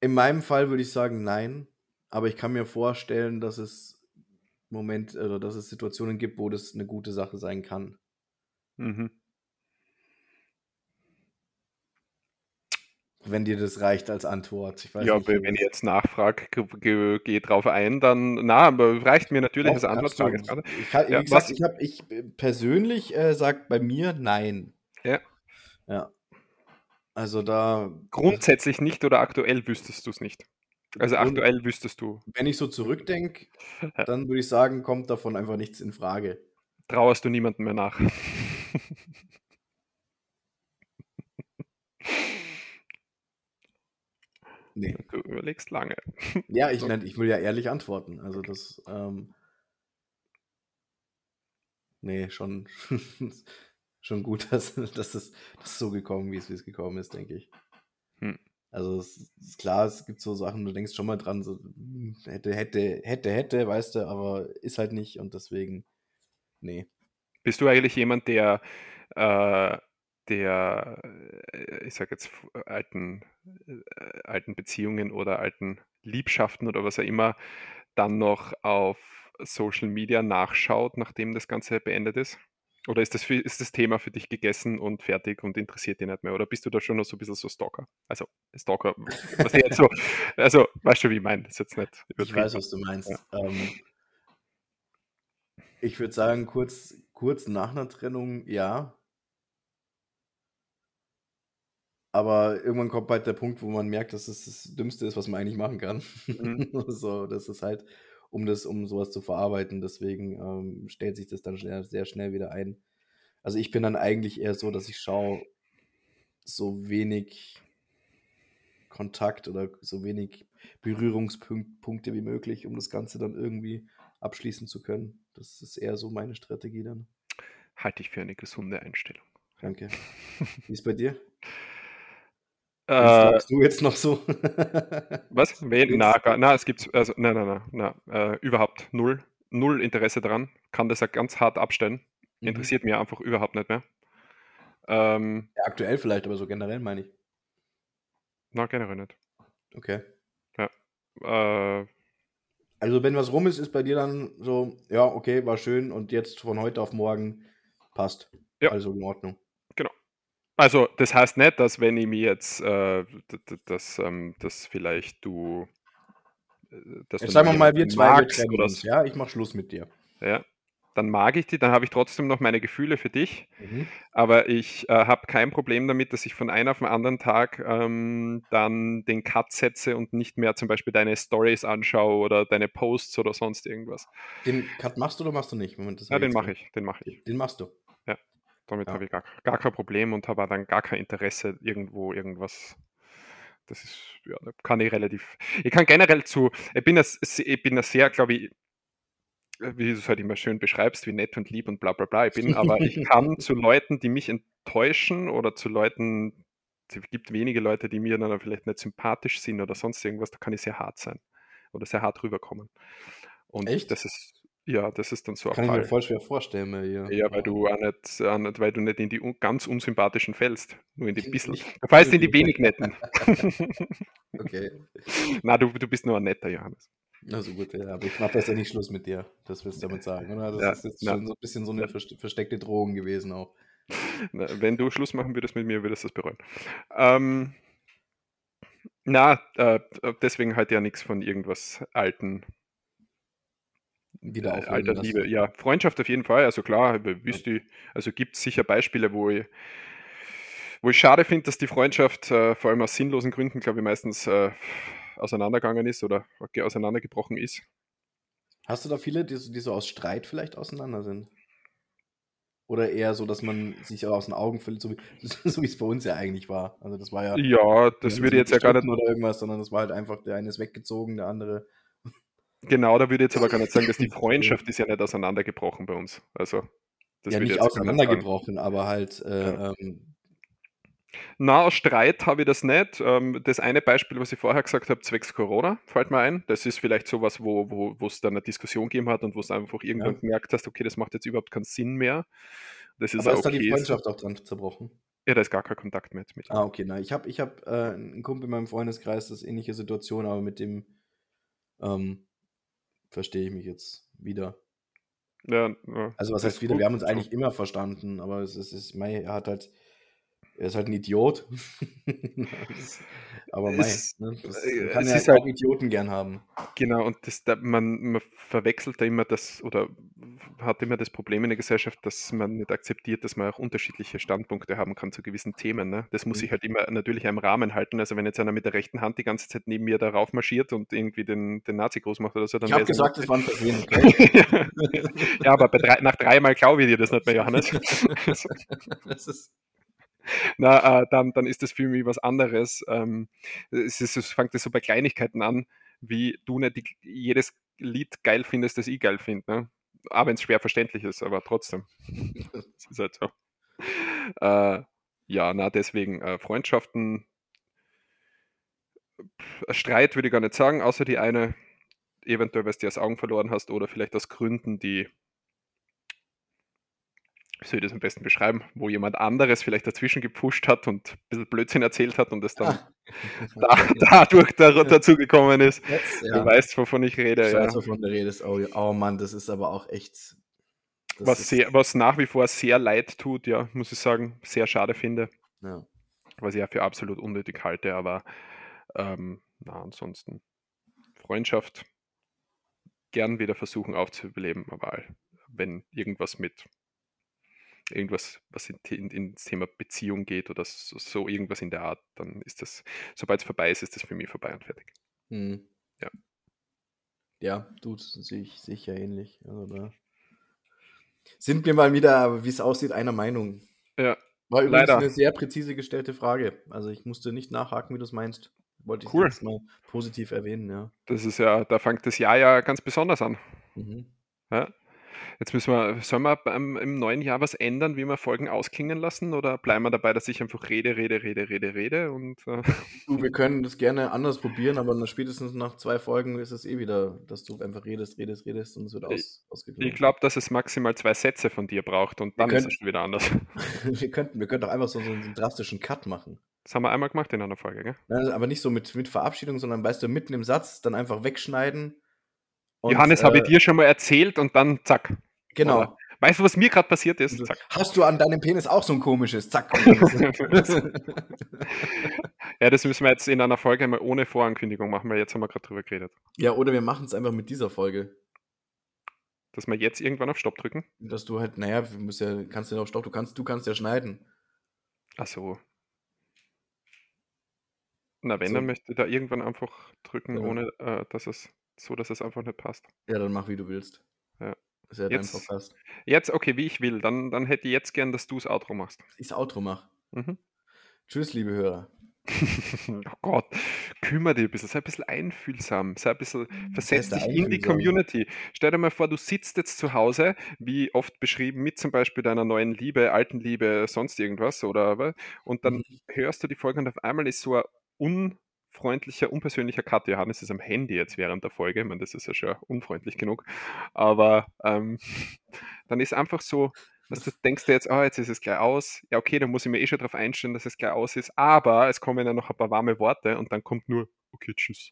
B: In meinem Fall würde ich sagen, nein, aber ich kann mir vorstellen, dass es Moment, oder dass es Situationen gibt, wo das eine gute Sache sein kann.
A: Mhm.
B: Wenn dir das reicht als Antwort. Ich weiß
A: Ja,
B: nicht,
A: wenn ich jetzt nachfrage, ge- ge- gehe drauf ein, dann, na, aber reicht mir natürlich als Antwort.
B: Ich, kann,
A: Ja,
B: gesagt,
A: was-
B: ich, hab, ich äh, persönlich äh, sag bei mir nein.
A: Ja.
B: Ja. Also da,
A: Grundsätzlich nicht oder aktuell wüsstest du es nicht. Also aktuell wüsstest du,
B: wenn ich so zurückdenke, *laughs* dann würde ich sagen, kommt davon einfach nichts in Frage.
A: trauerst du niemandem mehr nach. *laughs*
B: Nee. *laughs*
A: Du überlegst lange.
B: Ja, ich, nein, ich will ja ehrlich antworten. Also das, ähm, nee, schon, *laughs* schon gut, *laughs* dass, dass es das ist so gekommen, es, wie es gekommen ist, denke ich.
A: Hm.
B: Also es ist klar, es gibt so Sachen, du denkst schon mal dran, so hätte, hätte, hätte, hätte, weißt du, aber ist halt nicht und deswegen, nee.
A: Bist du eigentlich jemand, der, äh, der, äh, ich sag jetzt, f- alten, äh, alten Beziehungen oder alten Liebschaften oder was auch immer, dann noch auf Social Media nachschaut, nachdem das Ganze beendet ist? Oder ist das, für, ist das Thema für dich gegessen und fertig und interessiert dich nicht mehr? Oder bist du da schon noch so ein bisschen so Stalker? Also, Stalker, was ich jetzt so, *laughs* also, weißt du, wie ich meine? Das ist jetzt nicht
B: Ich weiß, was du meinst. Ähm, ich würde sagen, kurz, kurz nach einer Trennung, ja. Aber irgendwann kommt bald der Punkt, wo man merkt, dass es das Dümmste ist, was man eigentlich machen kann.
A: Mhm. *laughs*
B: so, das ist halt, um das, um sowas zu verarbeiten. Deswegen ähm, stellt sich das dann schnell, sehr schnell wieder ein. Also ich bin dann eigentlich eher so, dass ich schaue, so wenig Kontakt oder so wenig Berührungspunkte wie möglich, um das Ganze dann irgendwie abschließen zu können. Das ist eher so meine Strategie dann.
A: Halte ich für eine gesunde Einstellung.
B: Danke. *laughs* Wie ist bei dir?
A: Äh,
B: Was du jetzt noch so? *laughs*
A: Was? Wen? Na, gar, na, es gibt, also, nein, nein, nein, na, äh, überhaupt null, null Interesse daran. Kann das ja ganz hart abstellen.
B: Mhm.
A: Interessiert mir einfach überhaupt nicht mehr. Ähm,
B: Ja, aktuell vielleicht, aber so generell meine ich.
A: na, generell nicht.
B: Okay.
A: Äh,
B: Also wenn was rum ist, ist bei dir dann so, ja, okay, war schön und jetzt von heute auf morgen passt.
A: Ja.
B: Also in Ordnung.
A: Also, das heißt nicht, dass wenn ich mir jetzt, äh, dass, ähm, dass vielleicht du, äh, dass
B: Jetzt
A: du
B: sagen wir mal, wir zwei wir
A: magst
B: trennen
A: oder
B: uns.
A: so,
B: Ja, ich mach Schluss mit dir.
A: ja, dann mag ich die, dann habe ich trotzdem noch meine Gefühle für dich.
B: Mhm.
A: Aber ich äh, habe kein Problem damit, dass ich von einem auf den anderen Tag ähm, dann den Cut setze und nicht mehr zum Beispiel deine Stories anschaue oder deine Posts oder sonst irgendwas.
B: Den Cut machst du oder machst du nicht? Moment, das
A: Ja, den
B: jetzt
A: mache ich, den mache ich.
B: Den machst du.
A: Damit
B: Ja.
A: habe ich gar, gar kein Problem und habe dann gar kein Interesse, irgendwo irgendwas. Das ist, ja, kann ich relativ. Ich kann generell zu. Ich bin das, ich bin das sehr, glaube ich, wie du es halt immer schön beschreibst, wie nett und lieb und bla bla bla ich bin, aber ich kann *laughs* zu Leuten, die mich enttäuschen oder zu Leuten, es gibt wenige Leute, die mir dann vielleicht nicht sympathisch sind oder sonst irgendwas, da kann ich sehr hart sein oder sehr hart rüberkommen. Und
B: Echt?
A: das ist, ja, das ist dann so ein
B: Kann ich mir
A: Fall.
B: voll schwer vorstellen bei dir.
A: Ja, weil du auch nicht, auch nicht, weil du nicht in die un- ganz unsympathischen fällst, nur in die bisschen. Du fällst in die wenig netten. *laughs*
B: Okay. *laughs*
A: Na, du, du bist nur ein netter Johannes.
B: Na so gut, ja, aber ich mache das ja nicht Schluss mit dir. Das willst du damit sagen, oder? Das
A: Ja,
B: ist jetzt
A: ja.
B: schon so ein bisschen so eine verste- versteckte Drohung gewesen auch.
A: Na, Wenn du Schluss machen würdest mit mir, würdest du das bereuen. Ähm, na, äh, deswegen halt ja nichts von irgendwas alten,
B: Wieder aufleben
A: alter
B: lassen.
A: Liebe. Ja, Freundschaft auf jeden Fall. Also klar, wisst ihr, also gibt es sicher Beispiele, wo ich, wo ich schade finde, dass die Freundschaft äh, vor allem aus sinnlosen Gründen, glaube ich, meistens äh, auseinandergegangen ist oder ge- auseinandergebrochen ist.
B: Hast du da viele, die, so- die so aus Streit vielleicht auseinander sind? Oder eher so, dass man sich aus den Augen verliert, so wie *laughs* so es bei uns ja eigentlich war. Also das war ja.
A: Ja, das würde jetzt ja gar nicht,
B: Oder irgendwas, sondern das war halt einfach, der eine ist weggezogen, der andere.
A: Genau, da würde ich jetzt aber gar nicht sagen, dass die *laughs* Freundschaft ist ja nicht auseinandergebrochen bei uns. Also, das
B: ja, nicht auseinandergebrochen, aber halt, äh, ähm,
A: Na, aus Streit habe ich das nicht. Ähm, das eine Beispiel, was ich vorher gesagt habe, zwecks Corona, fällt mir ein. Das ist vielleicht sowas, wo wo wo es dann eine Diskussion gegeben hat und wo es einfach irgendwann
B: Ja.
A: gemerkt hast, okay, das macht jetzt überhaupt keinen Sinn mehr. Das ist
B: aber ist da die. Freundschaft auch dran zerbrochen?
A: Ja, da ist gar kein Kontakt mehr mit.
B: Ah, okay, na, ich habe ich hab, äh, einen Kumpel in meinem Freundeskreis, das ist ähnliche Situation, aber mit dem ähm, verstehe ich mich jetzt wieder.
A: Ja, ja,
B: Also was heißt wieder, wir haben uns eigentlich immer verstanden, aber es ist, es er hat halt, er ist halt ein Idiot. Das- *laughs* aber mei,
A: Es-
B: ne, das,
A: äh,
B: man kann
A: es
B: ja
A: ist
B: auch
A: halt-
B: Idioten gern haben.
A: Genau, und das, da, man, man verwechselt da immer das oder hat immer das Problem in der Gesellschaft, dass man nicht akzeptiert, dass man auch unterschiedliche Standpunkte haben kann zu gewissen Themen. Ne? Das muss
B: Mhm.
A: sich halt immer natürlich einem Rahmen halten. Also wenn jetzt einer mit der rechten Hand die ganze Zeit neben mir darauf marschiert und irgendwie den, den Nazi groß macht oder so, dann
B: Ich habe gesagt,
A: immer-
B: es war ein Versehen, okay?
A: ja, aber drei, nach dreimal glaube ich dir das nicht mehr, Johannes. *laughs*
B: das ist,
A: Na, äh, dann, dann ist das für mich was anderes. Ähm, es, ist, es fängt das so bei Kleinigkeiten an, wie du nicht die, jedes Lied geil findest, das ich geil finde. Ne? Auch wenn es schwer verständlich ist, aber trotzdem. *laughs* *laughs* Das ist halt so. Äh, ja, na, deswegen äh, Freundschaften. Pff, Streit würde ich gar nicht sagen, außer die eine, eventuell, weil du die aus Augen verloren hast oder vielleicht aus Gründen, die wie soll ich das am besten beschreiben, wo jemand anderes vielleicht dazwischen gepusht hat und ein bisschen Blödsinn erzählt hat und es dann
B: ah, *laughs*
A: da, dadurch da, dazu gekommen ist. Du
B: ja.
A: weißt, wovon ich rede.
B: Ich
A: Ja.
B: weiß, wovon du redest. Oh, oh Mann, das ist aber auch echt.
A: Was, sehr, was nach wie vor sehr leid tut, ja, muss ich sagen, sehr schade finde,
B: Ja.
A: was ich ja für absolut unnötig halte, aber ähm, na, ansonsten Freundschaft gern wieder versuchen aufzuleben, aber wenn irgendwas mit irgendwas, was in, in, ins Thema Beziehung geht oder so, so irgendwas in der Art, dann ist das, sobald es vorbei ist, ist das für mich vorbei und fertig.
B: Hm.
A: Ja.
B: Ja, du, das sehe ich, sehe ich ja ähnlich. Also da sind wir mal wieder, wie es aussieht, einer Meinung.
A: Ja,
B: War übrigens
A: Leider.
B: eine sehr präzise gestellte Frage. Also ich musste nicht nachhaken, wie du es meinst. Wollte ich
A: Cool.
B: jetzt mal positiv erwähnen, ja.
A: das ist ja, da fängt das Jahr ja ganz besonders an.
B: Mhm.
A: Ja. Jetzt müssen wir, sollen wir beim, im neuen Jahr was ändern, wie wir Folgen ausklingen lassen? Oder bleiben wir dabei, dass ich einfach rede, rede, rede, rede, rede und äh,
B: Du, wir *laughs* können das gerne anders probieren, aber spätestens nach zwei Folgen ist es eh wieder, dass du einfach redest, redest, redest und es wird aus, ausgeglichen.
A: ich glaube, dass es maximal zwei Sätze von dir braucht und dann ist es schon wieder anders. *laughs*
B: wir könnten, wir könnten doch einfach so, so einen drastischen Cut machen.
A: Das haben wir einmal gemacht in einer Folge, gell?
B: Nein, aber nicht so mit, mit Verabschiedung, sondern weißt du, mitten im Satz dann einfach wegschneiden. Und,
A: Johannes, habe ich
B: äh,
A: dir schon mal erzählt und dann zack.
B: Genau.
A: Oder? Weißt du, was mir gerade passiert ist?
B: Also,
A: Zack.
B: Hast du an deinem Penis auch so ein komisches? Zack. *laughs* *laughs*
A: Ja, das müssen wir jetzt in einer Folge mal ohne Vorankündigung machen, weil jetzt haben wir gerade drüber geredet.
B: ja, oder wir machen es einfach mit dieser Folge.
A: Dass wir jetzt irgendwann auf Stopp drücken.
B: Dass du halt, naja, du musst ja, kannst ja noch Stopp, du kannst, du kannst ja schneiden.
A: Ach so. Na, wenn,
B: So.
A: dann möchte ich da irgendwann einfach drücken,
B: Ja.
A: ohne äh, dass es so, dass es einfach nicht passt.
B: Ja, dann mach wie du willst. Das ist ja
A: Jetzt,
B: Podcast.
A: jetzt, okay, wie ich will. Dann, dann hätte ich jetzt gern, dass du das Outro machst.
B: Ich das Outro mache.
A: Mhm.
B: Tschüss, liebe Hörer. *laughs*
A: oh Gott, kümmere dich ein bisschen, sei ein bisschen einfühlsam, sei ein bisschen, versetz
B: Wer ist da
A: dich in die? Community. Stell dir mal vor, du sitzt jetzt zu Hause, wie oft beschrieben, mit zum Beispiel deiner neuen Liebe, alten Liebe, sonst irgendwas, oder was, und dann
B: Mhm.
A: hörst du die Folge und auf einmal ist so ein unfreundlicher, unpersönlicher Cut. Johannes ist am Handy jetzt während der Folge, ich meine, das ist ja schon unfreundlich genug, aber ähm, *laughs* dann ist einfach so, dass du denkst dir jetzt, ah, jetzt ist es gleich aus. Ja, okay, dann muss ich mir eh schon darauf einstellen, dass es gleich aus ist. Aber es kommen ja noch ein paar warme Worte und dann kommt nur, okay, tschüss.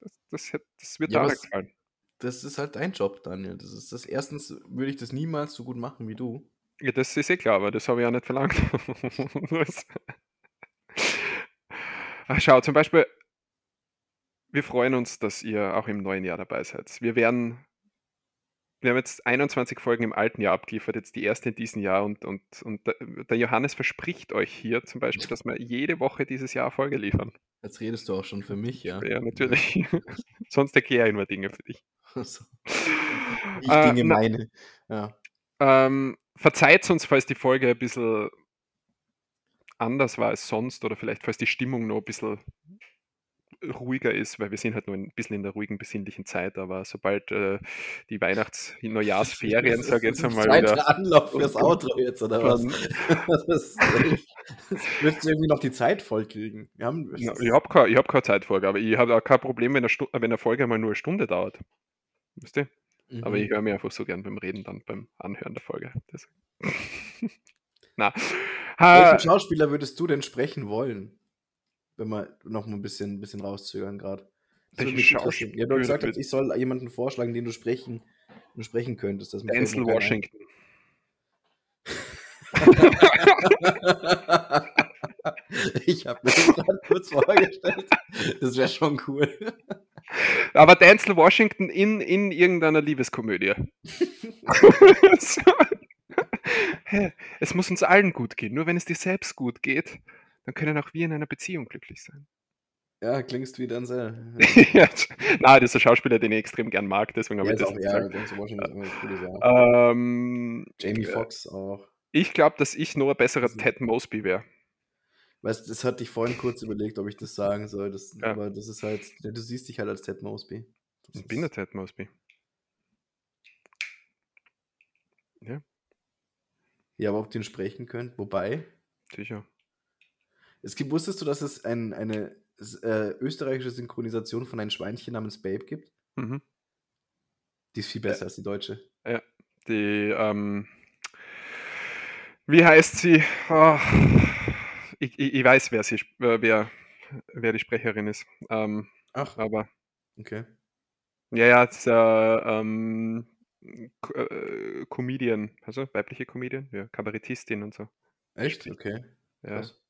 A: Das, das, das wird
B: Ja,
A: da gefallen.
B: Das ist halt dein Job, Daniel. Das ist das. Erstens würde ich das niemals so gut machen wie du.
A: Ja, das ist eh klar, aber das habe ich ja nicht verlangt. *laughs* Ach, schau, zum Beispiel, wir freuen uns, dass ihr auch im neuen Jahr dabei seid. Wir werden, wir haben jetzt 21 Folgen im alten Jahr abgeliefert, jetzt die erste in diesem Jahr und, und, und der, Johannes verspricht euch hier zum Beispiel, dass wir jede Woche dieses Jahr Folge liefern.
B: Jetzt redest du auch schon für mich, ja.
A: Ja, natürlich. *laughs* Sonst erkläre ich nur Dinge für dich. *laughs*
B: So. Ich
A: Äh,
B: Dinge
A: na-
B: meine. Ja.
A: Ähm, verzeiht uns, falls die Folge ein bisschen anders war als sonst oder vielleicht falls die Stimmung noch ein bisschen ruhiger ist, weil wir sind halt nur ein bisschen in der ruhigen, besinnlichen Zeit, aber sobald äh, die Weihnachts-, Neujahrsferien, *laughs* sage ich jetzt einmal
B: ein
A: wieder,
B: Anlauf fürs *laughs* Outro jetzt, oder was? *laughs* Das, irgendwie noch die Zeit voll kriegen. Wir haben,
A: Na, ich habe keine, hab keine Zeitfolge, aber ich habe auch kein Problem, wenn eine, Stu- wenn eine Folge mal nur eine Stunde dauert. Wisst ihr?
B: Mhm.
A: Aber ich höre mir einfach so gern beim Reden dann, beim Anhören der Folge. Na.
B: Welchen
A: Ha,
B: Schauspieler würdest du denn sprechen wollen? Wenn wir noch mal ein bisschen, ein bisschen rauszögern gerade. Ja, du hast gesagt, ich soll jemanden vorschlagen, den du sprechen, du sprechen könntest. Das
A: Denzel. Washington. *laughs*
B: ich habe mir das gerade kurz vorgestellt. Das wäre schon cool.
A: Aber Denzel Washington in, in irgendeiner Liebeskomödie. So. *laughs* *laughs* Es muss uns allen gut gehen. Nur wenn es dir selbst gut geht, dann können auch wir in einer Beziehung glücklich sein.
B: Ja, klingst wie Denzel. *laughs*
A: ja, na, das ist ein Schauspieler, den ich extrem gern mag, deswegen habe
B: Ja,
A: ich
B: ist
A: das
B: auch, ja,
A: gesagt.
B: Jahr.
A: Ähm,
B: Jamie
A: äh,
B: Foxx auch.
A: ich glaube, dass ich nur ein besserer
B: Also-
A: Ted Mosby wäre.
B: Weißt du, das hatte ich vorhin kurz überlegt, ob ich das sagen soll. Das,
A: Ja.
B: Aber das ist halt, ja, du siehst dich halt als Ted Mosby. Das
A: Ich bin der Ted Mosby.
B: ja, aber ob du ihn sprechen könnt. Wobei,
A: Sicher.
B: es gibt, wusstest du, dass es ein, eine äh, österreichische Synchronisation von einem Schweinchen namens Babe gibt?
A: Mhm.
B: Die ist viel besser als die deutsche.
A: Die, ähm, wie heißt sie? Ah, ich, ich, ich weiß, wer, sie, äh, wer, wer die Sprecherin ist. Ähm,
B: Ach,
A: aber
B: okay.
A: ja, ja, es ist äh, ähm, äh, Comedian, also weibliche Comedian, ja, Kabarettistin und so.
B: Echt? Okay.
A: Ja.
B: Krass.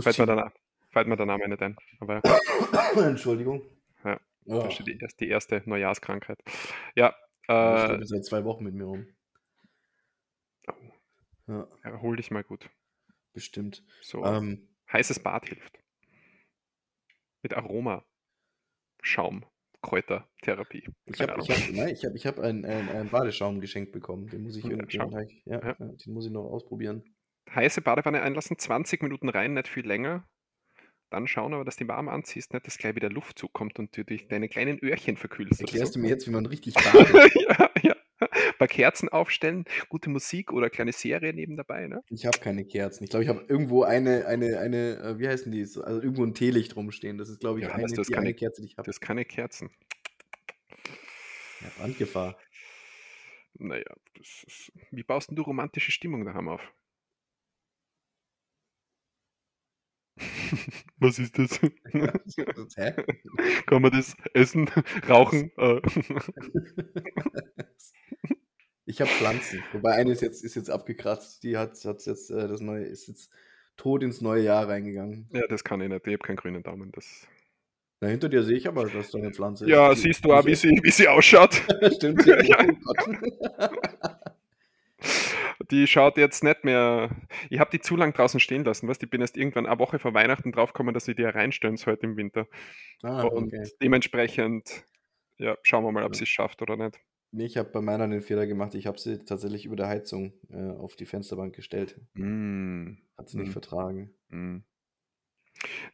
A: Fällt mir, Na- fällt mir der Name nicht ein. Aber *coughs*
B: Entschuldigung.
A: Ja.
B: Oh,
A: das ist die, die erste Neujahrskrankheit. Ja, äh,
B: geht seit zwei Wochen mit mir rum. Ja,
A: erhol dich mal gut.
B: bestimmt.
A: So,
B: Ähm,
A: heißes Bad hilft. Mit Aroma, Schaum, Kräutertherapie.
B: ich habe ich hab, nein, ich hab, ich hab einen, einen, einen Badeschaum geschenkt bekommen. Den muss ich irgendwie, ja, ja,
A: Ja.
B: den muss ich noch ausprobieren.
A: Heiße Badewanne einlassen, 20 Minuten rein, nicht viel länger. Dann schauen aber, dass die warm anziehst, nicht, dass gleich wieder Luft zukommt und du dich deine kleinen Öhrchen verkühlst.
B: Erklärst
A: so.
B: du mir jetzt, wie man richtig badet? *laughs*
A: ja, ja. Paar Kerzen aufstellen, gute Musik oder kleine Serie neben dabei. Ne?
B: Ich habe keine Kerzen. Ich glaube, ich habe irgendwo eine, eine, eine, äh, wie heißen die? So, Also irgendwo ein Teelicht rumstehen. Das ist, glaube ich,
A: Ja,
B: eine,
A: das- das
B: die
A: kann
B: eine Kerze, die ich habe.
A: Das ist keine Kerzen.
B: Ja, Brandgefahr.
A: Naja, ist, wie baust denn du romantische Stimmung daheim auf? *laughs* Was ist das? *laughs*
B: Hä?
A: Kann man das essen, rauchen? *laughs*
B: Ich habe Pflanzen. Wobei eine ist jetzt, ist jetzt abgekratzt. Die hat, hat jetzt äh, das neue, ist jetzt tot ins neue Jahr reingegangen.
A: ja, das kann ich nicht. Ich habe keinen grünen Daumen. Das
B: Na, hinter dir sehe ich aber, dass da eine Pflanze
A: ja,
B: ist. Die-
A: siehst du auch, wie sie, wie sie ausschaut. *laughs*
B: Stimmt. Ja.
A: Ja. *laughs* Die schaut jetzt nicht mehr. Ich habe die zu lang draußen stehen lassen. Weißt? Ich bin erst irgendwann eine Woche vor Weihnachten draufgekommen, dass ich die reinstellen sollte im Winter.
B: Ah,
A: Und
B: okay.
A: dementsprechend, ja, schauen wir mal, ob
B: Ja.
A: sie es schafft oder nicht.
B: Ne, ich habe bei meiner den Fehler gemacht, ich habe sie tatsächlich über der Heizung, äh, auf die Fensterbank gestellt.
A: Mm,
B: Hat sie nicht
A: mm,
B: vertragen.
A: mm.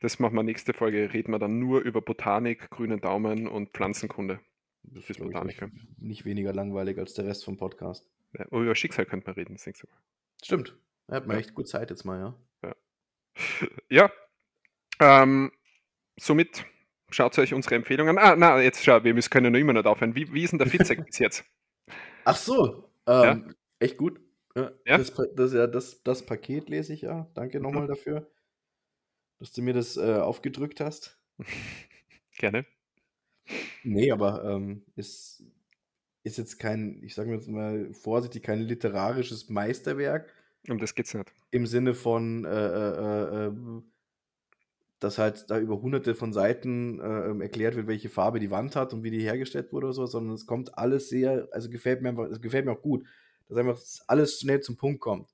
A: Das machen wir nächste Folge, reden wir dann nur über Botanik, grünen Daumen und Pflanzenkunde.
B: Das ist, nicht,
A: Botaniker.
B: nicht weniger langweilig als der Rest vom Podcast.
A: Ja, oh, über Schicksal könnte man reden, das nächste Mal.
B: Stimmt. Er hat mir
A: Ja.
B: echt gut Zeit jetzt mal, ja.
A: Ja, *laughs* ähm, somit schaut euch unsere Empfehlungen an. Ah, na, jetzt schau, wir müssen, können ja noch immer nicht aufhören. Wie, wie ist denn der Fitzek bis jetzt?
B: Ach so,
A: Ja.
B: ähm, echt gut. Ja,
A: Ja.
B: Das, das, ja, das, das Paket lese ich ja. Danke nochmal
A: Mhm.
B: dafür, dass du mir das äh, aufgedrückt hast. *laughs*
A: Gerne.
B: Nee, aber ähm, ist, ist jetzt kein, ich sage jetzt mal vorsichtig, kein literarisches Meisterwerk
A: Um das geht's nicht.
B: im Sinne von, äh, äh, äh, dass halt da über hunderte von Seiten äh, ähm, erklärt wird, welche Farbe die Wand hat und wie die hergestellt wurde oder so, sondern es kommt alles sehr, also gefällt mir einfach, es gefällt mir auch gut, dass einfach alles schnell zum Punkt kommt.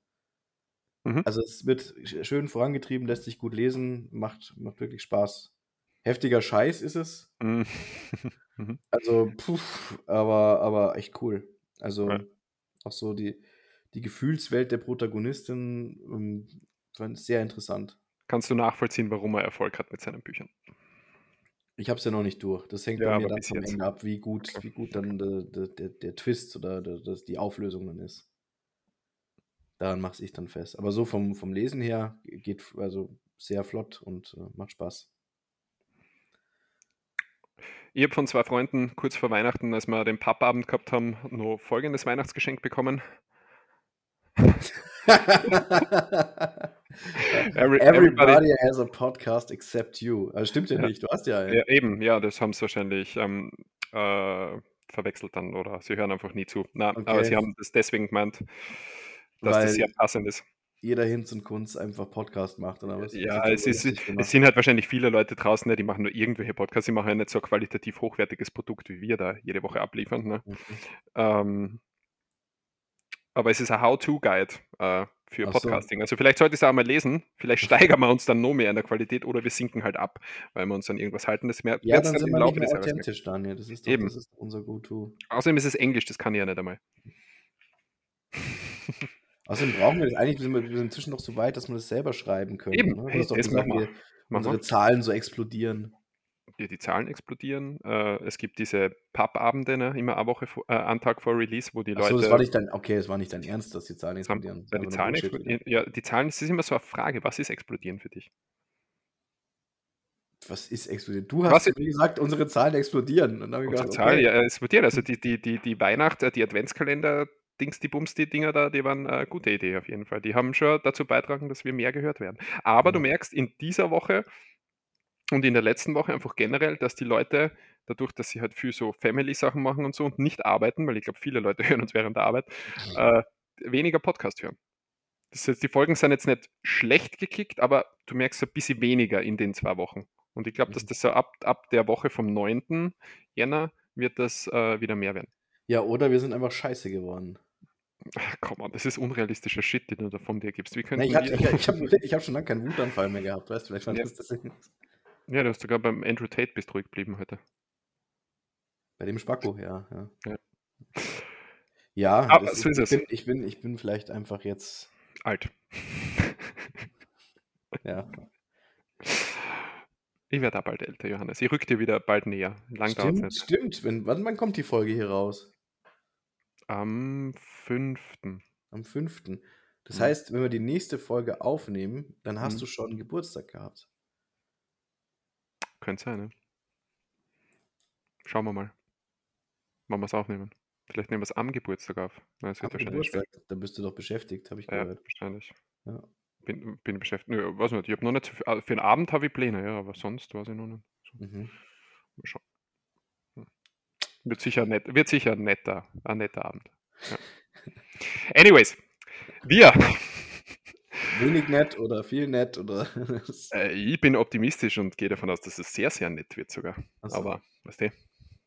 A: Mhm.
B: Also es wird sch- schön vorangetrieben, lässt sich gut lesen, macht, macht wirklich Spaß. Heftiger Scheiß ist es,
A: Mm. *laughs* Mhm.
B: also, puh, aber, aber echt cool. Also,
A: Ja.
B: auch so die, die Gefühlswelt der Protagonistin ähm, fand ich sehr interessant.
A: Kannst du nachvollziehen, warum er Erfolg hat mit seinen Büchern?
B: Ich habe es ja noch nicht durch. Das hängt
A: Ja,
B: bei mir dann
A: jetzt.
B: Ende ab, wie gut, wie gut dann der, der, der, Twist oder der, das, die Auflösung dann ist. Daran mache ich dann fest. Aber so vom, vom Lesen her geht also sehr flott und äh, macht Spaß.
A: Ich habe von zwei Freunden kurz vor Weihnachten, als wir den Pappabend gehabt haben, noch folgendes Weihnachtsgeschenk bekommen. *laughs* *laughs* Every, everybody,
B: Everybody has a podcast except you. Also stimmt ja
A: Ja.
B: nicht, du hast ja einen.
A: ja, eben, ja, das haben sie wahrscheinlich ähm, äh, verwechselt dann oder sie hören einfach nie zu. Na, aber sie
B: Okay.
A: haben das deswegen gemeint, dass das sehr
B: Weil
A: passend ist.
B: jeder Hinz und Kunz einfach Podcast macht oder was?
A: Ja,
B: Das
A: es, ist, es sind halt wahrscheinlich viele Leute draußen, ne, die machen nur irgendwelche Podcasts, die machen ja nicht so ein qualitativ hochwertiges Produkt, wie wir da jede Woche abliefern. Ne?
B: Mhm.
A: Ähm, aber es ist ein How-To-Guide äh, für
B: Ach so.
A: Podcasting. Also vielleicht sollte ich es auch mal lesen. Vielleicht *laughs* steigern wir uns dann noch mehr in der Qualität oder wir sinken halt ab, weil wir uns an irgendwas halten. Das mehr,
B: Ja, dann
A: dann
B: sind wir
A: Laufe
B: nicht mehr authentisch, Daniel. Das ist doch,
A: Eben.
B: das ist unser Go-To.
A: Außerdem ist es Englisch, das kann ich ja nicht einmal. *laughs*
B: Außerdem brauchen wir das eigentlich, sind wir, wir sind inzwischen noch so weit, dass wir das selber schreiben können.
A: Eben,
B: Ne? Du
A: hey,
B: hast doch
A: das
B: gesagt,
A: wir.
B: unsere. Zahlen so explodieren.
A: Die, die Zahlen explodieren. Äh, es gibt diese Pub-Abende, ne, immer eine Woche, äh, einen Tag vor Release, wo die
B: Achso, das
A: Leute
B: war nicht dein, okay, das war nicht dein Ernst, dass die Zahlen explodieren.
A: Ja, die Zahlen explodieren. Ja, die Zahlen, das ist immer so eine Frage. Was ist explodieren für dich?
B: Was ist explodiert? Du hast
A: ist-
B: gesagt, unsere Zahlen explodieren. Und
A: Unsere
B: gedacht,
A: Zahlen,
B: okay.
A: ja, explodieren. Also die, die, die, die Weihnacht, äh, die Adventskalender, Dings, die Bums, die Dinger da, die waren eine gute Idee auf jeden Fall. Die haben schon dazu beitragen, dass wir mehr gehört werden. Aber du
B: Ja.
A: merkst in dieser Woche und in der letzten Woche einfach generell, dass die Leute, dadurch, dass sie halt viel so Family-Sachen machen und so und nicht arbeiten, weil ich glaube, viele Leute *laughs* hören uns während der Arbeit, äh, weniger Podcast hören. Das jetzt, die Folgen sind jetzt nicht schlecht gekickt, aber du merkst so ein bisschen weniger in den zwei Wochen. Und ich glaube, dass
B: Mhm.
A: das so ab, ab der Woche vom 9. Jänner wird das äh, wieder mehr werden.
B: Ja, oder wir sind einfach scheiße geworden.
A: Ach, komm on, das ist unrealistischer Shit, den du da von dir gibst. Wie
B: Nee,
A: könnten
B: ich *laughs* habe ich hab schon lange keinen Wutanfall mehr gehabt, weißt du, vielleicht war
A: Ja.
B: das deswegen.
A: Ja, du hast sogar beim Andrew Tate bist ruhig geblieben heute.
B: Bei dem Spacko, ja. Ja,
A: Ja.
B: ja
A: Aber
B: das
A: so ist
B: ich. Bin, ich, bin, ich bin vielleicht einfach jetzt,
A: Alt. *laughs*
B: ja.
A: Ich werde auch bald älter, Johannes. Ich rück dir wieder bald näher. Lang
B: Stimmt,
A: nicht.
B: stimmt. Wenn, wann, wann kommt die Folge hier raus?
A: Am 5.
B: Am 5. Das
A: Mhm.
B: heißt, wenn wir die nächste Folge aufnehmen, dann hast
A: Mhm.
B: du schon Geburtstag gehabt.
A: Könnte sein, ne? Schauen wir mal. Wann wir es aufnehmen. Vielleicht nehmen wir es am Geburtstag auf. Nein, es wird
B: Am
A: wahrscheinlich schwer.
B: Geburtstag, da bist du doch beschäftigt, habe ich
A: Ja,
B: gehört.
A: wahrscheinlich.
B: Ja.
A: Bin, bin beschäftigt. Nö, weiß nicht. Ich habe noch nicht so viel. ah, Für den Abend habe ich Pläne, ja, aber sonst weiß ich noch nicht. So,
B: Mhm.
A: mal schauen. Hm. Wird sicher nett, wird sicher ein netter, ein netter Abend. Ja. *laughs* Anyways, wir.
B: Wenig nett oder viel nett oder. *laughs*
A: Äh, ich bin optimistisch und gehe davon aus, dass es sehr, sehr nett wird sogar.
B: Ach so,
A: Aber, weißt du,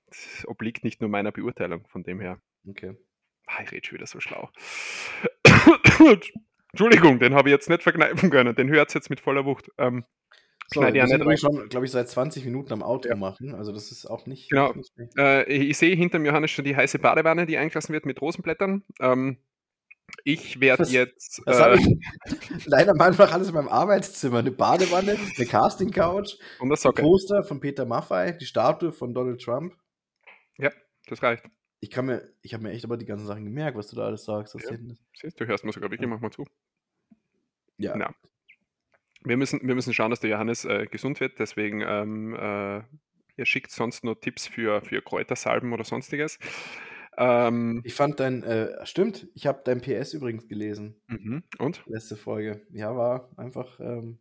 A: das obliegt nicht nur meiner Beurteilung, von dem her.
B: okay.
A: Ah, ich rede schon wieder so schlau. *coughs* Entschuldigung, den habe ich jetzt nicht verkneifen können. Den hört jetzt mit voller Wucht. Ähm,
B: So, wir sind übrigens schon, glaube ich, seit 20 Minuten am Outro
A: Ja.
B: machen. Also das ist auch nicht,
A: Genau. Äh, ich sehe hinter mir Johannes schon die heiße Badewanne, die eingelassen wird mit Rosenblättern. Ähm, ich werde jetzt.
B: Das
A: Äh,
B: ich *laughs* leider am Anfang alles in meinem Arbeitszimmer. Eine Badewanne, eine Casting-Couch, ein. Poster von Peter Maffei, die Statue von Donald Trump.
A: Das reicht.
B: Ich kann mir, ich habe mir echt aber die ganzen Sachen gemerkt, was du da alles sagst.
A: Ja. Siehst, du hörst mir sogar wirklich
B: Ja.
A: manchmal zu.
B: ja.
A: Ja. Wir müssen, wir müssen schauen, dass der Johannes äh, gesund wird. Deswegen, ähm, äh, ihr schickt sonst nur Tipps für, für Kräutersalben oder sonstiges. Ähm,
B: Ich fand dein, äh, stimmt, ich habe dein PS übrigens gelesen,
A: mhm. Und?
B: letzte Folge. Ja, war einfach ähm,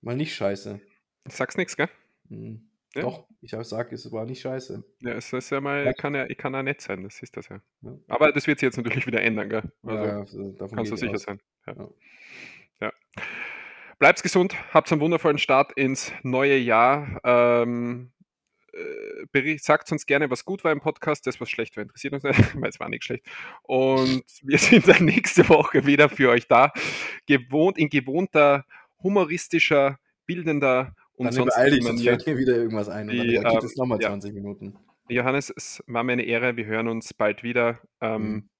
B: mal nicht scheiße.
A: Sag's nichts, gell?
B: Hm.
A: Ja.
B: Doch, ich sage, es war nicht scheiße.
A: Ja, es ist ja mal,
B: Ja.
A: kann ja, kann ja nett sein, das ist das ja.
B: Ja.
A: Aber das wird sich jetzt natürlich wieder ändern, gell? Also,
B: ja, also davon
A: kannst du
B: ich
A: sicher
B: aus.
A: sein. Ja.
B: Ja.
A: Ja. Bleibt gesund, habt einen wundervollen Start ins neue Jahr. Ähm, äh, sagt uns gerne, was gut war im Podcast. Das, was schlecht war, interessiert uns nicht, *laughs* weil es war nicht schlecht. Und wir sind dann nächste Woche wieder für euch da. Gewohnt, in gewohnter, humoristischer, bildender und
B: Dann
A: sonst
B: dich, sonst fällt mir wieder irgendwas ein. Und dann
A: Die,
B: geht
A: ähm,
B: es nochmal
A: ja.
B: 20 Minuten.
A: Johannes, es war mir eine Ehre. Wir hören uns bald wieder ähm,
B: Mhm.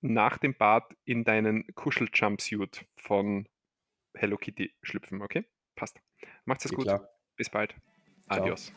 A: nach dem Bad in deinen Kuschel-Jumpsuit von Hello Kitty schlüpfen, okay? Passt. Macht's es gut.
B: klar.
A: Bis bald. Adios.